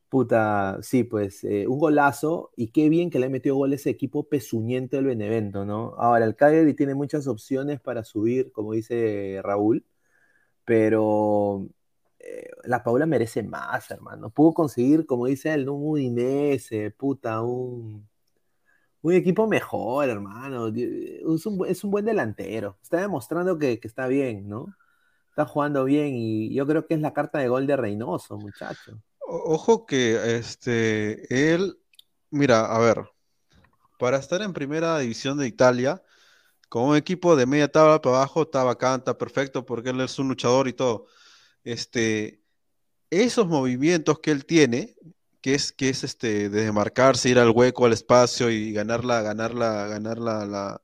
puta, sí, pues eh, un golazo y qué bien que le ha metido gol ese equipo pesuñente del Benevento, ¿no? Ahora, el Cagliari tiene muchas opciones para subir, como dice Raúl, pero eh, la Paula merece más, hermano. Pudo conseguir, como dice él, un Udinese, puta, un, un equipo mejor, hermano. Es un, es un buen delantero. Está demostrando que, que, está bien, ¿no? Está jugando bien y yo creo que es la carta de gol de Reynoso, muchacho. Ojo que este él, mira, a ver, para estar en primera división de Italia, con un equipo de media tabla para abajo, está bacán, está perfecto, porque él es un luchador y todo. Este, esos movimientos que él tiene, que es, que es este, de marcarse, ir al hueco, al espacio y ganarla, ganarla, ganar la,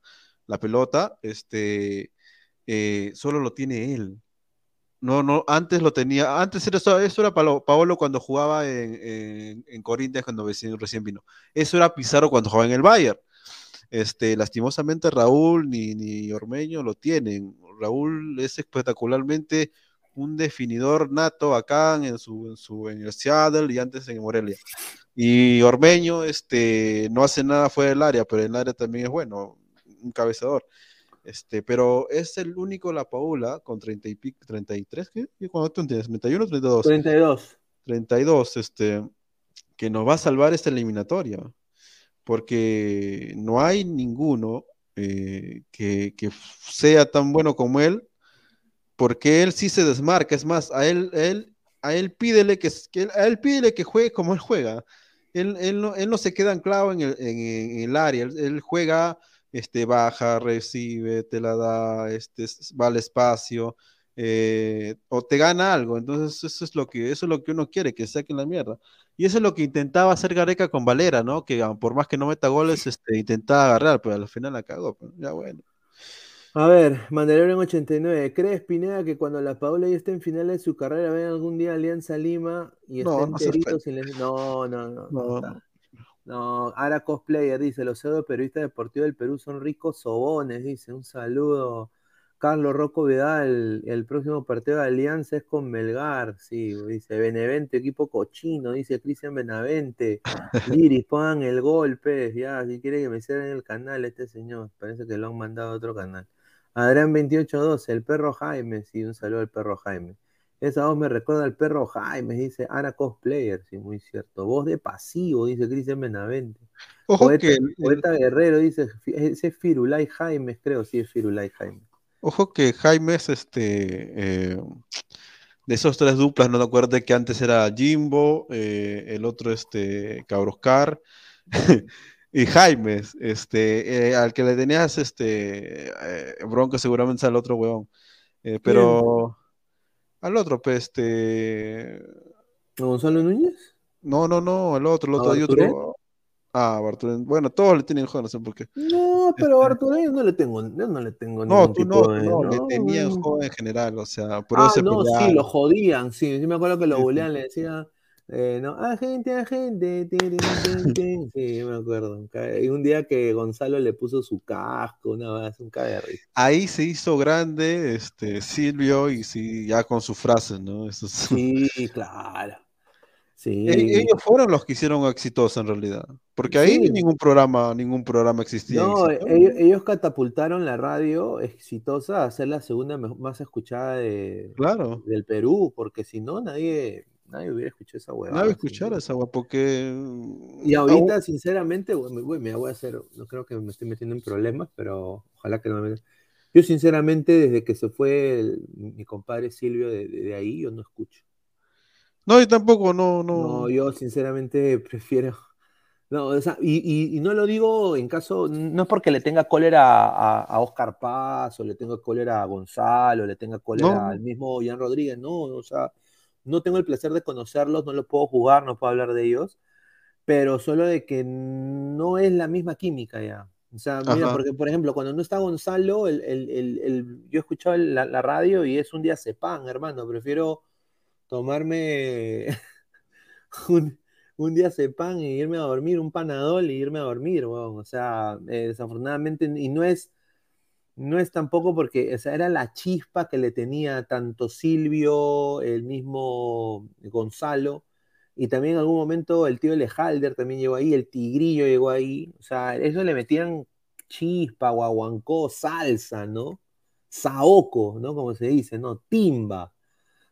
la, pelota, este, eh, solo lo tiene él. No, no, antes lo tenía, antes era eso, era Paolo, cuando jugaba en, en, Corinthians, cuando recién, recién, vino. Eso era Pizarro cuando jugaba en el Bayern. Este, lastimosamente Raúl ni, ni Ormeño lo tienen. Raúl es espectacularmente un definidor nato acá en su, en su en el Seattle y antes en Morelia. Y Ormeño este, no hace nada fuera del área, pero en el área también es bueno, un cabezador. Este, pero es el único La Paula con 30 y pico, 33, ¿qué? ¿Cuándo tú entiendes? ¿31 o 32? 32. 32, este, que nos va a salvar esta eliminatoria. Porque no hay ninguno eh, que, que, sea tan bueno como él, porque él sí se desmarca. Es más, a él, él, a él pídele que, que a él pídele que juegue como él juega. Él, él, no, él no se queda anclado en el, en, el área, él, juega este, baja, recibe, te la da, este, va al espacio, eh, o te gana algo. Entonces, eso es lo que, eso es lo que uno quiere, que saquen la mierda. Y eso es lo que intentaba hacer Gareca con Valera, ¿no? Que ah, por más que no meta goles, este, intentaba agarrar, pero al final la cagó. Pero ya bueno. A ver, Mandalorian 89. ¿Crees, Pineda, que cuando la Paula ya esté en finales de su carrera, vean algún día Alianza Lima y estén no, no, no, no, no, no, Ara Cosplayer dice, los pseudo periodistas deportivos del Perú son ricos sobones, dice, un saludo. Carlos Rocco Vidal, el próximo partido de Alianza es con Melgar, sí, dice, Benevente, equipo cochino, dice Cristian Benavente, [LAUGHS] Liris, pongan el golpe, ya, si quiere que me cierren el canal este señor, parece que lo han mandado a otro canal. Adrián 2812, el perro Jaime, sí, un saludo al perro Jaime. Esa voz me recuerda al perro Jaime, dice Ana Cosplayer, sí, muy cierto. Voz de pasivo, dice Cristian Benavente. Ojo poeta, que poeta Guerrero dice, ese es Firulay Jaime, creo, sí es Firulay Jaime. Ojo que Jaime es este, eh, de esos tres duplas, no te acuerdas que antes era Jimbo, eh, el otro este, Cabroscar, [LAUGHS] y Jaime, este, eh, al que le tenías este, bronco seguramente al otro huevón. pero... Al otro, pues, este. ¿Gonzalo Núñez? No, no, no, al otro, el otro, hay otro. Ah, Bartolén. Bueno, todos le tienen joven, no sé por qué. No, pero a este Bartolén no le tengo, yo no le tengo No, tú no, no, le tenían joven en general, o sea, por ah, no, sí, lo jodían, sí, sí me acuerdo que lo bulean, le decía, eh, no, agente, agente, [LAUGHS] sí, me acuerdo. Y un día que Gonzalo le puso su casco, una vez, un cague Ahí se hizo grande este Silvio y sí, ya con sus frases, ¿no? Sí, [LAUGHS] claro. Sí. E-, ellos fueron los que hicieron exitosa en realidad. Porque ahí ningún programa, ningún programa existía. No, ellos, catapultaron la radio exitosa a ser la segunda más escuchada de, claro. del Perú, porque si no, nadie, nadie hubiera escuchado esa hueá. Nadie escuchara esa hueá, porque. Y ahorita, sinceramente, me voy a hacer, no creo que me estoy metiendo en problemas, pero ojalá que no me. Yo, sinceramente, desde que se fue mi compadre Silvio de, ahí, yo no escucho. No, yo tampoco, no, no. No, yo sinceramente [LAUGHS] prefiero. No, o sea, y, y, no lo digo en caso, no es porque le tenga cólera a, a, Oscar Paz, o le tenga cólera a Gonzalo, o le tenga cólera al mismo Jan Rodríguez, no, o sea, no tengo el placer de conocerlos, no lo puedo jugar, no puedo hablar de ellos, pero solo de que no es la misma química ya. O sea, mira, porque por ejemplo, cuando no está Gonzalo, el, el, el, yo escuchaba la, la, radio y es un día sepan, hermano. Prefiero tomarme [LAUGHS] un, un, día sepan y irme a dormir, un panadol y irme a dormir, weón. O sea, eh, desafortunadamente, y no es no es tampoco porque esa era la chispa que le tenía tanto Silvio, el mismo Gonzalo, y también en algún momento el tío Lejalder también llegó ahí, el Tigrillo llegó ahí, o sea, eso le metían chispa, guaguancó, salsa, ¿no? Saoco, ¿no? Como se dice, ¿no? Timba,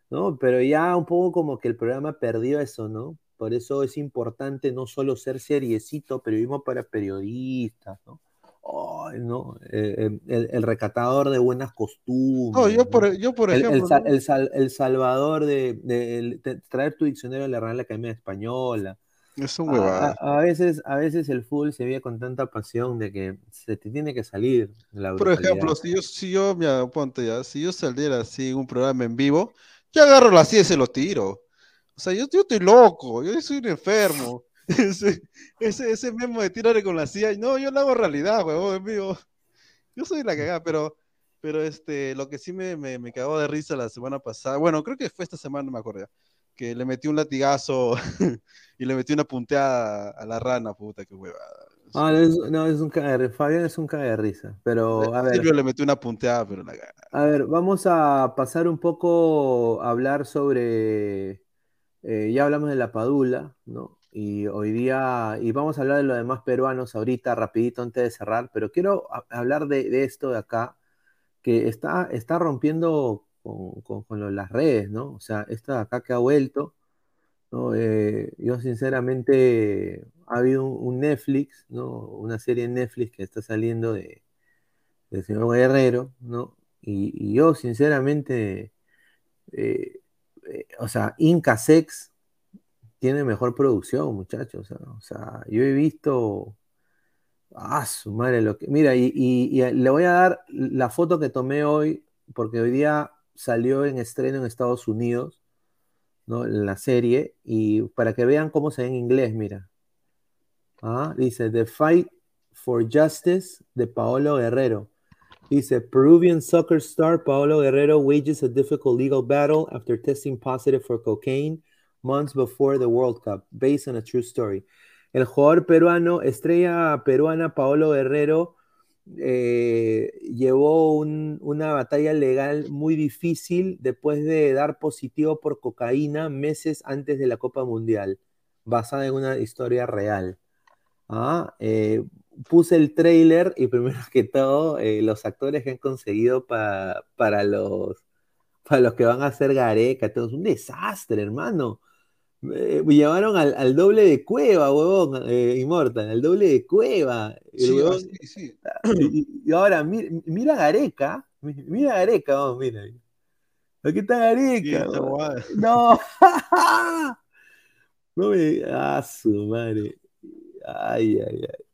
¿no? Pero ya un poco como que el programa perdió eso, ¿no? Por eso es importante no solo ser seriecito, periodismo para periodistas, ¿no? ¿No? Eh, el, el, recatador de buenas costumbres. No, yo por, yo por ejemplo. El, el, salvador de, de, traer tu diccionario a la Real Academia Española. Es un a, a, veces, a veces el fútbol se ve con tanta pasión de que se te tiene que salir. La por ejemplo, si yo, si yo, mira, ponte ya, si yo saliera así en un programa en vivo, yo agarro la silla y se lo tiro. O sea, yo, yo estoy loco, yo soy un enfermo. Ese, ese, ese memo de tirarle con la CIA, no, yo lo hago realidad, huevón, vivo. Yo soy la cagada, pero, pero este, lo que sí me, me, me, cagó de risa la semana pasada, bueno, creo que fue esta semana, no me acuerdo, que le metí un latigazo [LAUGHS] y le metí una punteada a la rana, puta, qué huevada. Ah, no, es, no, es un caer, Fabián es un caer de risa, pero a ver. le metí una punteada, pero la A ver, vamos a pasar un poco a hablar sobre, eh, ya hablamos de la Padula, ¿no? Y hoy día, y vamos a hablar de los demás peruanos ahorita, rapidito antes de cerrar, pero quiero hablar de, esto de acá, que está, está rompiendo con, con, las redes, ¿no? O sea, esto de acá que ha vuelto, ¿no? Eh, yo sinceramente, ha habido un, Netflix, ¿no? Una serie en Netflix que está saliendo de, del señor Guerrero, ¿no? Y, yo sinceramente, eh, eh, o sea, Inca Sex, tiene mejor producción, muchachos. O sea, yo he visto. Ah, su madre, lo que. Mira, y, le voy a dar la foto que tomé hoy, porque hoy día salió en estreno en Estados Unidos, ¿no? La serie, y para que vean cómo se ve en inglés, mira. Ah, dice The Fight for Justice de Paolo Guerrero. Dice Peruvian soccer star Paolo Guerrero wages a difficult legal battle after testing positive for cocaine months before the World Cup, based on a true story. El jugador peruano, estrella peruana Paolo Guerrero, eh, llevó una batalla legal muy difícil después de dar positivo por cocaína meses antes de la Copa Mundial, basada en una historia real. Ah, eh, puse el trailer y primero [LAUGHS] que todo, eh, los actores que han conseguido para, los, para los que van a hacer Gareca, todo es un desastre, hermano. Me llevaron al, doble de cueva, huevón, eh, Immortal, al doble de cueva. [CLEARS THROAT] Y, ahora, mira, Gareca, mira Gareca, vamos, mira. Aquí está Gareca. no. [LAUGHS] no me. Ah, su madre. Ay, ay, ay.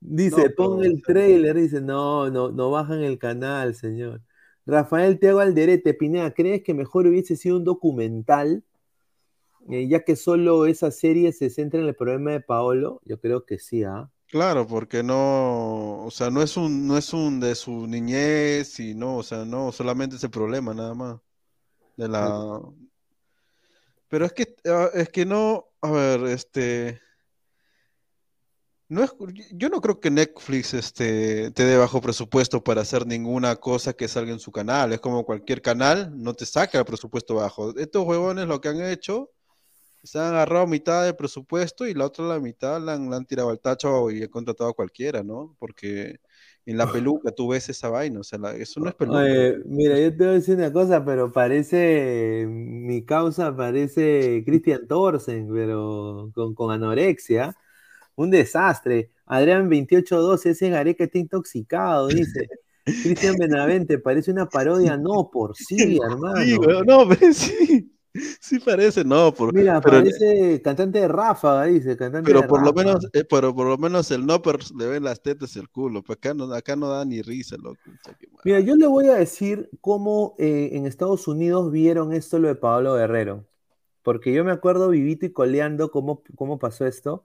Dice, pon el trailer, dice, no, no, no bajan el canal, señor. Rafael Teo Alderete, Pineda, ¿crees que mejor hubiese sido un documental? Eh, ya que solo esa serie se centra en el problema de Paolo, yo creo que sí, ¿ah? Claro, porque no, o sea, no es un, no es un de su niñez y no, o sea, no, solamente ese problema nada más. De la pero es que ah, es que no, a ver, este no es, yo no creo que Netflix este, te dé bajo presupuesto para hacer ninguna cosa que salga en su canal. Es como cualquier canal, no te saca el presupuesto bajo. Estos huevones lo que han hecho se han agarrado mitad del presupuesto y la otra la mitad la han, tirado al tacho y han contratado a cualquiera, ¿no? Porque en la peluca tú ves esa vaina, o sea, eso no es peluca. mira, yo te voy a decir una cosa, pero parece, mi causa parece Christian Thorsen, pero con, anorexia. Un desastre. Adrián 2812, ese Gareca está intoxicado, dice. [LAUGHS] Cristian Benavente, parece una parodia, no, por sí, hermano. Sí, no, pero sí. Sí parece, no, por, Mira, parece cantante de Ráfaga, dice, cantante pero por lo menos, eh, pero por lo menos el no le ven las tetas y el culo, pues acá no, acá no da ni risa, loco. Mira, yo le voy a decir cómo eh, en Estados Unidos vieron esto lo de Pablo Guerrero, porque yo me acuerdo vivito y coleando cómo, cómo pasó esto,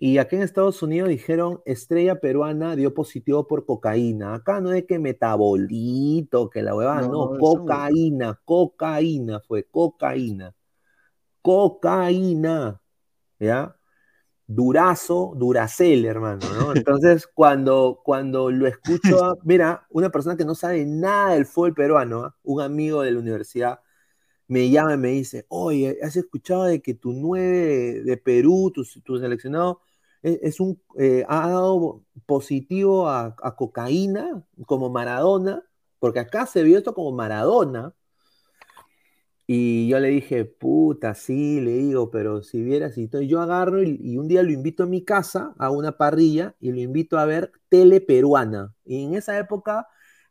y aquí en Estados Unidos dijeron, estrella peruana dio positivo por cocaína. Acá no es que metabolito, que la huevada, no, cocaína, cocaína fue, cocaína. Cocaína, ¿ya? durazo, duracel, hermano, ¿no? [LAUGHS] Entonces, cuando, cuando lo escucho, mira, una persona que no sabe nada del fútbol peruano, ¿ah? un amigo de la universidad, me llama y me dice, oye, ¿has escuchado de que tu nueve de, Perú, tu, seleccionado, es, un, eh, ha dado positivo a, a, cocaína como Maradona? Porque acá se vio esto como Maradona, y yo le dije, puta, sí, le digo, pero si vieras, y yo agarro y, un día lo invito a mi casa, a una parrilla, y lo invito a ver tele peruana. Y en esa época,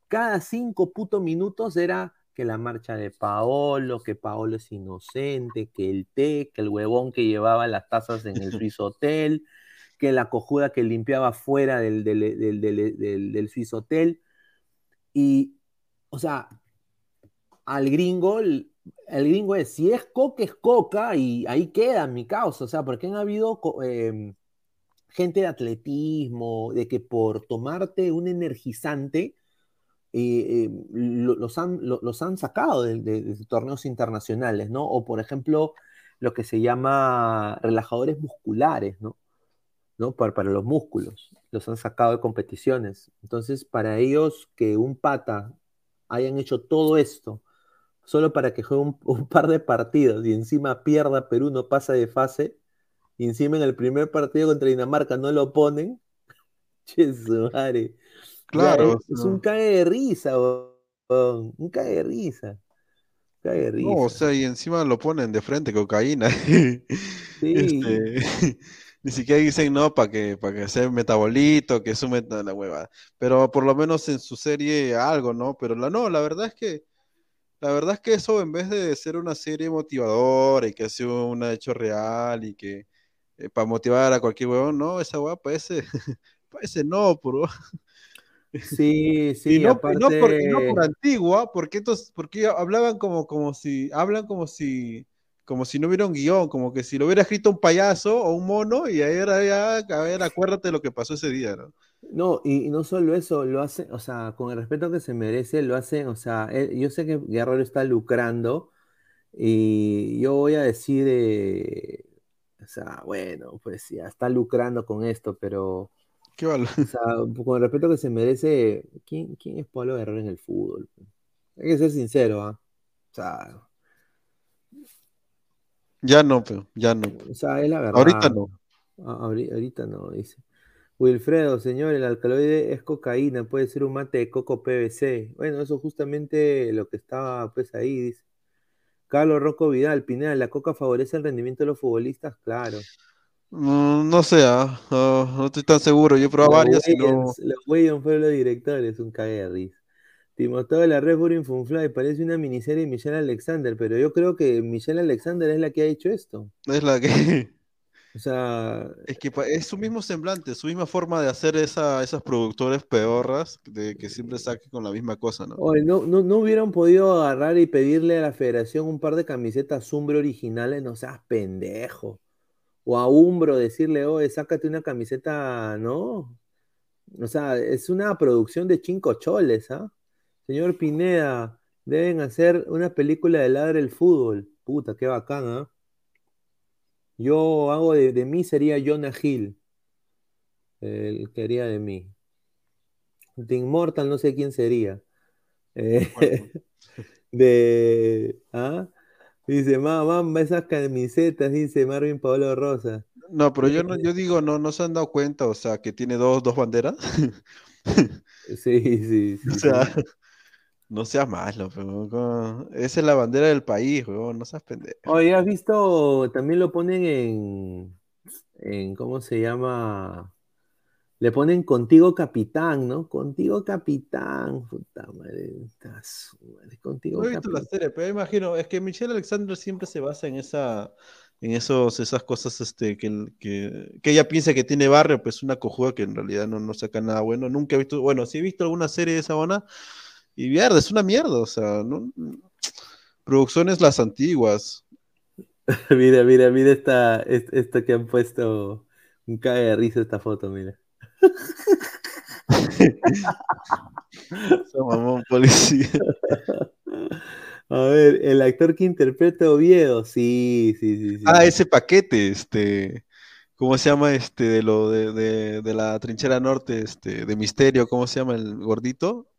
cada cinco putos minutos era que la marcha de Paolo, que Paolo es inocente, que el té, que el huevón que llevaba las tazas en el Swiss [LAUGHS] Hotel, que la cojuda que limpiaba fuera del, del, del, del Swiss Hotel. Y, o sea, al gringo el gringo es, si es coca, es coca, y ahí queda mi causa, o sea, porque han habido em, gente de atletismo, de que por tomarte un energizante, eh, em, los, han, los, han, sacado de, torneos internacionales, ¿no? O por ejemplo, lo que se llama relajadores musculares, ¿no? ¿No? Para, para, los músculos, los han sacado de competiciones. Entonces, para ellos que un pata hayan hecho todo esto, solo para que juegue un, [LAUGHS] par de partidos y encima pierda Perú, no pasa de fase, y encima en el primer partido contra Dinamarca no lo ponen. [LAUGHS] Che, madre. Claro. es, un cae de risa, un cae de risa. Cae de risa. No, o sea, y encima lo ponen de frente, cocaína. [LAUGHS] Sí. Este, ni siquiera dicen no para que, para que sea metabolito, que sume la hueva. Pero por lo menos en su serie algo, ¿no? Pero la no, la verdad es que la verdad es que eso, en vez de ser una serie motivadora y que sea un hecho real y que eh, para motivar a cualquier huevón, no, esa hueá parece, [LAUGHS] parece no, por Sí, [LAUGHS] sí, y no, por, antigua, porque entonces, porque hablaban como, como si, hablan como si, como si no hubiera un guion, como que si lo hubiera escrito un payaso o un mono, y ahí era ya, a ver, acuérdate lo que pasó ese día, ¿no? No, y, no solo eso, lo hacen, o sea, con el respeto que se merece, lo hacen, o sea, yo sé que Guerrero está lucrando y yo voy a decir, eh, o sea, bueno, pues ya está lucrando con esto, pero, ¿Qué o sea, con el respeto que se merece, ¿quién, quién es Pablo Guerrero en el fútbol? Hay que ser sincero, ¿ah? O sea, ya no, pero ya no. O sea, es la verdad. Ahorita no. ahorita no, dice. Wilfredo, señor, el alcaloide es cocaína, puede ser un mate de coco PVC. Bueno, eso justamente lo que estaba pues ahí, dice. Carlos Rocco Vidal, Pineda, ¿la coca favorece el rendimiento de los futbolistas? Claro. Mm, no sé, ah, no, estoy tan seguro. Yo he probado varias y no. Los Williams fueron los directores, un cague de risa. Timoteo de la Red Bull Funfly parece una miniserie de Michelle Alexander, pero yo creo que Michelle Alexander es la que ha hecho esto. Es la que. [LAUGHS] O sea. Es que es su mismo semblante, su misma forma de hacer esa, esas productores peorras de que siempre saquen con la misma cosa, ¿no? no, no, hubieran podido agarrar y pedirle a la federación un par de camisetas Umbro originales, no seas pendejo. O a Umbro decirle, oye, sácate una camiseta, ¿no? O sea, es una producción de cinco choles, ¿ah? Señor Pineda, deben hacer una película de ladre el fútbol. Puta, qué bacán, ¿ah? Yo hago de, mí sería Jonah Hill. El que haría de mí. De Immortal no sé quién sería. Eh, [LAUGHS] de. ¿ah? Dice, mamá, esas camisetas, dice Marvin Pablo Rosa. No, pero yo no, yo digo, no, no se han dado cuenta, o sea, que tiene dos, dos banderas. sí, [LAUGHS] sí, sí. O sea, no seas malo, pero esa es la bandera del país, weón, no seas pendejo. Oye, ¿has visto? También lo ponen en, en, ¿cómo se llama? Le ponen contigo capitán, ¿no? Contigo capitán. Puta madre, contigo no he visto la serie, pero imagino, es que Michelle Alexander siempre se basa en esa, en esos, esas cosas este, que, que, que ella piensa que tiene barrio, pues una cojuda que en realidad no, no saca nada bueno. Nunca he visto, bueno, sí he visto alguna serie de esa buena y mierda, es una mierda, o sea, ¿no? producciones las antiguas. [LAUGHS] mira, mira, mira esta, esta que han puesto un cae de risa esta foto, mira. Somos policía. [LAUGHS] A ver, el actor que interpreta a Oviedo, sí, sí, sí, Ah, ese paquete, este. ¿Cómo se llama este de lo de, de, de la trinchera norte, este, de Misterio? ¿Cómo se llama el gordito?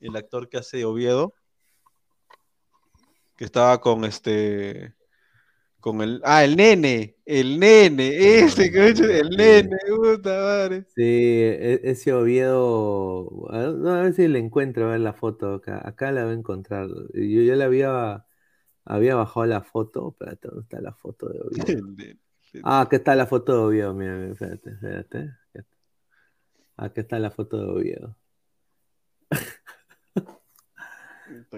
El actor que hace Oviedo. Que estaba con este. Con el. Ah, el nene. El nene. Ese, el nene. Puta madre. Sí, e- ese Oviedo. A no, a ver si le encuentro a ver la foto acá. Acá la voy a encontrar. Yo ya la había, había bajado la foto. Espérate, ¿dónde está la foto de [LAUGHS] Oviedo? Ah, aquí está la foto de Oviedo, mira, mira, espérate, espérate. Aquí está la foto de Oviedo. [LAUGHS]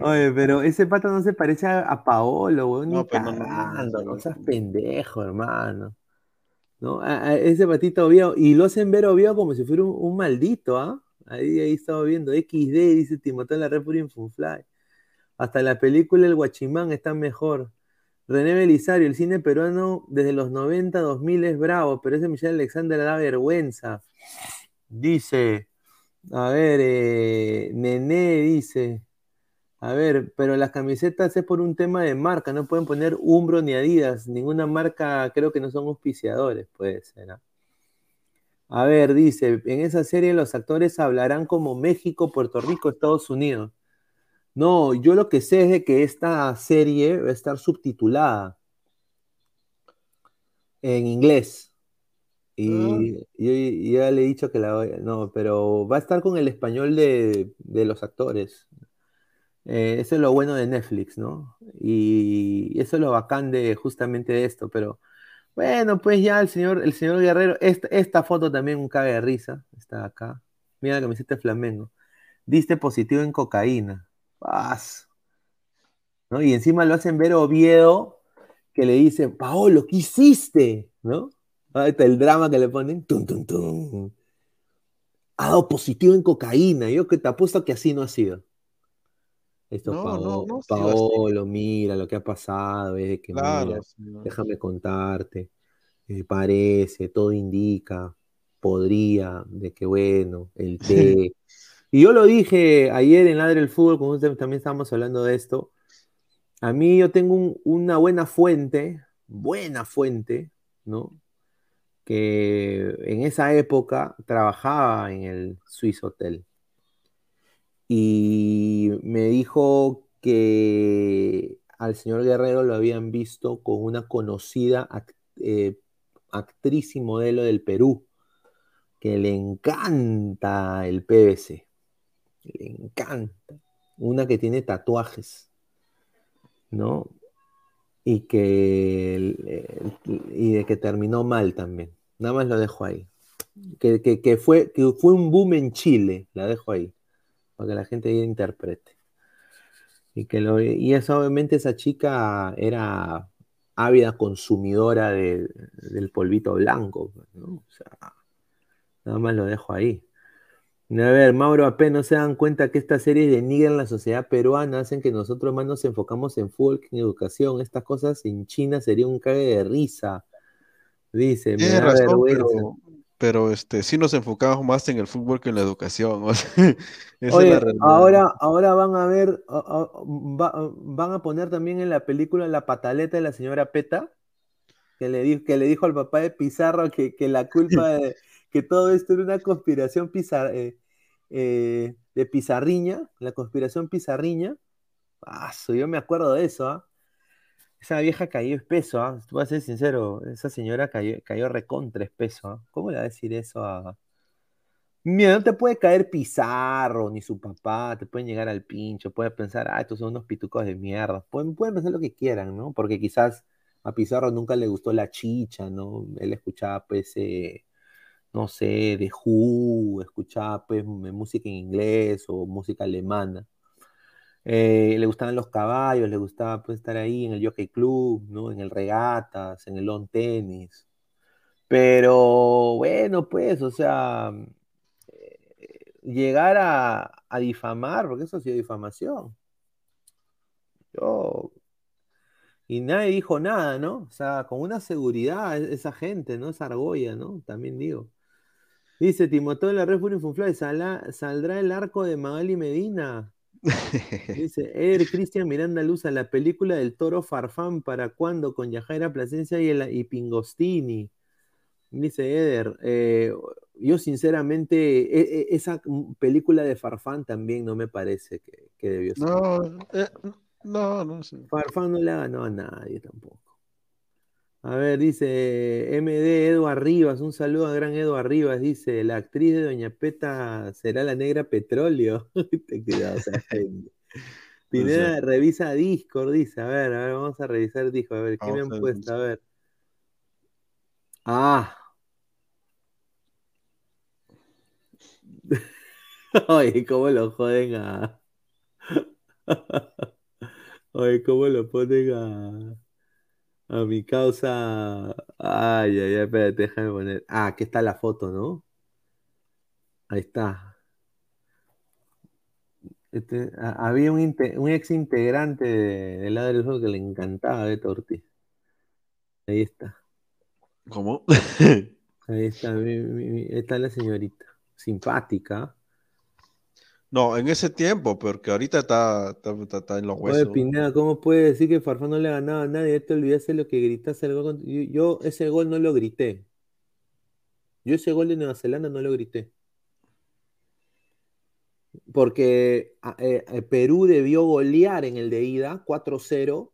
Oye, pero ese pato no se parece a, a Paolo, weón, ni No, pues, no, no, no, seas pendejo, hermano. ¿No? A- a ese patito Oviedo, y lo hacen ver Oviedo como si fuera un, un maldito, ¿ah? Ahí, ahí estaba viendo, XD, dice Timoteo en la Red Fury Funfly. Hasta la película El Guachimán está mejor. René Belisario, el cine peruano desde los 90, 2000 es bravo, pero ese Michelle Alexander da vergüenza. Dice, a ver, eh, Nené dice, a ver, pero las camisetas es por un tema de marca, no pueden poner Umbro ni Adidas, ninguna marca creo que no son auspiciadores, puede ser. ¿ah? A ver, dice, en esa serie los actores hablarán como México, Puerto Rico, Estados Unidos. No, yo lo que sé es de que esta serie va a estar subtitulada en inglés. Y yo, yo ya le he dicho que la voy, no, pero va a estar con el español de, de los actores. Eh, eso es lo bueno de Netflix, ¿no? Y eso es lo bacán de justamente de esto, pero bueno, pues ya el señor, el señor Guerrero, esta, esta foto también un de risa, está acá. Mira la camiseta de Flamengo. Diste positivo en cocaína. Paz. ¿No? Y encima lo hacen ver Oviedo que le dice, Paolo, ¿qué hiciste? ¿No? Ahí el drama que le ponen. Tum, tum, tum. Ha dado positivo en cocaína. Yo que te apuesto que así no ha sido. Esto No, Paolo, no, no. Paolo, mira lo que ha pasado, es que Claro, mira, déjame contarte. eh, parece, todo indica, podría, de que bueno, el [LAUGHS] té. Y yo lo dije ayer en Ladre el Fútbol, ustedes también estábamos hablando de esto. A mí yo tengo un- una buena fuente, buena fuente, ¿no? Que en esa época trabajaba en el Swiss Hotel. Y me dijo que al señor Guerrero lo habían visto con una conocida eh, actriz y modelo del Perú, que le encanta el PVC. Le encanta. Una que tiene tatuajes, ¿no? Y que y de que terminó mal también. Nada más lo dejo ahí. Que, que- que fue, que fue un boom en Chile, la dejo ahí, para que la gente interprete. Y, que lo, y eso, obviamente esa chica era ávida consumidora de- del polvito blanco, ¿no? O sea, nada más lo dejo ahí. A ver, Mauro AP, no se dan cuenta que estas series denigran la sociedad peruana, hacen que nosotros más nos enfocamos en fútbol que en educación. Estas cosas en China sería un cague de risa. Dice, me da razón, vergüenza. pero, pero este, sí nos enfocamos más en el fútbol que en la educación. o sea, [LAUGHS] esa es Oye, la ahora, ahora van a ver, a- a- va- van a poner también en la película la pataleta de la señora Peta, que le, di- que le dijo al papá de Pizarro que, que la culpa [LAUGHS] de que todo esto era una conspiración pizar- eh, eh, de Pizarriña, la conspiración Pizarriña. Ah, yo me acuerdo de eso, ¿ah? Esa vieja cayó espeso, ¿ah? Voy a ser sincero, esa señora cayó, cayó recontra espeso, ¿ah? ¿Cómo le va a decir eso a, Mira, no te puede caer Pizarro ni su papá, te pueden llegar al pincho, puedes pensar, ah, estos son unos pitucos de mierda. Pueden, pueden pensar lo que quieran, ¿no? Porque quizás a Pizarro nunca le gustó la chicha, ¿no? Él escuchaba, pues, eh, no sé, de Who, escuchaba, pues, música en inglés o música alemana. Eh, le gustaban los caballos, le gustaba, pues, estar ahí en el Jockey Club, ¿no? En el regatas, en el lawn tenis. Pero, bueno, pues, o sea llegar a, a difamar, porque eso ha sido difamación. Yo. Y nadie dijo nada, ¿no? O sea, con una seguridad e- esa gente, ¿no? Esa argolla, ¿no? También digo. Dice Timoteo de la Red Funfly, "Sala- ¿saldrá el arco de Magali Medina? Dice, Eder Cristian Miranda Luz a la película del Toro Farfán, ¿para cuándo? Con Yajaira Plasencia y, el, y Pingostini. Dice Eder, eh, yo sinceramente, e, e, esa película de Farfán también no me parece que, debió ser. No, eh, no, no sé. Farfán no le ha ganado a nadie tampoco. A ver, dice MD Edu Rivas, un saludo a gran Edu Rivas, dice, la actriz de Doña Peta será la negra petróleo. [LAUGHS] Te quedas, [LAUGHS] Pineda, revisa Discord, dice, a ver, a ver, vamos a revisar Discord, a ver, ¿qué me han puesto? A ver. Ah. [LAUGHS] Oye, cómo lo joden a. Oye, cómo lo ponen a. A mi causa. Ay, ay, ay, espérate, déjame poner. Ah, aquí está la foto, ¿no? Ahí está. Este, había un, un ex integrante del lado del juego que le encantaba de Ortiz. Ahí está. ¿Cómo? Ahí está, está la señorita. Simpática. No, en ese tiempo, porque ahorita está, está, en los huesos. Oye, Pineda, ¿cómo puede decir que Farfán no le ha ganado a nadie? Esto olvidaste lo que gritaste el gol. Yo, ese gol no lo grité. Yo ese gol de Nueva Zelanda no lo grité. Porque eh, eh, Perú debió golear en el de ida 4-0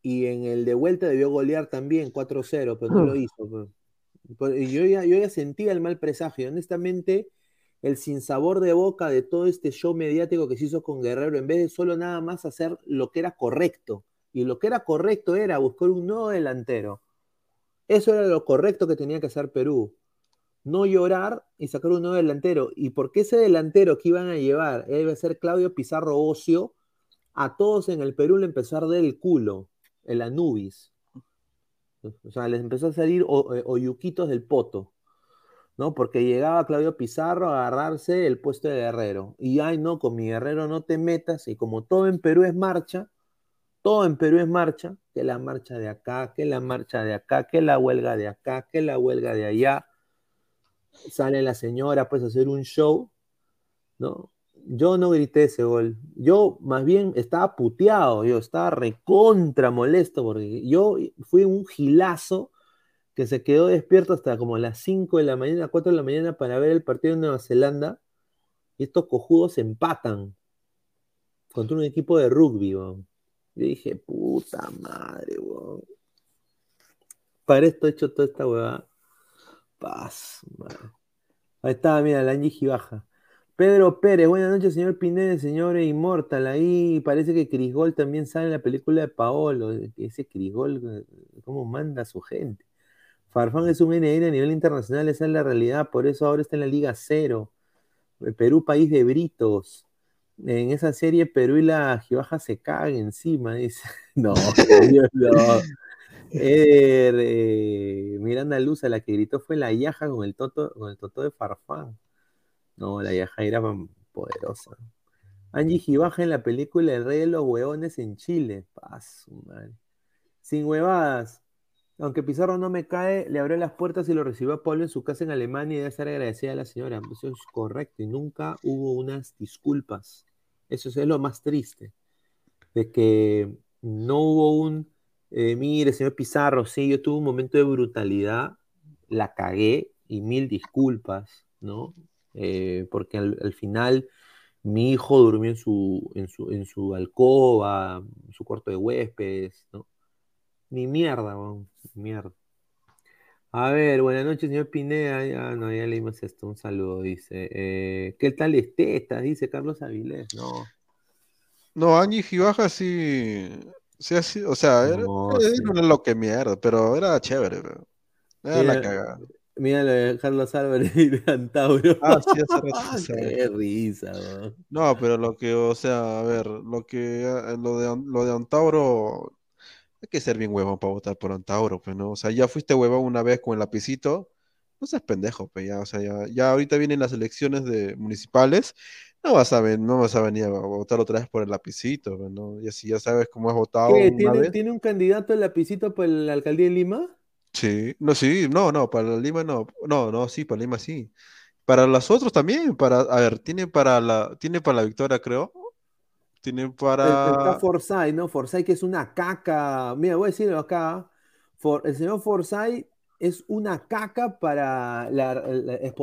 y en el de vuelta debió golear también 4-0, pero no lo hizo. Pues. Yo ya, yo ya sentía el mal presagio. Honestamente, el sinsabor de boca de todo este show mediático que se hizo con Guerrero, en vez de solo nada más hacer lo que era correcto. Y lo que era correcto era buscar un nuevo delantero. Eso era lo correcto que tenía que hacer Perú. No llorar y sacar un nuevo delantero. ¿Y porque ese delantero que iban a llevar iba a ser Claudio Pizarro Ocio? A todos en el Perú le empezó a arder el culo el Anubis. O sea, les empezó a salir eh, oyuquitos del poto, ¿no? Porque llegaba Claudio Pizarro a agarrarse el puesto de guerrero. Y ay, no, con mi guerrero no te metas. Y como todo en Perú es marcha, todo en Perú es marcha, que la marcha de acá, que la marcha de acá, que la huelga de acá, que la huelga de allá. Sale la señora pues a hacer un show, ¿no? yo no grité ese gol. Yo más bien estaba puteado, yo estaba recontra molesto porque yo fui un gilazo que se quedó despierto hasta como las 5 de la mañana, 4 de la mañana para ver el partido de Nueva Zelanda y estos cojudos empatan contra un equipo de rugby. Yo dije, puta madre, Para esto he hecho toda esta huevada. Paz. Ahí estaba, mira, la baja. Pedro Pérez, buenas noches, señor Pineda, señor Inmortal. Ahí parece que Crisgol también sale en la película de Paolo. Ese Crisgol, eh, ¿cómo manda a su gente? Farfán es un NN a nivel internacional, esa es la realidad, por eso ahora está en la Liga Cero. Eh, Perú, país de britos. En esa serie Perú y la Gibaja se cagan encima, dice. [LAUGHS] No, Dios, no. Eh, Miranda Luz, a la que gritó fue la Yaja con el toto, con el toto de Farfán. No, la Yajaira poderosa. Angie Gibaja en la película El Rey de los Hueones en Chile. Paso, madre. Sin huevadas. Aunque Pizarro no me cae, le abrió las puertas y lo recibió a Pablo en su casa en Alemania y debe estar agradecida a la señora. Eso es correcto. Y nunca hubo unas disculpas. Eso es lo más triste. De que no hubo un. Eh, mire, señor Pizarro, sí, yo tuve un momento de brutalidad, la cagué y mil disculpas, ¿no? Eh, porque al, final mi hijo durmió en su, en su, en su alcoba, en su cuarto de huéspedes, ¿no? Ni mierda, ni mierda. A ver, buenas noches, señor Pineda. Ya, no, ya leímos esto. Un saludo, dice. Eh, ¿Qué tal estetas? Dice Carlos Avilés. No. No, Angie Gibaja sí. Sí, o sea, era, no, lo que mierda, pero era chévere. Era la cagada. Mira lo de Carlos Álvarez y de Antauro. Ah, sí, hace [LAUGHS] Qué risa, No, pero lo que, o sea, a ver, lo que, eh, lo de, lo de Antauro, hay que ser bien huevón para votar por Antauro, pues, ¿no? O sea, ya fuiste huevón una vez con el lapicito, no seas pendejo, pues, ya, o sea, ya, ya ahorita vienen las elecciones de municipales, no vas a, ven, no vas a venir a votar otra vez por el lapicito, pues, ¿no? Y así ya sabes cómo has votado ¿Qué? ¿Tiene, ¿Tiene un candidato el lapicito por la alcaldía de Lima? Sí, no, sí, no, no, para Lima no, no, no, sí, para Lima sí. Para los otros también, para, a ver, tiene para la, tiene para la victoria, creo. Tiene para. Está Forsyth, ¿no? Forsyth que es una caca. Mira, voy a decirlo acá. el señor Forsyth es una caca para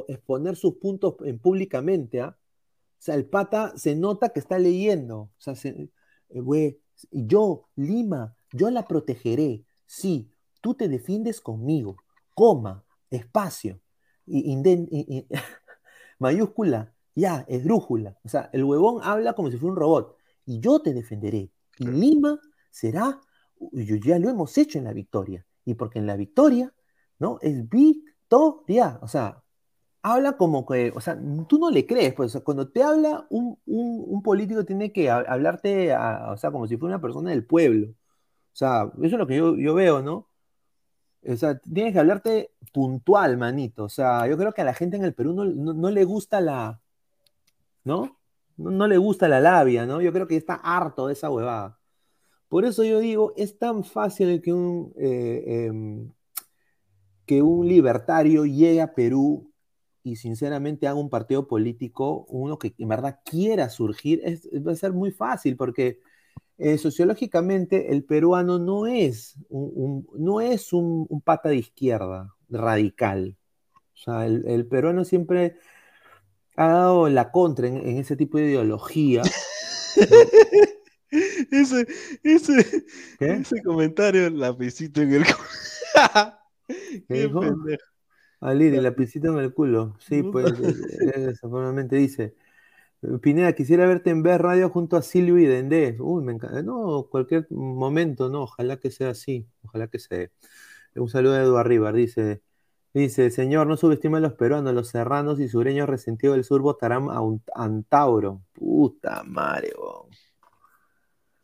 exponer sus puntos en, públicamente. ¿ah? O sea, el pata se nota que está leyendo. O sea, se, eh, yo, Lima, yo la protegeré. Sí, tú te defiendes conmigo. Coma, espacio, y, [LAUGHS] mayúscula, ya, esdrújula. O sea, el huevón habla como si fuera un robot. Y yo te defenderé. Y Lima será, ya lo hemos hecho en la victoria. Y porque en la victoria, ¿no? Es victoria. O sea, habla como que, o sea, tú no le crees, pues, cuando te habla un, político tiene que hablarte, o sea, como si fuera una persona del pueblo. O sea, eso es lo que yo, yo veo, ¿no? O sea, tienes que hablarte puntual, manito. O sea, yo creo que a la gente en el Perú no, le gusta la, ¿no? ¿No? le gusta la labia, ¿no? Yo creo que está harto de esa huevada. Por eso yo digo, es tan fácil que un, eh, em, que un libertario llegue a Perú y sinceramente haga un partido político, uno que en verdad quiera surgir, va a ser muy fácil porque eh, sociológicamente el peruano no es un, no es un, pata de izquierda radical. O sea, el, peruano siempre ha dado la contra en, ese tipo de ideología. [LAUGHS] ese, ese, ese comentario, lapicito en el culo. [LAUGHS] ¿Qué pendejo. Ah, lapicito en el culo. Sí, pues, [LAUGHS] desafortunadamente dice. Pineda, quisiera verte en ver radio junto a Silvio y Dendé. Uy, me encanta. No, cualquier momento, no, ojalá que sea así, ojalá que sea. Un saludo de Eduardo Rivar, dice, dice, señor, no subestime a los peruanos, los serranos y sureños resentidos del sur votarán a un Antauro. Puta madre,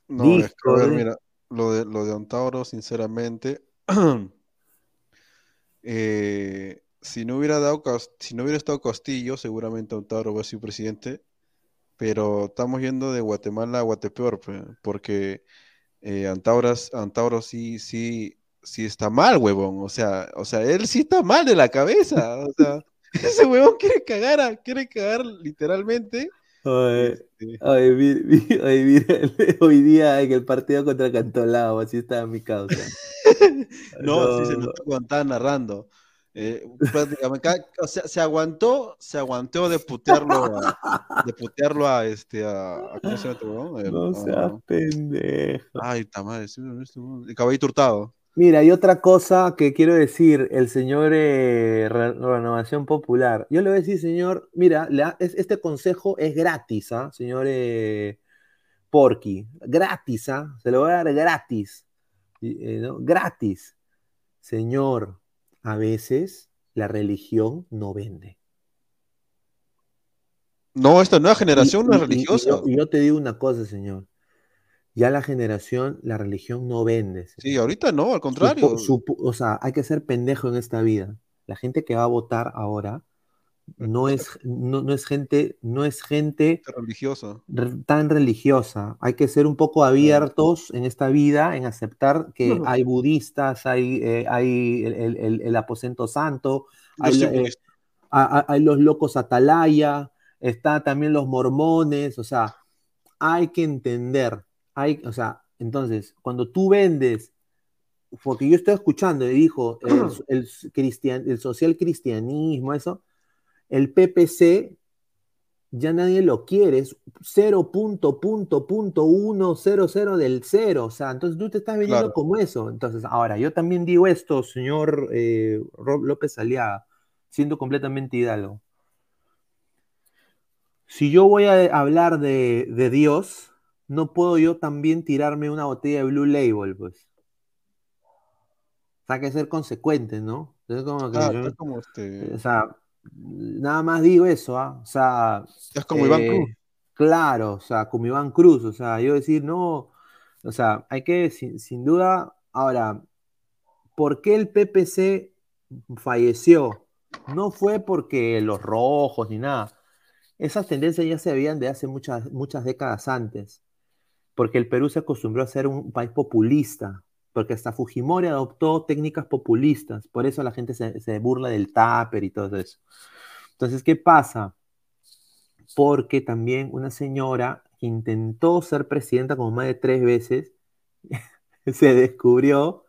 No, mira, lo de, lo de Antauro, sinceramente, [CLEARS THROAT] eh, si no hubiera dado, si no hubiera estado Castillo, seguramente Antauro va a ser presidente pero estamos yendo de Guatemala a Guatepeor, porque eh, Antauro sí, sí, sí está mal, huevón. O sea, o sea, él sí está mal de la cabeza. O sea, [LAUGHS] ese huevón quiere cagar, quiere cagar literalmente. Oye, [LAUGHS] hoy día en el partido contra Cantolao, así estaba mi causa. [LAUGHS] no, sí se notó cuando estaba narrando. Eh, o sea, se aguantó, se aguantó de putearlo a, de putearlo a este a, ¿cómo se llama el, No seas pendejo. Ay, mal, el caballito hurtado. Mira, y otra cosa que quiero decir, el señor eh, Renovación Popular. Yo le voy a decir, señor, mira, este consejo es gratis, ¿ah? Señor eh, Porky, gratis, ¿ah? Se lo voy a dar gratis. ¿no? Gratis. Señor, a veces la religión no vende. No, esta nueva generación no es religiosa. Y, yo, te digo una cosa, señor. Ya la generación, la religión no vende. Sí, ahorita no, al contrario. o sea, hay que ser pendejo en esta vida. La gente que va a votar ahora no es, no, es gente, no es gente religiosa. tan religiosa. Hay que ser un poco abiertos en esta vida, en aceptar que hay budistas, hay, eh, hay el, aposento santo, eh, hay, los locos atalaya, está también los mormones, o sea, hay que entender, hay, o sea, entonces, cuando tú vendes porque yo estoy escuchando y dijo el, [CLEARS THROAT] el social cristianismo, eso, el PPC ya nadie lo quiere, es 0.100 del cero, o sea, entonces tú te estás vendiendo como eso. Entonces, ahora, yo también digo esto, señor eh, Rob López Aliaga, siendo completamente hidalgo. Si yo voy a hablar de, Dios, no puedo yo también tirarme una botella de Blue Label, pues. O sea, hay que ser consecuente, ¿no? Es como que ah, como este... O sea, Nada más digo eso, ¿ah? O sea. Es como Iván Cruz. Eh, claro, o sea, como Iván Cruz, o sea, yo decir, no, o sea, hay que, sin, duda, ahora, ¿por qué el PPC falleció? No fue porque los rojos ni nada. Esas tendencias ya se veían de hace muchas, muchas décadas antes, porque el Perú se acostumbró a ser un país populista, porque hasta Fujimori adoptó técnicas populistas, por eso la gente se, burla del tupper y todo eso. Entonces, ¿qué pasa? Porque también una señora que intentó ser presidenta como más de tres veces, [LAUGHS] se descubrió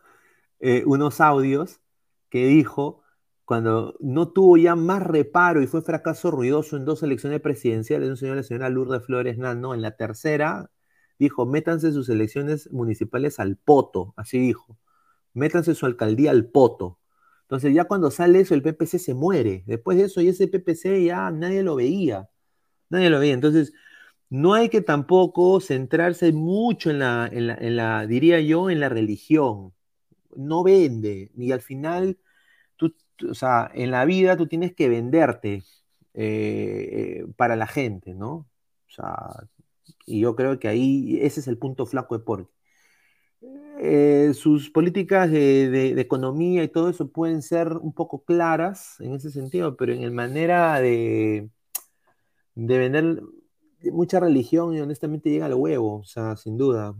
eh, unos audios que dijo cuando no tuvo ya más reparo y fue fracaso ruidoso en dos elecciones presidenciales, un señor la señora Lourdes Flores Nano, en la tercera dijo, métanse sus elecciones municipales al poto, así dijo, métanse su alcaldía al poto. Entonces ya cuando sale eso, el PPC se muere. Después de eso, y ese PPC ya nadie lo veía. Nadie lo veía. Entonces, no hay que tampoco centrarse mucho en la, en la, diría yo, en la religión. No vende. Y al final, tú, o sea, en la vida tú tienes que venderte eh, para la gente, ¿no? O sea, y yo creo que ahí ese es el punto flaco de Porky. Eh, sus políticas de, economía y todo eso pueden ser un poco claras en ese sentido, pero en el manera de, de vender mucha religión y honestamente llega al huevo, o sea, sin duda.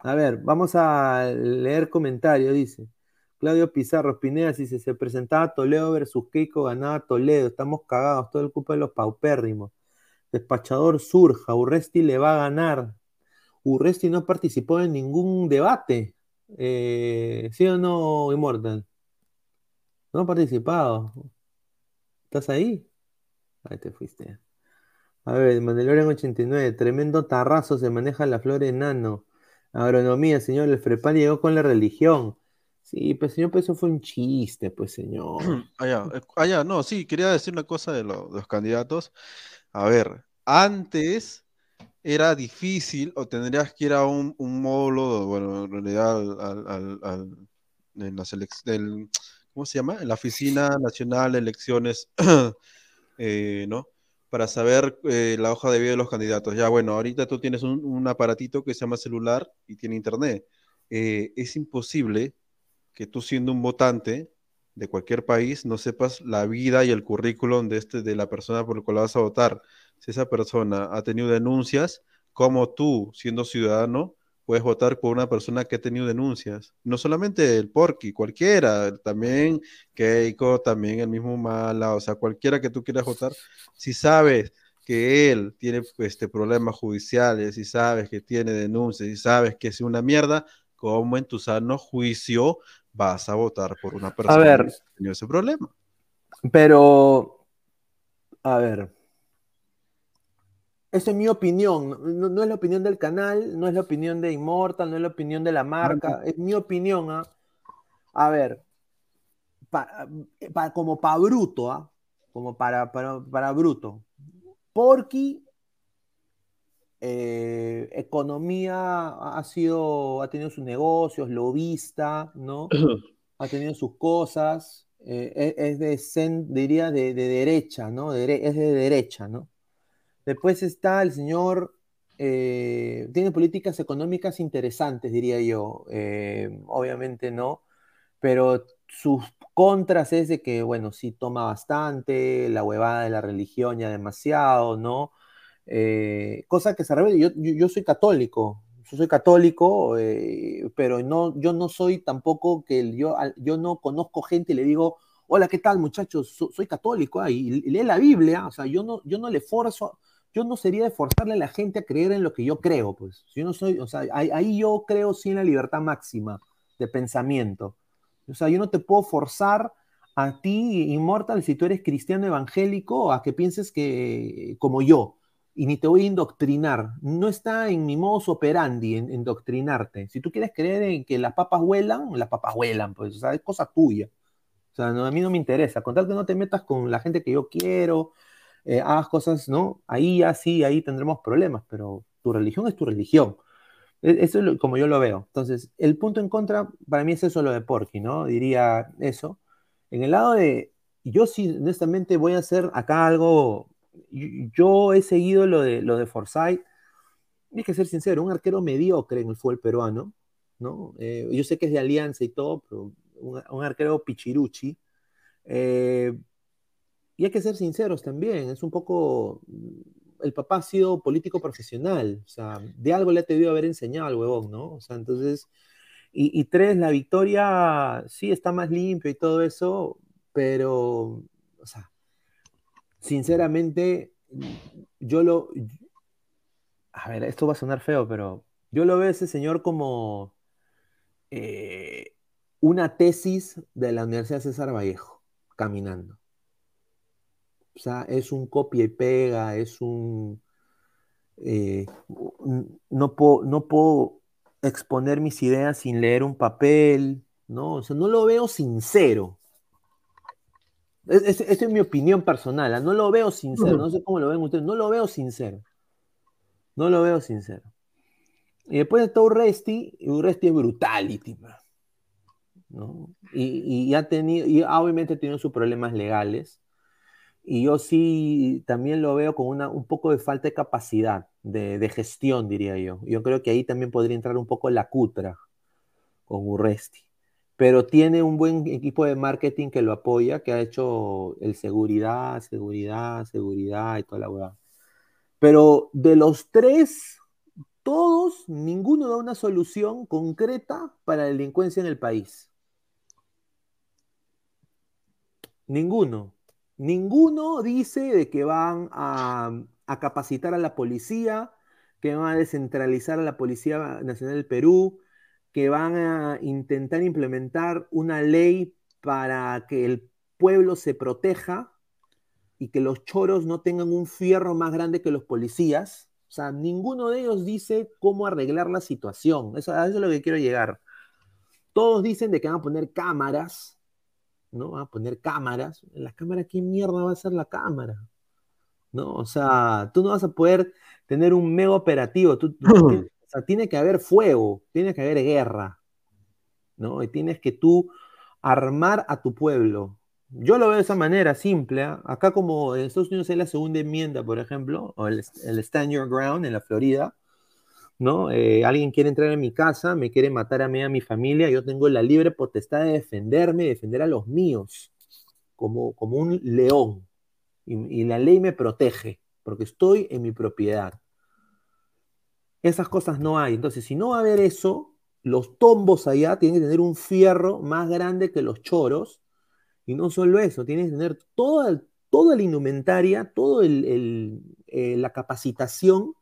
A ver, vamos a leer comentarios, dice. Claudio Pizarro, Pineda, si se, presentaba Toledo versus Keiko, ganaba Toledo, estamos cagados, todo el culpa de los paupérrimos. Despachador Surja, Urresti le va a ganar. Urresti no participó en ningún debate. Eh, ¿Sí o no, Immortal? No ha participado. ¿Estás ahí? Ahí te fuiste. A ver, Mandalorian 89, tremendo tarrazo se maneja la flor enano. Agronomía, señor, el Frepal llegó con la religión. Sí, pues señor, pues eso fue un chiste, pues señor. Allá, [CLEARS THROAT] ah, allá, ah, no, sí, quería decir una cosa de, los candidatos. A ver, antes era difícil o tendrías que ir a un, módulo, bueno, en realidad al, al, en la del, ¿cómo se llama? En la Oficina Nacional de Elecciones, [CLEARS THROAT] eh, ¿no? Para saber eh, la hoja de vida de los candidatos. Ya, bueno, ahorita tú tienes un, aparatito que se llama celular y tiene internet. Eh, es imposible que tú siendo un votante de cualquier país no sepas la vida y el currículum de, este, de la persona por la cual vas a votar si esa persona ha tenido denuncias, como tú, siendo ciudadano, puedes votar por una persona que ha tenido denuncias. No solamente el Porky, cualquiera, también Keiko, también el mismo Mala, o sea, cualquiera que tú quieras votar, si sabes que él tiene este, problemas judiciales, si sabes que tiene denuncias, si sabes que es una mierda, ¿cómo en tu sano juicio vas a votar por una persona que ha tenido ese problema? Pero, a ver, esa es mi opinión, no, es la opinión del canal, no es la opinión de Immortal, no es la opinión de la marca, es mi opinión. ¿ah? A ver, como para bruto, ¿ah? como para, para, bruto. Porky, eh, economía ha sido, ha tenido sus negocios, lobista, ¿no? [CLEARS THROAT] ha tenido sus cosas, eh, e, es, de, diría, de, derecha, ¿no? es de derecha, ¿no? Después está el señor, eh, tiene políticas económicas interesantes, diría yo. Eh, obviamente no, pero sus contras es de que, bueno, sí toma bastante, la huevada de la religión ya demasiado, ¿no? Eh, cosa que se revela, yo, yo, soy católico, yo soy católico, pero no, yo no soy tampoco que yo, yo no conozco gente y le digo, hola, ¿qué tal muchachos? soy católico, ah, y, lee la Biblia, o sea, yo no, yo no le forzo, yo no sería de forzarle a la gente a creer en lo que yo creo, pues. Yo no soy, o sea, ahí, yo creo sí en la libertad máxima de pensamiento. O sea, yo no te puedo forzar a ti, inmortal, si tú eres cristiano evangélico, a que pienses que como yo, y ni te voy a indoctrinar. No está en mi modus operandi en, indoctrinarte. Si tú quieres creer en que las papas vuelan, las papas vuelan, pues, o sea, es cosa tuya. O sea, a mí no me interesa. Con tal que no te metas con la gente que yo quiero, eh, hagas cosas, ¿no? Ahí ya sí, ahí tendremos problemas, pero tu religión es tu religión. E, eso es como yo lo veo. Entonces, el punto en contra para mí es eso lo de Porky, ¿no? Diría eso. En el lado de, yo sí, honestamente voy a hacer acá algo, yo he seguido lo de, lo de Forsyth, hay que ser sincero, un arquero mediocre en el fútbol peruano, ¿no? Eh, yo sé que es de Alianza y todo, pero un, arquero pichiruchi. Eh, y hay que ser sinceros también, es un poco, el papá ha sido político profesional, o sea, de algo le ha debido haber enseñado al huevón, ¿no? O sea, entonces, y, tres, la victoria sí está más limpio y todo eso, pero, o sea, sinceramente, yo lo, a ver, esto va a sonar feo, pero yo lo veo a ese señor como, eh, una tesis de la Universidad César Vallejo, caminando. O sea, es un copia y pega, es un... Eh, no, puedo, no puedo exponer mis ideas sin leer un papel, ¿no? O sea, no lo veo sincero. Esa es, mi opinión personal, ¿ah? no lo veo sincero, no sé cómo lo ven ustedes, no lo veo sincero. No lo veo sincero. Y después está Urresti, y Urresti es brutality, ¿no? Y, ha tenido, y obviamente ha tenido sus problemas legales. Y yo sí también lo veo con una, un poco de falta de capacidad, de, gestión, diría yo. Yo creo que ahí también podría entrar un poco la cutra con Urresti. Pero tiene un buen equipo de marketing que lo apoya, que ha hecho el seguridad, seguridad, seguridad y toda la verdad. Pero de los tres, todos, ninguno da una solución concreta para la delincuencia en el país. Ninguno. Ninguno dice de que van a, capacitar a la policía, que van a descentralizar a la Policía Nacional del Perú, que van a intentar implementar una ley para que el pueblo se proteja y que los choros no tengan un fierro más grande que los policías. O sea, ninguno de ellos dice cómo arreglar la situación. Eso, a eso es lo que quiero llegar. Todos dicen de que van a poner cámaras, ¿no? a poner cámaras. ¿La cámara qué mierda va a ser la cámara? ¿No? O sea, tú no vas a poder tener un mega operativo. [CLEARS THROAT] o sea, tiene que haber fuego, tiene que haber guerra, ¿no? Y tienes que tú armar a tu pueblo. Yo lo veo de esa manera, simple. ¿ah? Acá como en Estados Unidos hay la segunda enmienda, por ejemplo, o el, el Stand Your Ground en la Florida, ¿no? Eh, alguien quiere entrar en mi casa, me quiere matar a mí, a mi familia, yo tengo la libre potestad de defenderme, defender a los míos, como, como un león. Y, la ley me protege, porque estoy en mi propiedad. Esas cosas no hay. Entonces, si no va a haber eso, los tombos allá tienen que tener un fierro más grande que los choros. Y no solo eso, tienen que tener toda, toda la indumentaria, toda eh, la capacitación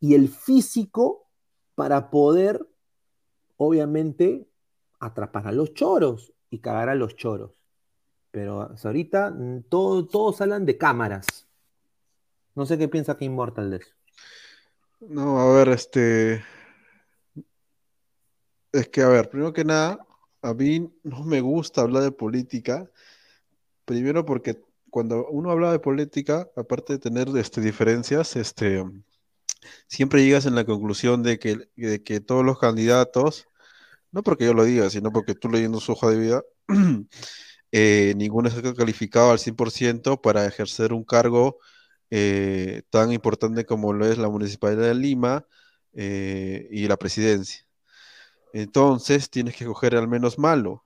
y el físico para poder, obviamente, atrapar a los choros y cagar a los choros. Pero ahorita mm, todos hablan de cámaras. No sé qué piensa que Immortal de eso. No, a ver, este. Es que, a ver, primero que nada, a mí no me gusta hablar de política. Primero porque cuando uno habla de política, aparte de tener este, diferencias, este, siempre llegas en la conclusión de que, que todos los candidatos, no porque yo lo diga, sino porque tú leyendo su hoja de vida, [CLEARS THROAT] eh, ninguno está calificado al 100% para ejercer un cargo eh, tan importante como lo es la Municipalidad de Lima eh, y la presidencia. Entonces tienes que coger al menos malo.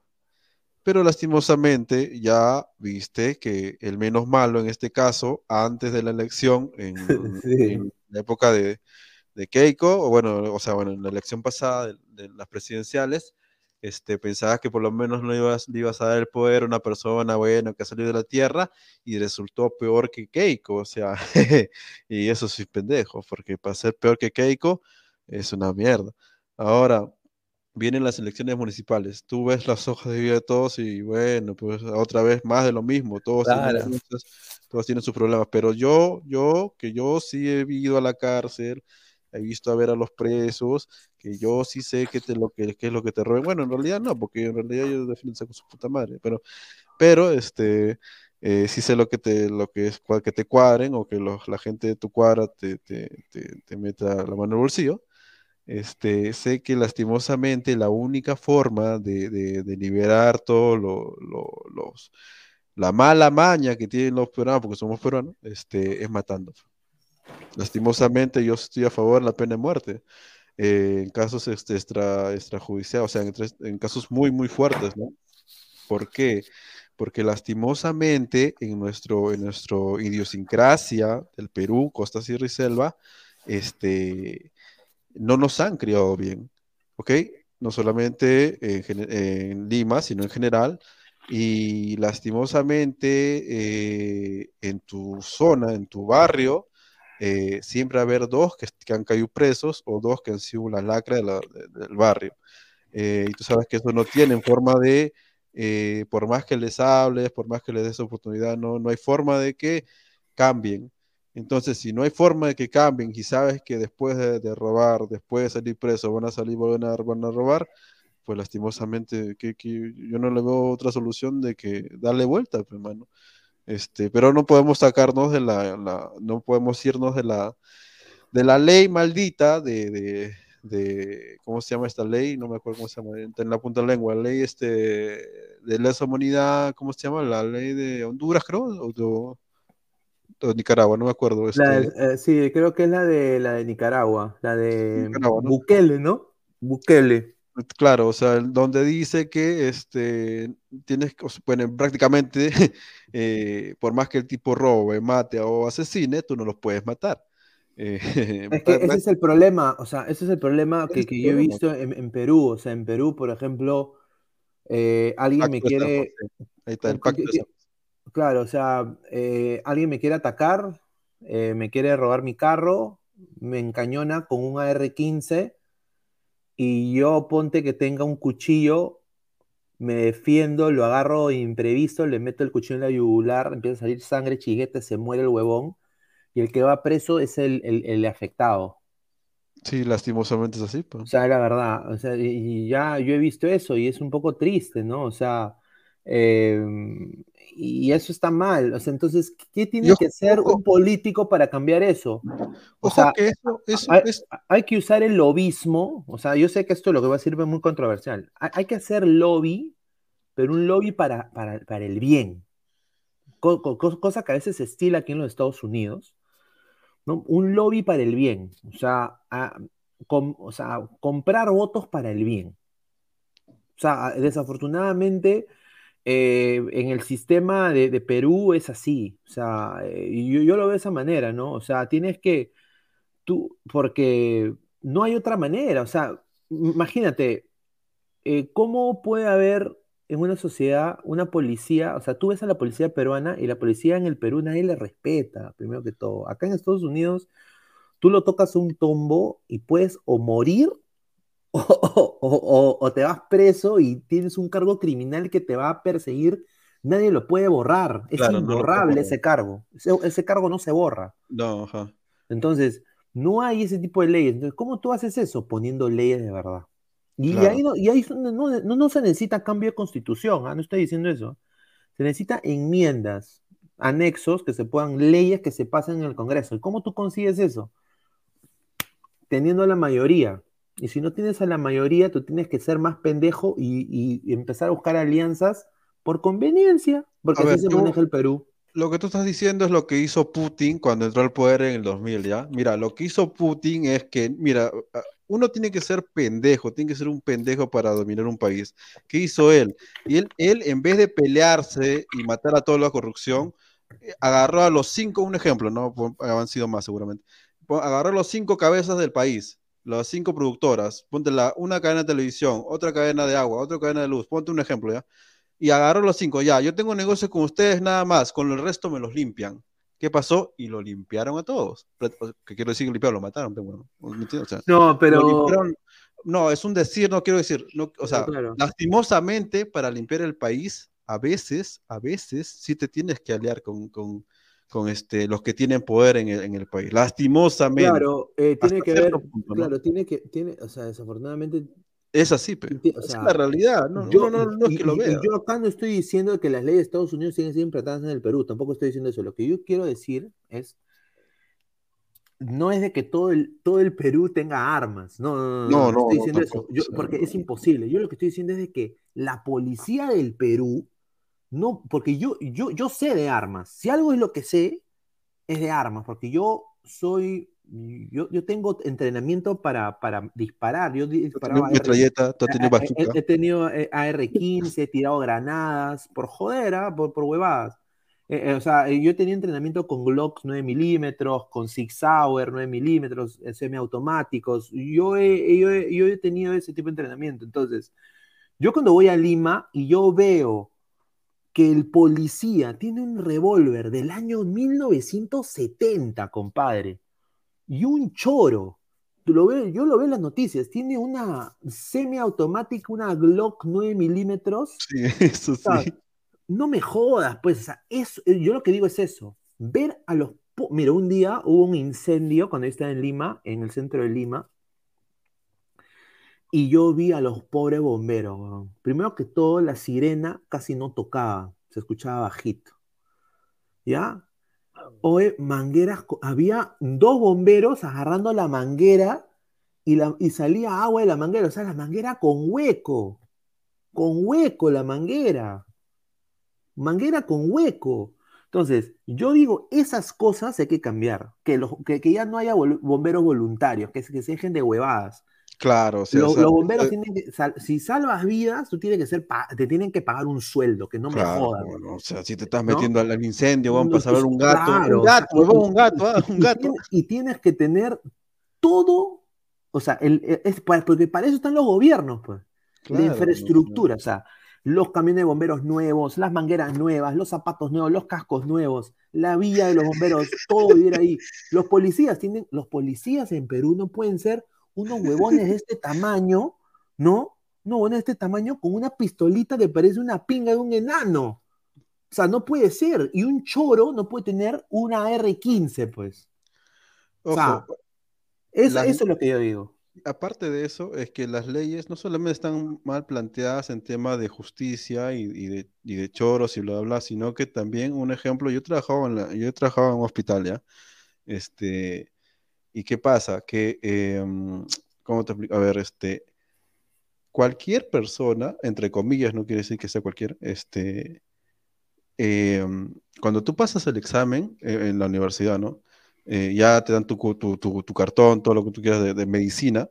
Pero lastimosamente ya viste que el menos malo en este caso, antes de la elección, en, [LAUGHS] la época de, Keiko, o bueno, o sea, bueno, en la elección pasada de, las presidenciales, este, pensabas que por lo menos no ibas, le ibas a dar el poder a una persona buena que ha salido de la tierra y resultó peor que Keiko, o sea, [LAUGHS] y eso sí pendejo, porque para ser peor que Keiko es una mierda. Ahora, vienen las elecciones municipales, tú ves las hojas de vida de todos y bueno, pues otra vez más de lo mismo, todos tienen todos tienen sus problemas, pero yo, yo, que yo sí he ido a la cárcel, he visto a ver a los presos, que yo sí sé te, lo, que, es lo que te roben. Bueno, en realidad no, porque en realidad ellos defienden con su puta madre, pero, pero este, eh, sí sé lo que te, lo que es que te cuadren o que la gente de tu cuadra te, te, te, meta la mano en el bolsillo. Este, sé que lastimosamente la única forma de, de, liberar todos los la mala maña que tienen los peruanos, porque somos peruanos, este, es matando. Lastimosamente, yo estoy a favor de la pena de muerte. Eh, en casos este, extra, extrajudiciales, o sea, en, casos muy, muy fuertes, ¿no? ¿Por qué? Porque lastimosamente en nuestro, en nuestro idiosincrasia del Perú, costa, sierra y selva, este, no nos han criado bien, ¿ok? No solamente en, en Lima, sino en general, y lastimosamente eh, en tu zona, en tu barrio, eh, siempre va a haber dos que, han caído presos o dos que han sido la lacra del barrio. eh, y tú sabes que eso no tienen forma de, eh, por más que les hables, por más que les des oportunidad, no, no hay forma de que cambien. Entonces, si no hay forma de que cambien y sabes que después de, robar, después de salir preso, van a salir, van a, van a robar, pues lastimosamente que, que, yo no le veo otra solución de que darle vuelta, hermano. Pues, este, pero no podemos sacarnos de la, la, no podemos irnos de la, de la ley maldita de, de, de, ¿cómo se llama esta ley? No me acuerdo cómo se llama, en la punta de la lengua, la ley este, de lesa humanidad, ¿cómo se llama? La ley de Honduras, creo, o de, Nicaragua, no me acuerdo. Este... Eh, sí, creo que es la de, la de Nicaragua, la de Bukele, ¿no? Bukele. Claro, o sea, donde dice que este, tienes, bueno, prácticamente, [LAUGHS] eh, por más que el tipo robe, mate o asesine, tú no los puedes matar. Eh, [LAUGHS] es que ese es el problema, o sea, ese es el problema que, que yo he visto en, Perú, o sea, en Perú, por ejemplo, eh, alguien me quiere... Ahí está, el pacto Claro, o sea, alguien me quiere atacar, me quiere robar mi carro, me encañona con un AR-15 y yo ponte que tenga un cuchillo, me defiendo, lo agarro imprevisto, le meto el cuchillo en la yugular, empieza a salir sangre, chiguete, se muere el huevón, y el que va preso es el, afectado. Sí, lastimosamente es así. Pues. O sea, la verdad, o sea, y, ya yo he visto eso y es un poco triste, ¿no? O sea, em, y eso está mal. O sea, entonces, ¿qué tiene que hacer un político para cambiar eso? O sea, que eso, hay, que usar el lobismo. O sea, yo sé que esto lo que va a ser muy controversial. Hay, que hacer lobby, pero un lobby para, para, el bien. cosa que a veces se estila aquí en los Estados Unidos. ¿no? Un lobby para el bien. O sea, o sea, comprar votos para el bien. O sea, desafortunadamente eh, en el sistema de, Perú es así, o sea, eh, yo, lo veo de esa manera, ¿no? O sea, tienes que, tú, porque no hay otra manera, o sea, imagínate, eh, ¿cómo puede haber en una sociedad una policía, o sea, tú ves a la policía peruana y la policía en el Perú nadie le respeta, primero que todo. Acá en Estados Unidos, tú lo tocas un tombo y puedes o morir [LAUGHS] o, te vas preso y tienes un cargo criminal que te va a perseguir, nadie lo puede borrar. Es imborrable ese cargo. Ese, cargo no se borra. No, Entonces, no hay ese tipo de leyes. Entonces, ¿cómo tú haces eso? Poniendo leyes de verdad. Y ahí, no, y ahí no, no, se necesita cambio de constitución, ¿ah? no estoy diciendo eso. Se necesita enmiendas, anexos que se puedan, leyes que se pasen en el Congreso. ¿Y cómo tú consigues eso? Teniendo la mayoría. Y si no tienes a la mayoría, tú tienes que ser más pendejo y, empezar a buscar alianzas por conveniencia, porque así se maneja el Perú. Lo que tú estás diciendo es lo que hizo Putin cuando entró al poder en el 2000, ¿ya? Mira, lo que hizo Putin es que, mira, uno tiene que ser pendejo, tiene que ser un pendejo para dominar un país. ¿Qué hizo él? Y él, él en vez de pelearse y matar a toda la corrupción, eh, agarró a los cinco, un ejemplo, ¿no? Han sido más seguramente. Agarró a los cinco cabezas del país las cinco productoras, ponte la, una cadena de televisión, otra cadena de agua, otra cadena de luz, ponte un ejemplo, ¿ya? Y agarro los cinco, ya, yo tengo negocio con ustedes nada más, con el resto me los limpian. ¿Qué pasó? Y lo limpiaron a todos. ¿Qué quiero decir limpiaron? Lo mataron, pero bueno. no, pero... No, es un decir, no quiero decir, no, o sea, lastimosamente para limpiar el país, a veces, a veces sí te tienes que aliar con, con con este, los que tienen poder en el, en el país. Lastimosamente. Claro, eh, tiene que ver, claro, tiene que, tiene, o sea, desafortunadamente. Es así, pero es la realidad, no, yo, no, no, es que lo vea. Yo acá no estoy diciendo que las leyes de Estados Unidos siguen siendo implantadas en el Perú, tampoco estoy diciendo eso. Lo que yo quiero decir es, no es de que todo el, todo el Perú tenga armas, no, no, no, no, estoy diciendo eso, yo, porque es imposible. Yo lo que estoy diciendo es de que la policía del Perú no, porque yo, yo, yo sé de armas. Si algo es lo que sé, es de armas, porque yo soy, yo, yo tengo entrenamiento para, para disparar. Yo disparaba. tú has tenido He, tenido AR-15, he tirado granadas, por joder, ¿ah? por, por huevadas. Eh, eh, o sea, eh, yo tenía entrenamiento con Glocks 9 milímetros, con Six Sauer 9 milímetros, semiautomáticos. Yo he, yo, yo he tenido ese tipo de entrenamiento. Entonces, yo cuando voy a Lima y yo veo que el policía tiene un revólver del año 1970, compadre, y un choro. lo yo lo veo en las noticias, tiene una semiautomática, una Glock 9 milímetros. Sí, [LAUGHS] eso sí. no me jodas, pues, o sea, eso, eh, yo lo que digo es eso, ver a los... Mira, un día hubo un incendio cuando yo estaba en Lima, en el centro de Lima, y yo vi a los pobres bomberos. Primero que todo, la sirena casi no tocaba, se escuchaba bajito. ¿Ya? Oye, mangueras, había dos bomberos agarrando la manguera y, la, y salía agua de la manguera, o sea, la manguera con hueco, con hueco la manguera, manguera con hueco. Entonces, yo digo, esas cosas hay que cambiar, que, los, que, ya no haya bomberos voluntarios, que, que se dejen de huevadas. Claro, los, bomberos eh, tienen que, si salvas vidas, tú tienes que ser, te tienen que pagar un sueldo, que no me jodan. o sea, si te estás metiendo al, incendio, vamos a ver un gato, un gato, un gato, ah, un gato. Y tienes, que tener todo, o sea, el, es, porque para eso están los gobiernos, pues, la infraestructura, o sea, los camiones de bomberos nuevos, las mangueras nuevas, los zapatos nuevos, los cascos nuevos, la villa de los bomberos, todo vivir ahí. Los policías tienen, los policías en Perú no pueden ser unos huevones de este tamaño, ¿no? Unos huevones de este tamaño con una pistolita que parece una pinga de un enano. O sea, no puede ser. Y un choro no puede tener una R15, pues. O sea, eso, es lo que yo digo. Aparte de eso, es que las leyes no solamente están mal planteadas en tema de justicia y, de, de, choros y bla, bla, sino que también, un ejemplo, yo he trabajado en, la, yo he trabajado en un hospital, ¿ya? Este, ¿Y qué pasa? Que, em, [TSK] ¿cómo te explico? A ver, este, cualquier persona, entre comillas, no quiere decir que sea cualquier, este, em, cuando tú pasas el examen eh, en la universidad, ¿no? Eh, ya te dan tu, tu, cartón, todo lo que tú quieras de, medicina.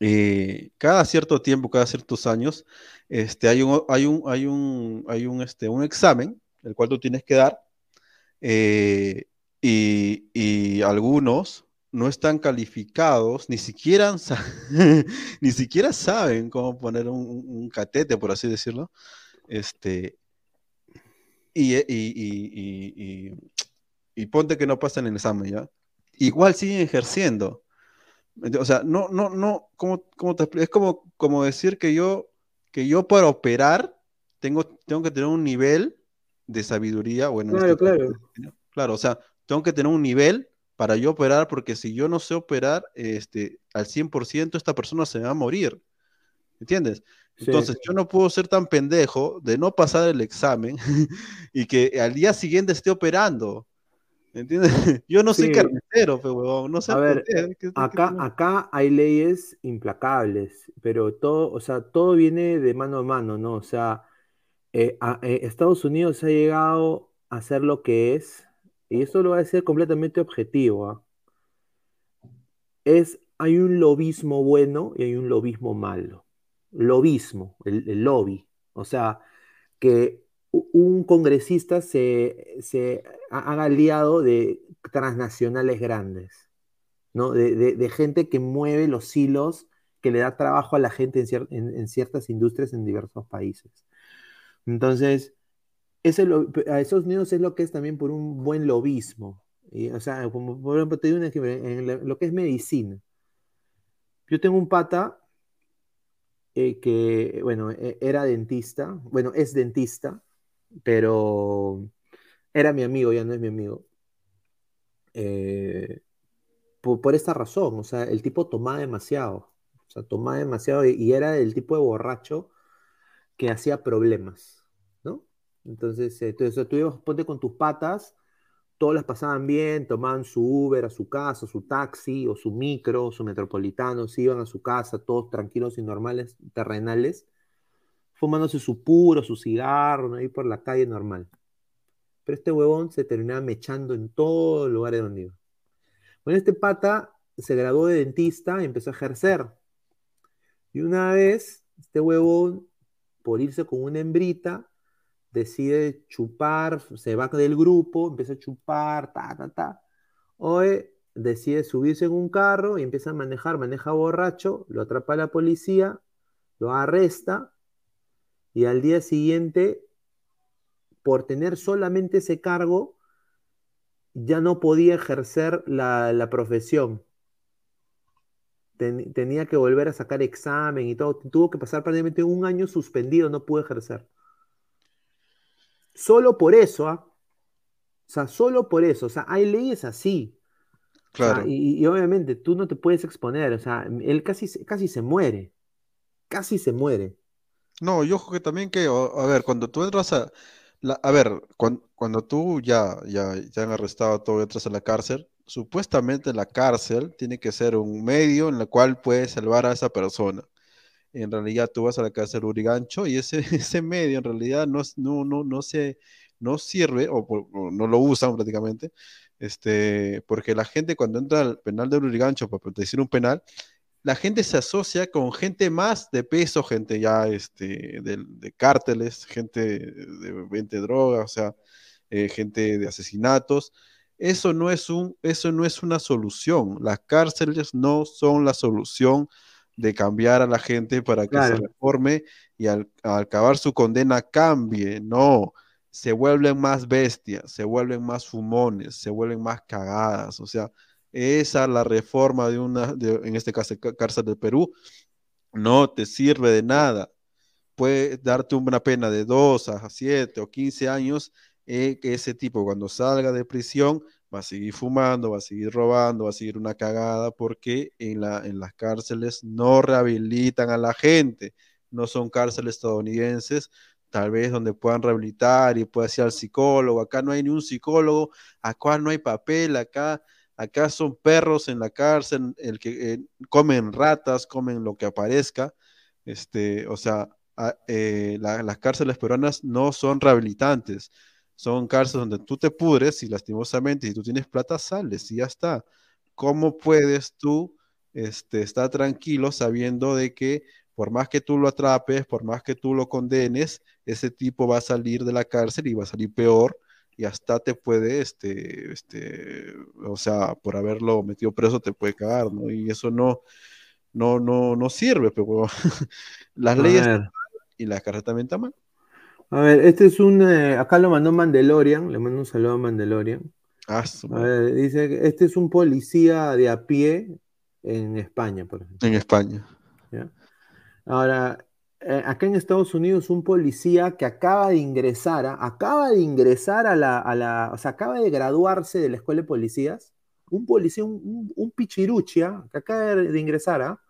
Eh, cada cierto tiempo, cada ciertos años, este, hay un, hay un, hay un, hay un, este, un examen, el cual tú tienes que dar, y algunos no están calificados, ni siquiera, [LAUGHS] ni siquiera saben cómo poner un, catete, por así decirlo. Este, y, y, y, ponte que no pasan el examen, ¿ya? Igual siguen ejerciendo. O sea, no, no, no, ¿cómo, cómo te Es como, como decir que yo, que yo para operar tengo, tengo que tener un nivel de sabiduría, bueno, claro, este claro. claro, o sea, tengo que tener un nivel para yo operar, porque si yo no sé operar este, al 100%, esta persona se va a morir. ¿Entiendes? Entonces, yo no puedo ser tan pendejo de no pasar el examen [LAUGHS] y que al día siguiente esté operando. ¿Entiendes? [LAUGHS] Yo no soy carnicero, pero no sé. A ver, acá, acá hay leyes implacables, pero todo, o sea, todo viene de mano a mano, ¿no? O sea, eh, eh, Estados Unidos ha llegado a ser lo que es y esto lo va a ser completamente objetivo, ¿ah? es, hay un lobismo bueno y hay un lobismo malo. Lobismo, el, lobby. O sea, que un congresista se, se haga aliado de transnacionales grandes, ¿no? De, gente que mueve los hilos, que le da trabajo a la gente en ciertas industrias en diversos países. Entonces, a esos niños es lo que es también por un buen lobismo. Y, o sea, como por ejemplo, te digo un ejemplo, en lo que es medicina. Yo tengo un pata eh, que, bueno, e, era dentista, bueno, es dentista, pero era mi amigo, ya no es mi amigo. Eh, por, esta razón, o sea, el tipo tomaba demasiado, o sea, tomaba demasiado y era el tipo de borracho que hacía problemas. Entonces, entonces tú ibas, ponte con tus patas, todas las pasaban bien, tomaban su Uber a su casa, su taxi o su micro, su metropolitano, se iban a su casa, todos tranquilos y normales, terrenales, fumándose su puro, su cigarro, ahí por la calle normal. Pero este huevón se terminaba mechando en todos los lugares donde iba. Bueno, este pata se graduó de dentista y empezó a ejercer. Y una vez, este huevón, por irse con una hembrita, decide chupar, se va del grupo, empieza a chupar, ta, ta, ta. Hoy decide subirse en un carro y empieza a manejar, maneja borracho, lo atrapa la policía, lo arresta y al día siguiente, por tener solamente ese cargo, ya no podía ejercer la, la profesión. tenía que volver a sacar examen y todo. Tuvo que pasar prácticamente un año suspendido, no pudo ejercer. Solo por eso, ¿ah? O sea, solo por eso. O sea, hay leyes así. Claro. y, obviamente tú no te puedes exponer. O sea, él casi, casi se muere. Casi se muere. No, yo creo que también que, a ver, cuando tú entras a, a ver, cuando, tú ya, ya, ya han arrestado todo y entras a la cárcel, supuestamente la cárcel tiene que ser un medio en el cual puedes salvar a esa persona. En realidad tú vas a la cárcel Urigancho y ese, [LAUGHS] ese medio en realidad no, no, no, no, se, no sirve o, no lo usan prácticamente, este, porque la gente cuando entra al penal de Urigancho para proteger un penal, la gente se asocia con gente más de peso, gente ya este, de, cárteles, gente de, 20 drogas, o sea, eh, gente de asesinatos. Eso no, es un, eso no es una solución. Las cárceles no son la solución de cambiar a la gente para que se reforme y al, al, acabar su condena cambie. No, se vuelven más bestias, se vuelven más fumones, se vuelven más cagadas. O sea, esa la reforma de una, en este caso, cárcel de Perú, no te sirve de nada. Puede darte una pena de 2 a 7 o 15 años, eh, que ese tipo cuando salga de prisión va a seguir fumando, va a seguir robando, va a seguir una cagada, porque en, la, en las cárceles no rehabilitan a la gente, no son cárceles estadounidenses, tal vez donde puedan rehabilitar y pueda ir al psicólogo. Acá no hay ni un psicólogo, acá no hay papel, acá Acá son perros en la cárcel, el que eh, comen ratas, comen lo que aparezca. Este, o sea, eh, las cárceles peruanas no son rehabilitantes. Son cárceles donde tú te pudres y lastimosamente, si tú tienes plata, sales y ya está. ¿Cómo puedes tú este, estar tranquilo sabiendo de que por más que tú lo atrapes, por más que tú lo condenes, ese tipo va a salir de la cárcel y va a salir peor y hasta te puede, este, este, o sea, por haberlo metido preso te puede cagar, ¿no? Y eso no, no, no, no sirve, pero [LAUGHS] las leyes y la carreta también está mal. A ver, este es un, eh, acá lo mandó Mandalorian, le mando un saludo a Mandalorian. Ah, a ver, dice que este es un policía de a pie en España, por ejemplo. En España. Ahora, eh, acá en Estados Unidos un policía que acaba de ingresar, ¿ah? acaba de ingresar a la, o sea, acaba de graduarse de la escuela de policías, un policía, un, un, pichiruchia, ¿ah? que acaba de ingresar, ¿ah?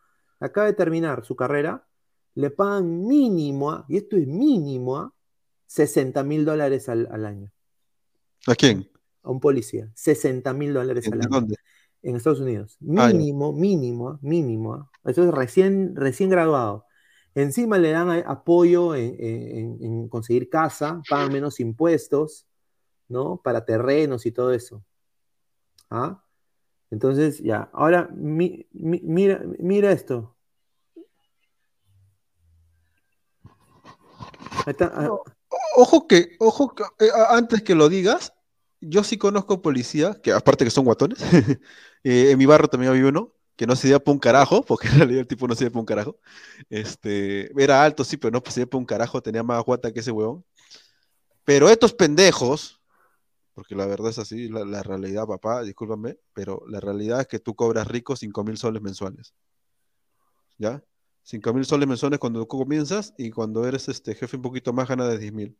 acaba de terminar su carrera, le pagan mínimo, y esto es mínimo, 60 mil dólares al, año. ¿A quién? A un policía, 60 mil dólares al año. ¿Dónde? En Estados Unidos. Mínimo, mínimo, mínimo. Eso es recién, recién graduado. Encima le dan apoyo en, conseguir casa, pagan menos impuestos, ¿no? Para terrenos y todo eso. ¿Ah? Entonces, ya. Ahora, mira, mira esto. Ah. Ojo que, ojo que, eh, antes que lo digas, yo sí conozco policía, que aparte que son guatones, [LAUGHS] eh, en mi barrio también había uno, que no se dio por un carajo, [LAUGHS] porque en realidad el tipo no se dio por un carajo. Este, era alto, sí, pero no se dio por un carajo, tenía más guata que ese huevón. Pero estos pendejos, porque la verdad es así, la, realidad, papá, discúlpame, pero la realidad es que tú cobras rico 5 mil soles mensuales. ¿Ya? 5 mil soles mensuales cuando comienzas y cuando eres este jefe un poquito más gana de 10 mil.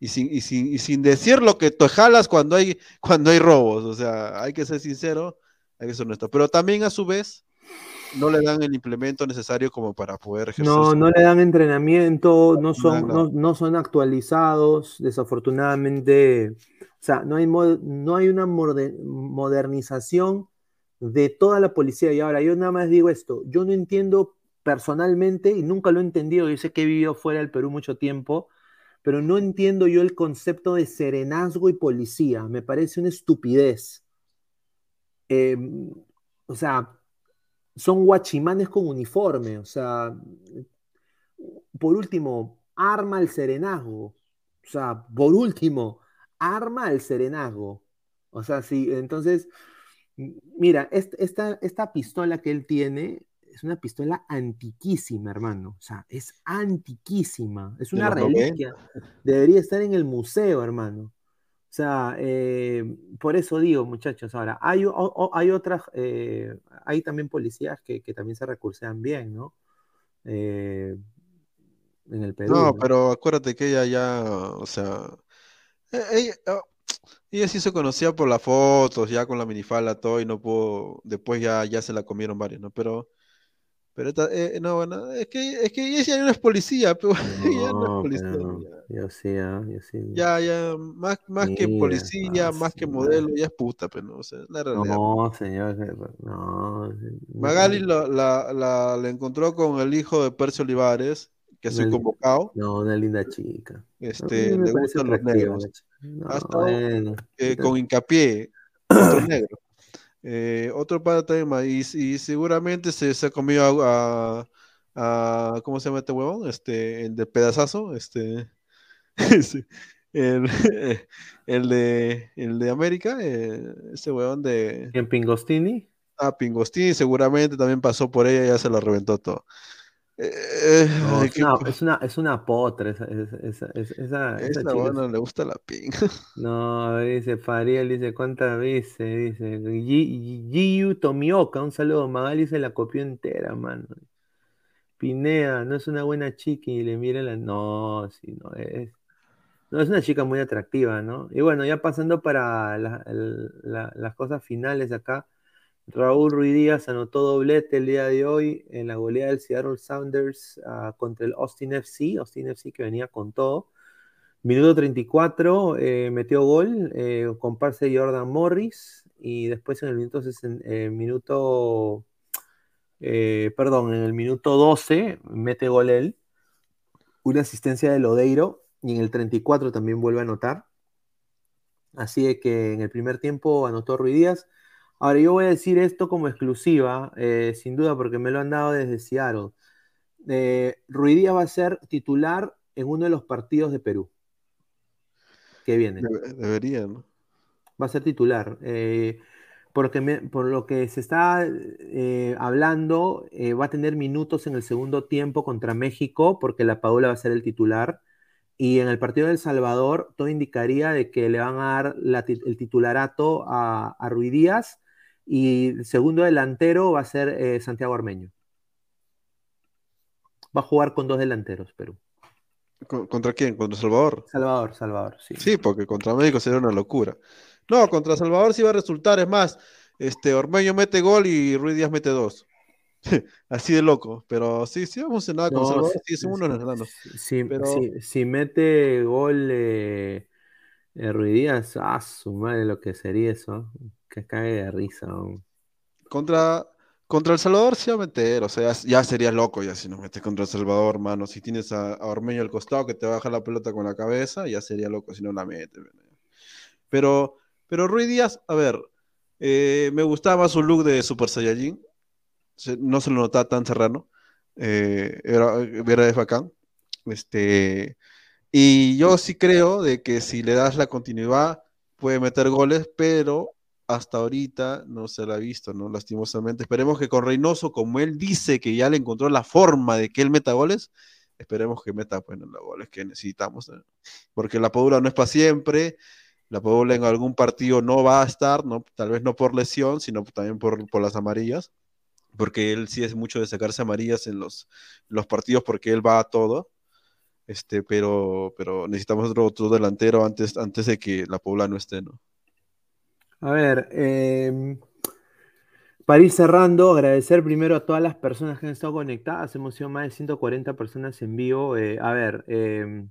Y sin, y, sin, y sin decir lo que te jalas cuando hay, [LAUGHS] cuando hay robos. O sea, hay que ser sincero hay que ser honesto. Pero también a su vez no le dan el implemento necesario como para poder ejercer. No, no le dan entrenamiento, no son, no, son actualizados, desafortunadamente. O sea, no hay, no hay una modernización de toda la policía. Y ahora, yo nada más digo esto, yo no entiendo personalmente, y nunca lo he entendido, yo sé que he vivido fuera del Perú mucho tiempo, pero no entiendo yo el concepto de serenazgo y policía. Me parece una estupidez. Em, o sea, son guachimanes con uniforme, o sea, por último, arma el serenazgo, o sea, por último, arma el serenazgo. O sea, sí, entonces, mira, esta, esta pistola que él tiene es una pistola antiquísima, hermano. O sea, es antiquísima. Es una reliquia. Debería estar en el museo, hermano. O sea, eh, por eso digo, muchachos, ahora, hay, hay otras, eh, hay también policías que, también se recursean bien, ¿no? Eh, en el Perú. No, pero acuérdate que ella ya, o sea, ella, oh, ella, sí se conocía por las fotos, ya con la minifalda, todo, y no pudo, después ya, ya se la comieron varios, ¿no? Pero pero eh, no, bueno, es que, es que ella no es policía, [LAUGHS] pero ella no es policía. yo sí, ah, yo sí. Ya, ya, más, más que policía, más que modelo, ya es puta, pero no, o sea, la realidad. No, señor, no. Magali la, la, la, la, encontró con el hijo de Percio Olivares, que es convocado. No, una linda chica. Este, le gustan los negros. Hasta eh, con hincapié, otro [CLEARS THROAT] negro. Eh, otro para tema, y, y seguramente se, se ha comido a, a, ¿Cómo se llama este huevón? Este, el de pedazazo, este. [LAUGHS] el, [LAUGHS] el, de, el de América, eh, ese huevón de. ¿En Pingostini? Ah, Pingostini seguramente también pasó por ella y ya se lo reventó todo. Eh, [LAUGHS] es, una, es, una, es, una, potra esa, esa, esa, esa no le gusta la ping. [LAUGHS] No, dice Fariel, dice cuántas veces, dice Giyu Tomioka, un saludo, Magali se la copió entera, mano. Pinea, no es una buena chica y le mira la. No, sí, no es. No, es una chica muy atractiva, ¿no? Y bueno, ya pasando para las cosas finales acá. Raúl Ruiz Díaz anotó doblete el día de hoy en la goleada del Seattle Sounders ah, contra el Austin FC, Austin FC que venía con todo. Minuto 34 eh, metió gol eh, de Jordan Morris y después en el minuto, eh, minuto perdón, en el minuto 12 mete gol él, una asistencia de Lodeiro y en el 34 también vuelve a anotar. Así que en el primer tiempo anotó Ruiz Díaz Ahora, yo voy a decir esto como exclusiva, eh, sin duda, porque me lo han dado desde Seattle. Eh, Díaz va a ser titular en uno de los partidos de Perú que viene. debería, ¿no? Va a ser titular. Eh, porque por lo que se está eh, hablando, va a tener minutos en el segundo tiempo contra México, porque la Paula va a ser el titular. Y en el partido del Salvador, todo indicaría de que le van a dar el titularato a, a Díaz y el segundo delantero va a ser eh, Santiago Armeño. Va a jugar con dos delanteros, Perú. ¿Contra quién? ¿Contra Salvador? Salvador, Salvador, sí. Sí, porque contra México sería una locura. No, contra Salvador sí va a resultar, es más, este Ormeño mete gol y Ruiz Díaz mete dos. [LAUGHS] Así de loco, pero sí, sí vamos a nada con Salvador, sí, sí, uno sí, pero... si, mete gol eh, eh, Ruiz Díaz, ah, su madre lo que sería eso que cae de risa. Contra, contra El Salvador sí va a meter, o sea, ya sería loco ya si no metes contra El Salvador, mano. Si tienes a, Ormeño al costado que te baja la pelota con la cabeza, ya sería loco si no la metes. Pero, pero Rui Díaz, a ver, eh, me gustaba su look de Super Saiyajin. No se lo notaba tan serrano. Eh, era, era de bacán. Este, y yo sí creo de que si le das la continuidad, puede meter goles, pero hasta ahorita no se la ha visto, ¿no? Lastimosamente. Esperemos que con Reynoso, como él dice que ya le encontró la forma de que él meta goles, esperemos que meta pues, los goles que necesitamos. Porque la Padula no es para siempre, la Padula en algún partido no va a estar, ¿no? tal vez no por lesión, sino también por, por las amarillas, porque él sí es mucho de sacarse amarillas en los, los partidos porque él va a todo. Este, pero, pero necesitamos otro, delantero antes, antes de que la Paula no esté, ¿no? A ver, eh, para ir cerrando, agradecer primero a todas las personas que han estado conectadas. Hemos sido más de 140 personas en vivo. Eh, a ver, eh,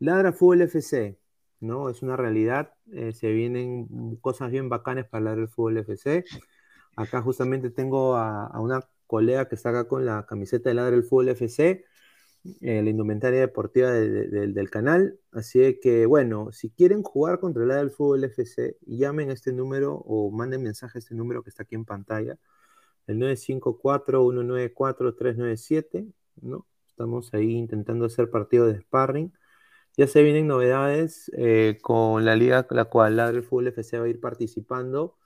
Ladra Fútbol FC, ¿no? Es una realidad. Eh, se vienen cosas bien bacanas para Ladra Fútbol FC. Acá justamente tengo a, a, una colega que está acá con la camiseta de Ladra el Fútbol FC. Eh, la indumentaria deportiva del canal. Así que, bueno, si quieren jugar contra la del Fútbol FC, llamen este número o manden mensaje a este número que está aquí en pantalla, el 954-194-397, ¿no? Estamos ahí intentando hacer partido de sparring. Ya se vienen novedades eh, con la liga con la cual la del Fútbol FC va a ir participando.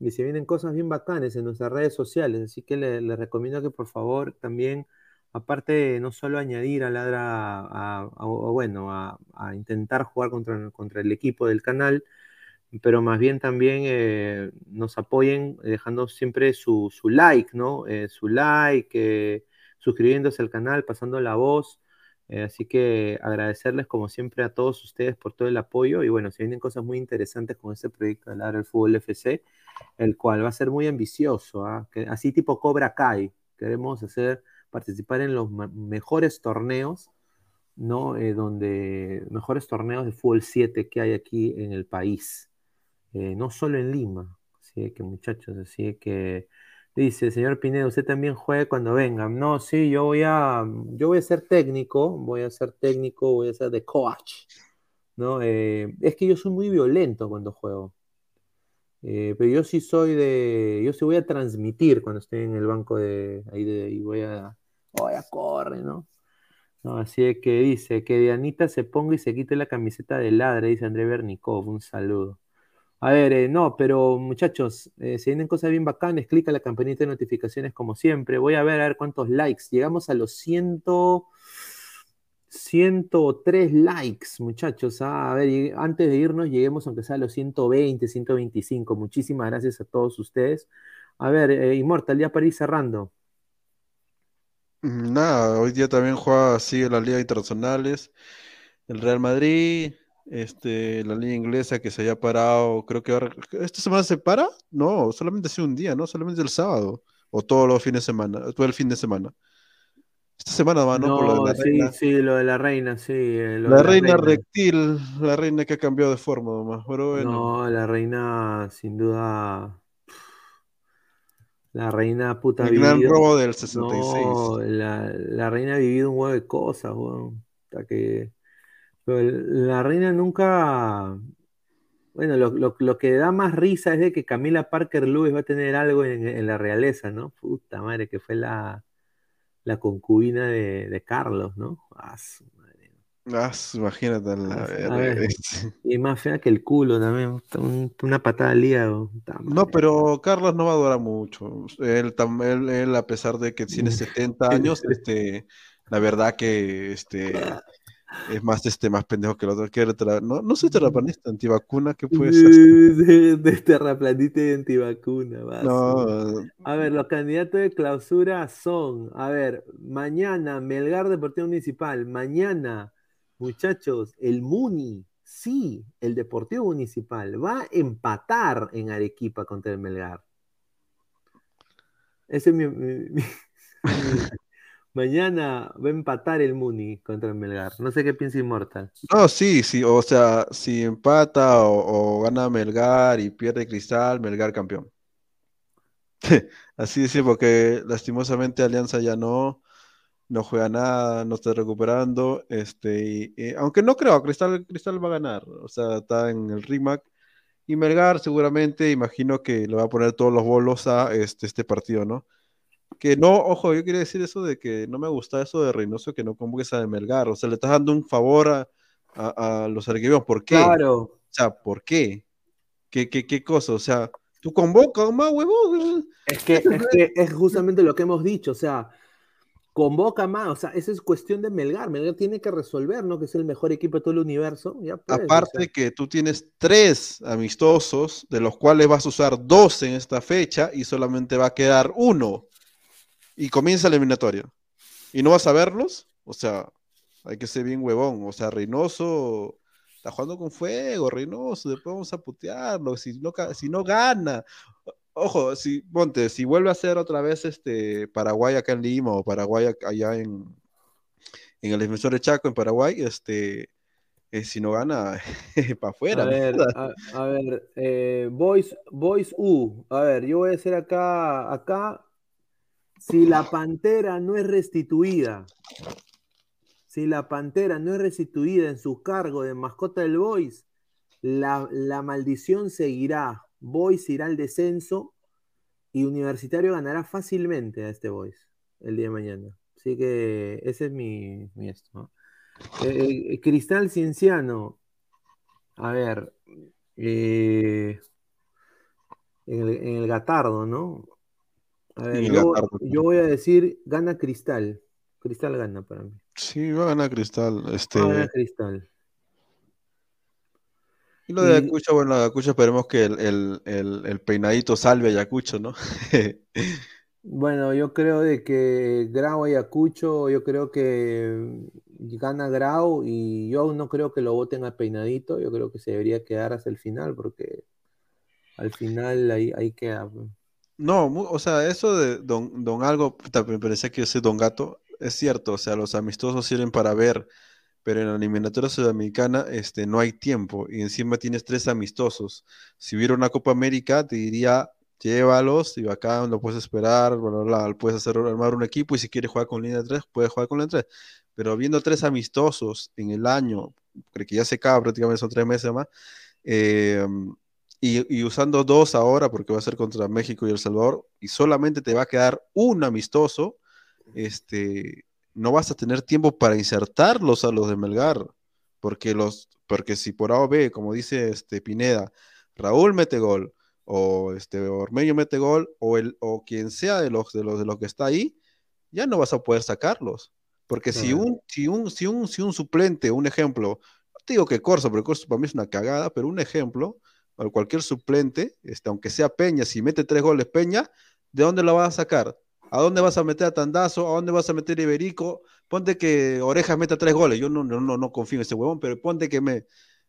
Y se vienen cosas bien bacanas en nuestras redes sociales, así que les le recomiendo que por favor también aparte no solo añadir a Ladra, a, bueno, a, intentar jugar contra, contra el equipo del canal, pero más bien también eh, nos apoyen dejando siempre su, like, ¿no? Eh, su like, eh, suscribiéndose al canal, pasando la voz. así que agradecerles como siempre a todos ustedes por todo el apoyo y bueno, se vienen cosas muy interesantes con este proyecto de Ladra el Fútbol FC, el cual va a ser muy ambicioso, ¿ah? así tipo Cobra Kai. Queremos hacer participar en los mejores torneos, ¿no? donde mejores torneos de fútbol 7 que hay aquí en el país. Eh, no solo en Lima. Así que muchachos, así que dice, señor Pinedo, usted también juegue cuando venga. No, sí, yo voy a, yo voy a ser técnico, voy a ser técnico, voy a ser de coach. ¿no? Eh, es que yo soy muy violento cuando juego. Eh, pero yo sí soy de, yo sí voy a transmitir cuando estoy en el banco de ahí de, y voy a, voy a correr, ¿no? ¿no? Así que dice que Dianita se ponga y se quite la camiseta de ladre, dice André Bernikov, un saludo. A ver, eh, no, pero muchachos, eh, si vienen cosas bien bacanas, clica la campanita de notificaciones como siempre. Voy a ver a ver cuántos likes. Llegamos a los 100, 103 likes, muchachos. Ah, a ver, antes de irnos, lleguemos aunque sea a los 120, 125. Muchísimas gracias a todos ustedes. A ver, eh, Inmortal, ya para ir cerrando. Mm, nada, hoy día también juega, sigue las ligas internacionales. El Real Madrid, este, la liga inglesa que se haya parado, creo que ahora, ¿esta semana se para? No, solamente hace un día, ¿no? Solamente el sábado, o todos los fines de semana, todo el fin de semana. Esta semana va, ¿no? Por lo de la sí, reina. sí, lo de la reina, sí. Eh, la, reina, reptil, la reina que ha cambiado de forma nomás, pero bueno. No, la reina, sin duda, la reina puta El gran robo del 66. No, la, la, reina ha vivido un huevo de cosas, weón. Hasta que la reina nunca. Bueno, lo, que da más risa es de que Camila Parker Lewis va a tener algo en, la realeza, ¿no? Puta madre, que fue la, la concubina de, Carlos, ¿no? Ah. Ah, imagínate la [LAUGHS] Y más fea que el culo también, una patada al hígado. No, pero Carlos no va a durar mucho. Él, él, él a pesar de que tiene [LAUGHS] 70 años, este, la verdad que este, es más este más pendejo que el otro. Que no, no soy terraplanista, antivacuna, ¿qué puede ser? De, terraplanista y antivacuna. No. A ver, los candidatos de clausura son, a ver, mañana Melgar Deportivo Municipal, mañana, muchachos, el Muni, sí, el Deportivo Municipal va a empatar en Arequipa contra el Melgar. Ese es mi [LAUGHS] Mañana va a empatar el Muni contra el Melgar. No sé qué piensa Inmortal. No, sí, sí. O sea, si empata o, gana Melgar y pierde Cristal, Melgar campeón. [LAUGHS] Así es, porque lastimosamente Alianza ya no, no juega nada, no está recuperando. Este, aunque no creo, Cristal, Cristal va a ganar. O sea, está en el RIMAC. Y Melgar seguramente, imagino que le va a poner todos los bolos a este, este partido, ¿no? que no, ojo, yo quería decir eso de que no me gusta eso de Reynoso que no convoques a Melgar, o sea, le estás dando un favor a, a, los arqueros, ¿por qué? Claro. O sea, ¿por qué? ¿Qué, qué, qué cosa? O sea, tú convocas más huevón. Es que, es que es justamente lo que hemos dicho, o sea, convoca más, o sea, esa es cuestión de Melgar, Melgar tiene que resolver, ¿no? Que es el mejor equipo de todo el universo. Ya pues, Aparte que tú tienes tres amistosos, de los cuales vas a usar dos en esta fecha y solamente va a quedar uno y comienza la eliminatoria. ¿Y no vas a verlos? O sea, hay que ser bien huevón. O sea, Reynoso está jugando con fuego, Reynoso, después vamos a putearlo, si no, si no gana. Ojo, si, ponte, si vuelve a ser otra vez este Paraguay acá en Lima o Paraguay allá en, en el defensor de Chaco en Paraguay, este, eh, si no gana, [LAUGHS] para afuera. A ver, a, ver eh, Boys, Boys U, a ver, yo voy a hacer acá, acá si la pantera no es restituida, si la pantera no es restituida en su cargo de mascota del Boys, la, maldición seguirá. Boys irá al descenso y Universitario ganará fácilmente a este Boys el día de mañana. Así que ese es mi, esto. Eh, eh, Cristal Cienciano, a ver, eh, en, en, el, Gatardo, ¿no? A ver, yo, voy a decir, gana Cristal. Cristal gana para mí. Sí, va a ganar Cristal. Este... Va a ganar Cristal. Y lo de Ayacucho, bueno, Ayacucho esperemos que el, el, el, el peinadito salve a Ayacucho, ¿no? [LAUGHS] Bueno, yo creo de que Grau Ayacucho, yo creo que gana Grau y yo aún no creo que lo voten al peinadito, yo creo que se debería quedar hasta el final porque al final ahí, ahí queda. No, o sea, eso de Don, don Algo, me parecía que ese Don Gato, es cierto, o sea, los amistosos sirven para ver, pero en la eliminatoria sudamericana este, no hay tiempo y encima tienes tres amistosos. Si hubiera una Copa América, te diría, llévalos y acá lo puedes esperar, bla, bla, bla, puedes hacer, armar un equipo y si quieres jugar con línea de tres, puedes jugar con línea de tres. Pero viendo tres amistosos en el año, creo que ya se acaba prácticamente, son tres meses más, eh, y, y usando dos ahora, porque va a ser contra México y El Salvador, y solamente te va a quedar un amistoso, este, no vas a tener tiempo para insertarlos a los de Melgar, porque, los, porque si por A o B, como dice este, Pineda, Raúl mete gol, o este, Ormeño mete gol, o, el, o quien sea de los, de, los, de los que está ahí, ya no vas a poder sacarlos. Porque si, un, si, un, si, un, si un suplente, un ejemplo, no te digo que Corso, porque Corso para mí es una cagada, pero un ejemplo, cualquier suplente, este, aunque sea Peña, si mete tres goles Peña, ¿de dónde lo vas a sacar? ¿A dónde vas a meter a Tandazo? ¿A dónde vas a meter a Iberico? Ponte que Orejas meta tres goles. Yo no, no, no, no confío en ese huevón, pero ponte que me.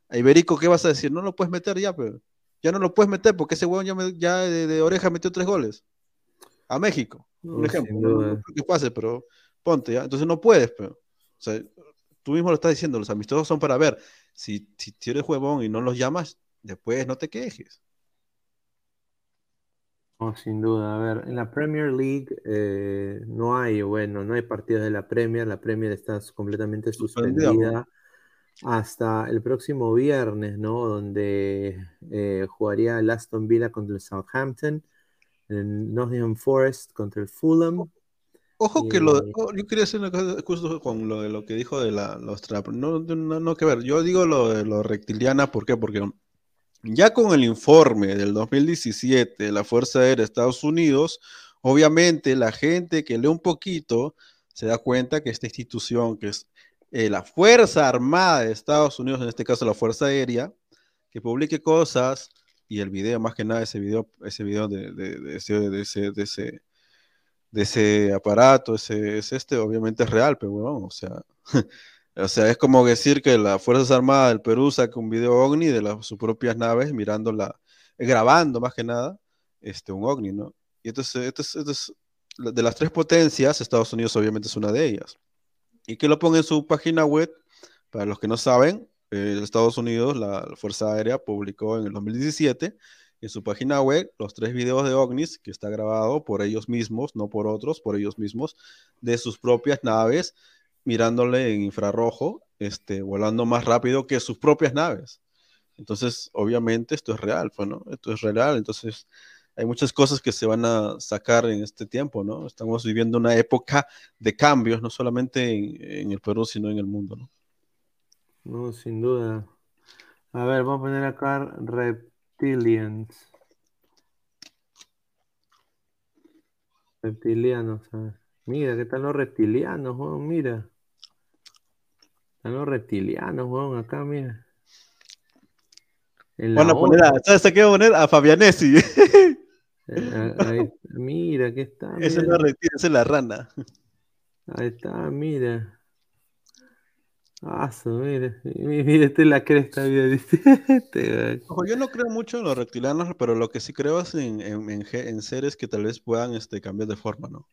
A Iberico, ¿qué vas a decir? No lo puedes meter ya, pero. Ya no lo puedes meter porque ese huevón ya, me- ya de, de Oreja metió tres goles. A México, un No, ejemplo. No, creo que pase, pero ponte ya. Entonces no puedes, pero. O sea, tú mismo lo estás diciendo, los amistosos son para ver. Si, si, si eres huevón y no los llamas, después no te quejes. No, sin duda. A ver, en la Premier League eh, no hay, bueno, no hay partidos de la Premier. La Premier está completamente Suspendida, hasta el próximo viernes, ¿no? Donde eh, jugaría el Aston Villa contra el Southampton, el Nottingham Forest contra el Fulham. Ojo que lo Eh, oh, yo quería hacer una cosa justo con lo de lo que dijo de la, los trap. No, no, no que ver. Yo digo lo de los reptiliana, ¿por qué? Porque ya con el informe del 2017 de la Fuerza Aérea de Estados Unidos, obviamente la gente que lee un poquito se da cuenta que esta institución, que es eh, la Fuerza Armada de Estados Unidos, en este caso la Fuerza Aérea, que publique cosas y el video, más que nada ese video, ese video de, ese, ese, ese, ese aparato, ese, es este, obviamente es real, pero bueno, o sea, [LAUGHS] o sea, es como decir que las Fuerzas Armadas del Perú saca un video OVNI de sus propias naves mirando la, eh, grabando más que nada, este, un OVNI, ¿no? Y entonces, de las tres potencias, Estados Unidos obviamente es una de ellas. Y que lo ponga en su página web, para los que no saben, eh, Estados Unidos, la, la Fuerza Aérea, publicó en el 2017 en su página web los tres videos de ovnis que está grabado por ellos mismos, no por otros, por ellos mismos, de sus propias naves, mirándole en infrarrojo, este, volando más rápido que sus propias naves. Entonces, obviamente, esto es real, pues, ¿no? Esto es real, entonces hay muchas cosas que se van a sacar en este tiempo, ¿no? Estamos viviendo una época de cambios, no solamente en, el Perú, sino en el mundo, ¿no? No, sin duda. A ver, vamos a poner acá Reptilians. Reptilianos, ver. Mira, ¿qué tal los reptilianos? Mira. Están los reptilianos, weón, acá, mira. Van a poner a, otra. ¿sabes a qué a poner? A Fabianesi. [LAUGHS] Eh, ahí- mira, ¿qué está? [LAUGHS] Esa es la retira, esa es la rana. Ahí está, mira. Su, mira. Mira, esta es la cresta, mira. [LAUGHS] Este. Ojo, yo no creo mucho en los reptilianos, pero lo que sí creo es en, en- en ge- en seres que tal vez puedan este, cambiar de forma, ¿no?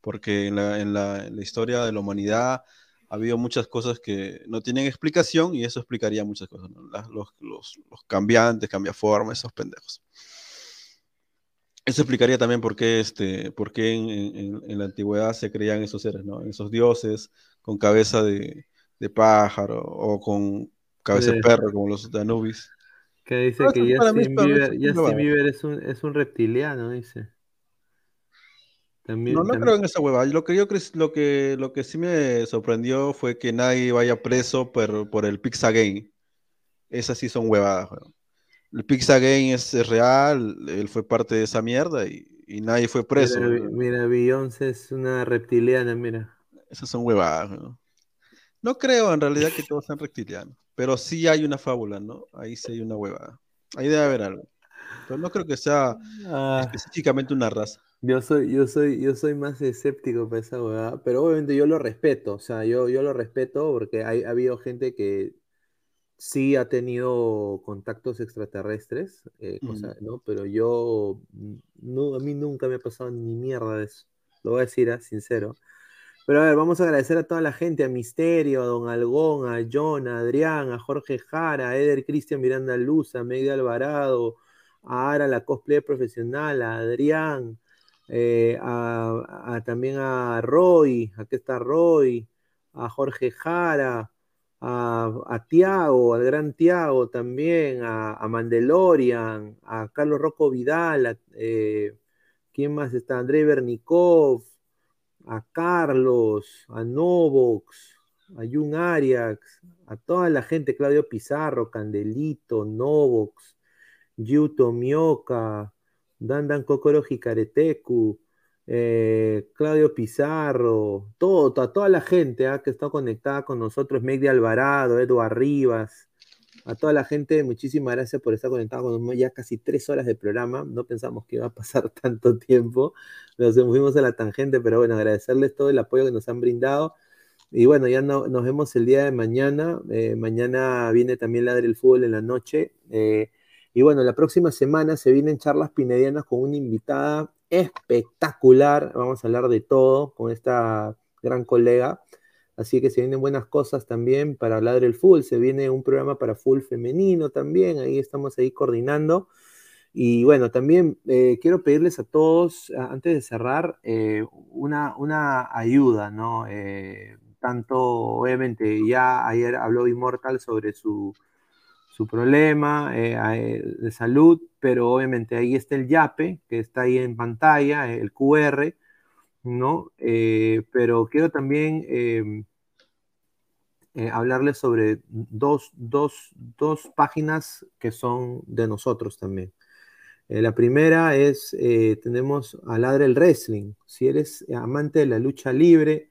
Porque en la, en la- en la historia de la humanidad ha habido muchas cosas que no tienen explicación y eso explicaría muchas cosas, ¿no? Las- los, los, los cambiantes, cambiaformas, esos pendejos. Eso explicaría también por qué, este, por qué en, en- en- la antigüedad se creían esos seres, ¿no? Esos dioses con cabeza de, de pájaro o con cabeza de perro, como los de Anubis. Que dice No, que Justin Bieber, Justin. Bieber es un, es un reptiliano, dice. También, No, no creo en esa hueva. Lo que yo lo que, lo que sí me sorprendió fue que nadie vaya preso por, por el Pixagame. Esas sí son huevadas. El Pixagame es real, él fue parte de esa mierda y, y nadie fue preso. Mira, mira, Beyoncé es una reptiliana, mira. Esas son huevadas, ¿no? No creo en realidad que todos sean reptilianos, pero sí hay una fábula, ¿no? Ahí sí hay una huevada. Ahí debe haber algo. Pero no creo que sea Ah, específicamente una raza. yo soy, yo soy, yo soy más escéptico para esa huevada, pero obviamente yo lo respeto, o sea, yo, yo lo respeto porque hay, ha habido gente que sí ha tenido contactos extraterrestres, eh, cosa- ¿no? Pero yo, no, a mí nunca me ha pasado ni mierda de eso, lo voy a decir, ah, sincero. Pero a ver, vamos a agradecer a toda la gente, a Misterio, a Don Algón, a John, a Adrián, a Jorge Jara, a Eder Cristian Miranda Luz, a Medio Alvarado, a Ara, la cosplay profesional, a Adrián, eh, a, también a Roy, aquí está Roy, a Jorge Jara, a, Tiago, al gran Tiago también, a, a Mandelorian, a Carlos Rocco Vidal, eh, ¿quién más está? Andrei Bernikov, a Carlos, a Novox, a Jun Arias, a toda la gente, Claudio Pizarro, Candelito, Novox, Yuto Mioca, Dandan Kokoro Hikareteku, eh, Claudio Pizarro, todo, a toda la gente ah, que está conectada con nosotros, Megdi Alvarado, Eduardo Rivas, a toda la gente, muchísimas gracias por estar conectado con nosotros. Ya casi tres horas de programa. No pensamos que iba a pasar [LAUGHS] tanto tiempo. Nos fuimos a la tangente, pero bueno, agradecerles todo el apoyo que nos han brindado. Y bueno, ya no, nos vemos el día de mañana. Eh, mañana viene también Ladre el Fútbol en la noche. Eh, y bueno, la próxima semana se vienen charlas pinedianas con una invitada espectacular. Vamos a hablar de todo con esta gran colega. Así que se vienen buenas cosas también para hablar del full. Se viene un programa para full femenino también. Ahí estamos ahí coordinando. Y bueno, también eh, quiero pedirles a todos, antes de cerrar, eh, una, una, ayuda, ¿no? Eh, tanto, obviamente, ya ayer habló Immortal sobre su, su problema de salud, pero obviamente ahí está el YAPE, que está ahí en pantalla, el QR, ¿no? Eh, pero quiero también eh, eh, hablarles sobre dos, dos, dos, páginas que son de nosotros también. la primera es, tenemos a Ladre el Wrestling. Si eres amante de la lucha libre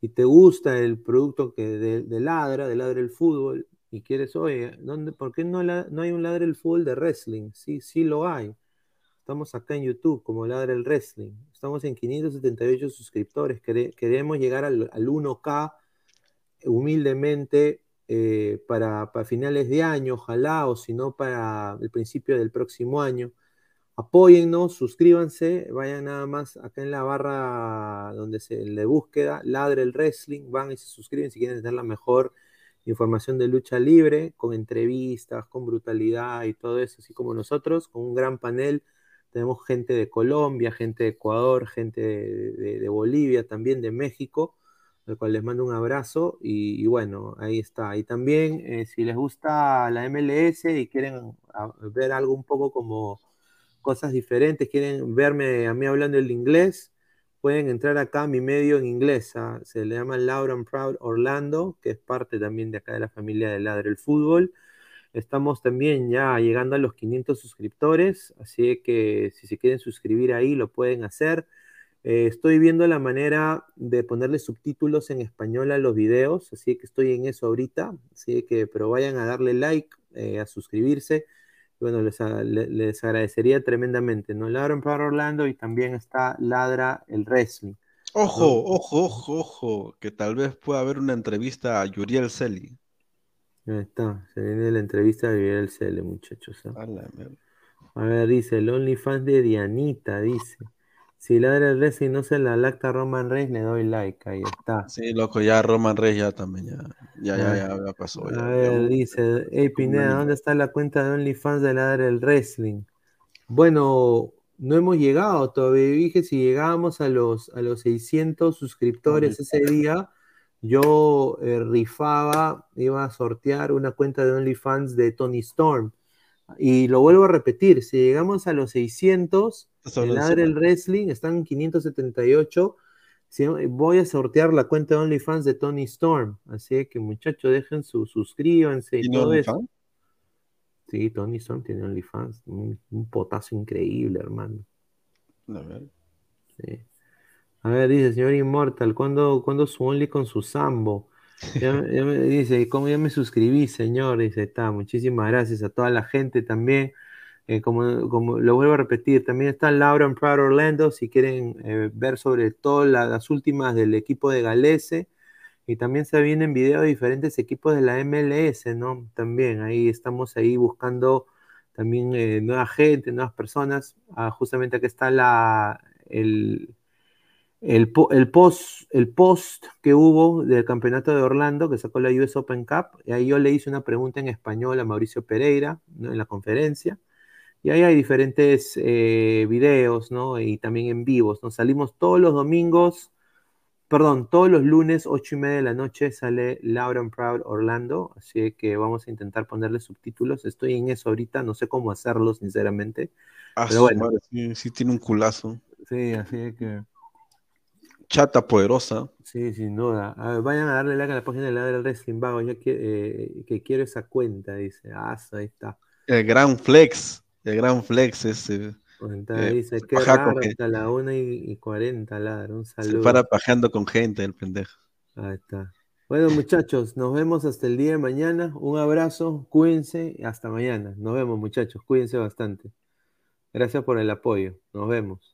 y te gusta el producto que de, de Ladra, de el Fútbol, y quieres, oye, ¿dónde, ¿por qué no, no hay un Ladre el Fútbol de Wrestling? Sí, sí lo hay. Estamos acá en YouTube como Ladra el Wrestling. Estamos en 578 suscriptores. Queremos llegar al, al 1K humildemente eh, para, para, finales de año, ojalá, o si no, para el principio del próximo año. Apóyennos, suscríbanse, vayan nada más acá en la barra donde se le búsqueda, Ladre el Wrestling, van y se suscriben si quieren tener la mejor información de lucha libre, con entrevistas, con brutalidad y todo eso, así como nosotros, con un gran panel tenemos gente de Colombia, gente de Ecuador, gente de, Bolivia, también de México, al cual les mando un abrazo. Y, bueno, ahí está. Y también, eh, si les gusta la MLS y quieren ver algo un poco como cosas diferentes, quieren verme a mí hablando el inglés, pueden entrar acá a mi medio en inglés. ¿ah? Se le llama Laura and Proud Orlando, que es parte también de acá de la familia de Ladre el Fútbol. Estamos también ya llegando a los 500 suscriptores, así que si se quieren suscribir ahí lo pueden hacer. Eh, estoy viendo la manera de ponerle subtítulos en español a los videos, así que estoy en eso ahorita, así que pero vayan a darle like, eh, a suscribirse. Bueno, les, les, agradecería tremendamente, ¿no? Ladra para Orlando y también está Ladra el Wrestling. Ojo, ¿no? ojo, ojo, ojo, que tal vez pueda haber una entrevista a Yuriel Celi. Ahí está, se viene la entrevista de Miguel Cele, muchachos. ¿eh? A, la a ver, dice, el OnlyFans de Dianita, dice. Si ladra el Wrestling no se la lacta Roman Reigns, le doy like, ahí está. Sí, loco, ya Roman Reigns ya también, ya, ya, ya, ya, ya pasó. Ya, a ver, ya, dice, hey Pineda, ¿dónde está la cuenta de OnlyFans de ladra el Wrestling? Bueno, no hemos llegado todavía. Dije, si llegábamos a los, a los 600 suscriptores ese día, yo eh, rifaba, iba a sortear una cuenta de OnlyFans de Tony Storm. Y lo vuelvo a repetir, si llegamos a los 600, el Ladre el Wrestling están en 578, si, voy a sortear la cuenta de OnlyFans de Tony Storm. Así que muchachos, dejen su, suscríbanse y todo eso. Sí, Tony Storm tiene OnlyFans, un, un potazo increíble, hermano. A ver. Sí. A ver, dice señor Immortal, ¿cuándo, ¿cuándo su Only con su Sambo? Ya, me dice, ¿cómo ya me suscribí, señor? Dice, está, muchísimas gracias a toda la gente también. Eh, como, como lo vuelvo a repetir, también está Laura en Proud Orlando, si quieren eh, ver sobre todo la- las últimas del equipo de Galese. Y también se vienen videos de diferentes equipos de la MLS, ¿no? También ahí estamos ahí buscando también eh, nueva gente, nuevas personas. Ah, justamente aquí está la, el, el, el post, el post que hubo del campeonato de Orlando que sacó la US Open Cup. Y ahí yo le hice una pregunta en español a Mauricio Pereira, ¿no? En la conferencia. Y ahí hay diferentes eh, videos, ¿no? Y también en vivos, ¿no? Salimos todos los domingos, perdón, todos los lunes, ocho y media de la noche, sale Loud and Proud Orlando. Así que vamos a intentar ponerle subtítulos. Estoy en eso ahorita, no sé cómo hacerlo, sinceramente. Ah, Pero bueno. madre, sí, sí tiene un culazo. Sí, así que. Chata poderosa. Sí, sin duda. A ver, vayan a darle like a la página de Ladra del Wrestling Vago, ya que, eh, que quiero esa cuenta, dice. Ah, ahí está. El gran flex. El gran flex ese. Pues entonces Eh, dice, se qué raro, que- hasta la 1 y, y 40, Ladra. Un Se saludo. para pajeando con gente, el pendejo. Ahí está. Bueno, muchachos, nos vemos hasta el día de mañana. Un abrazo, cuídense y hasta mañana. Nos vemos, muchachos, cuídense bastante. Gracias por el apoyo. Nos vemos.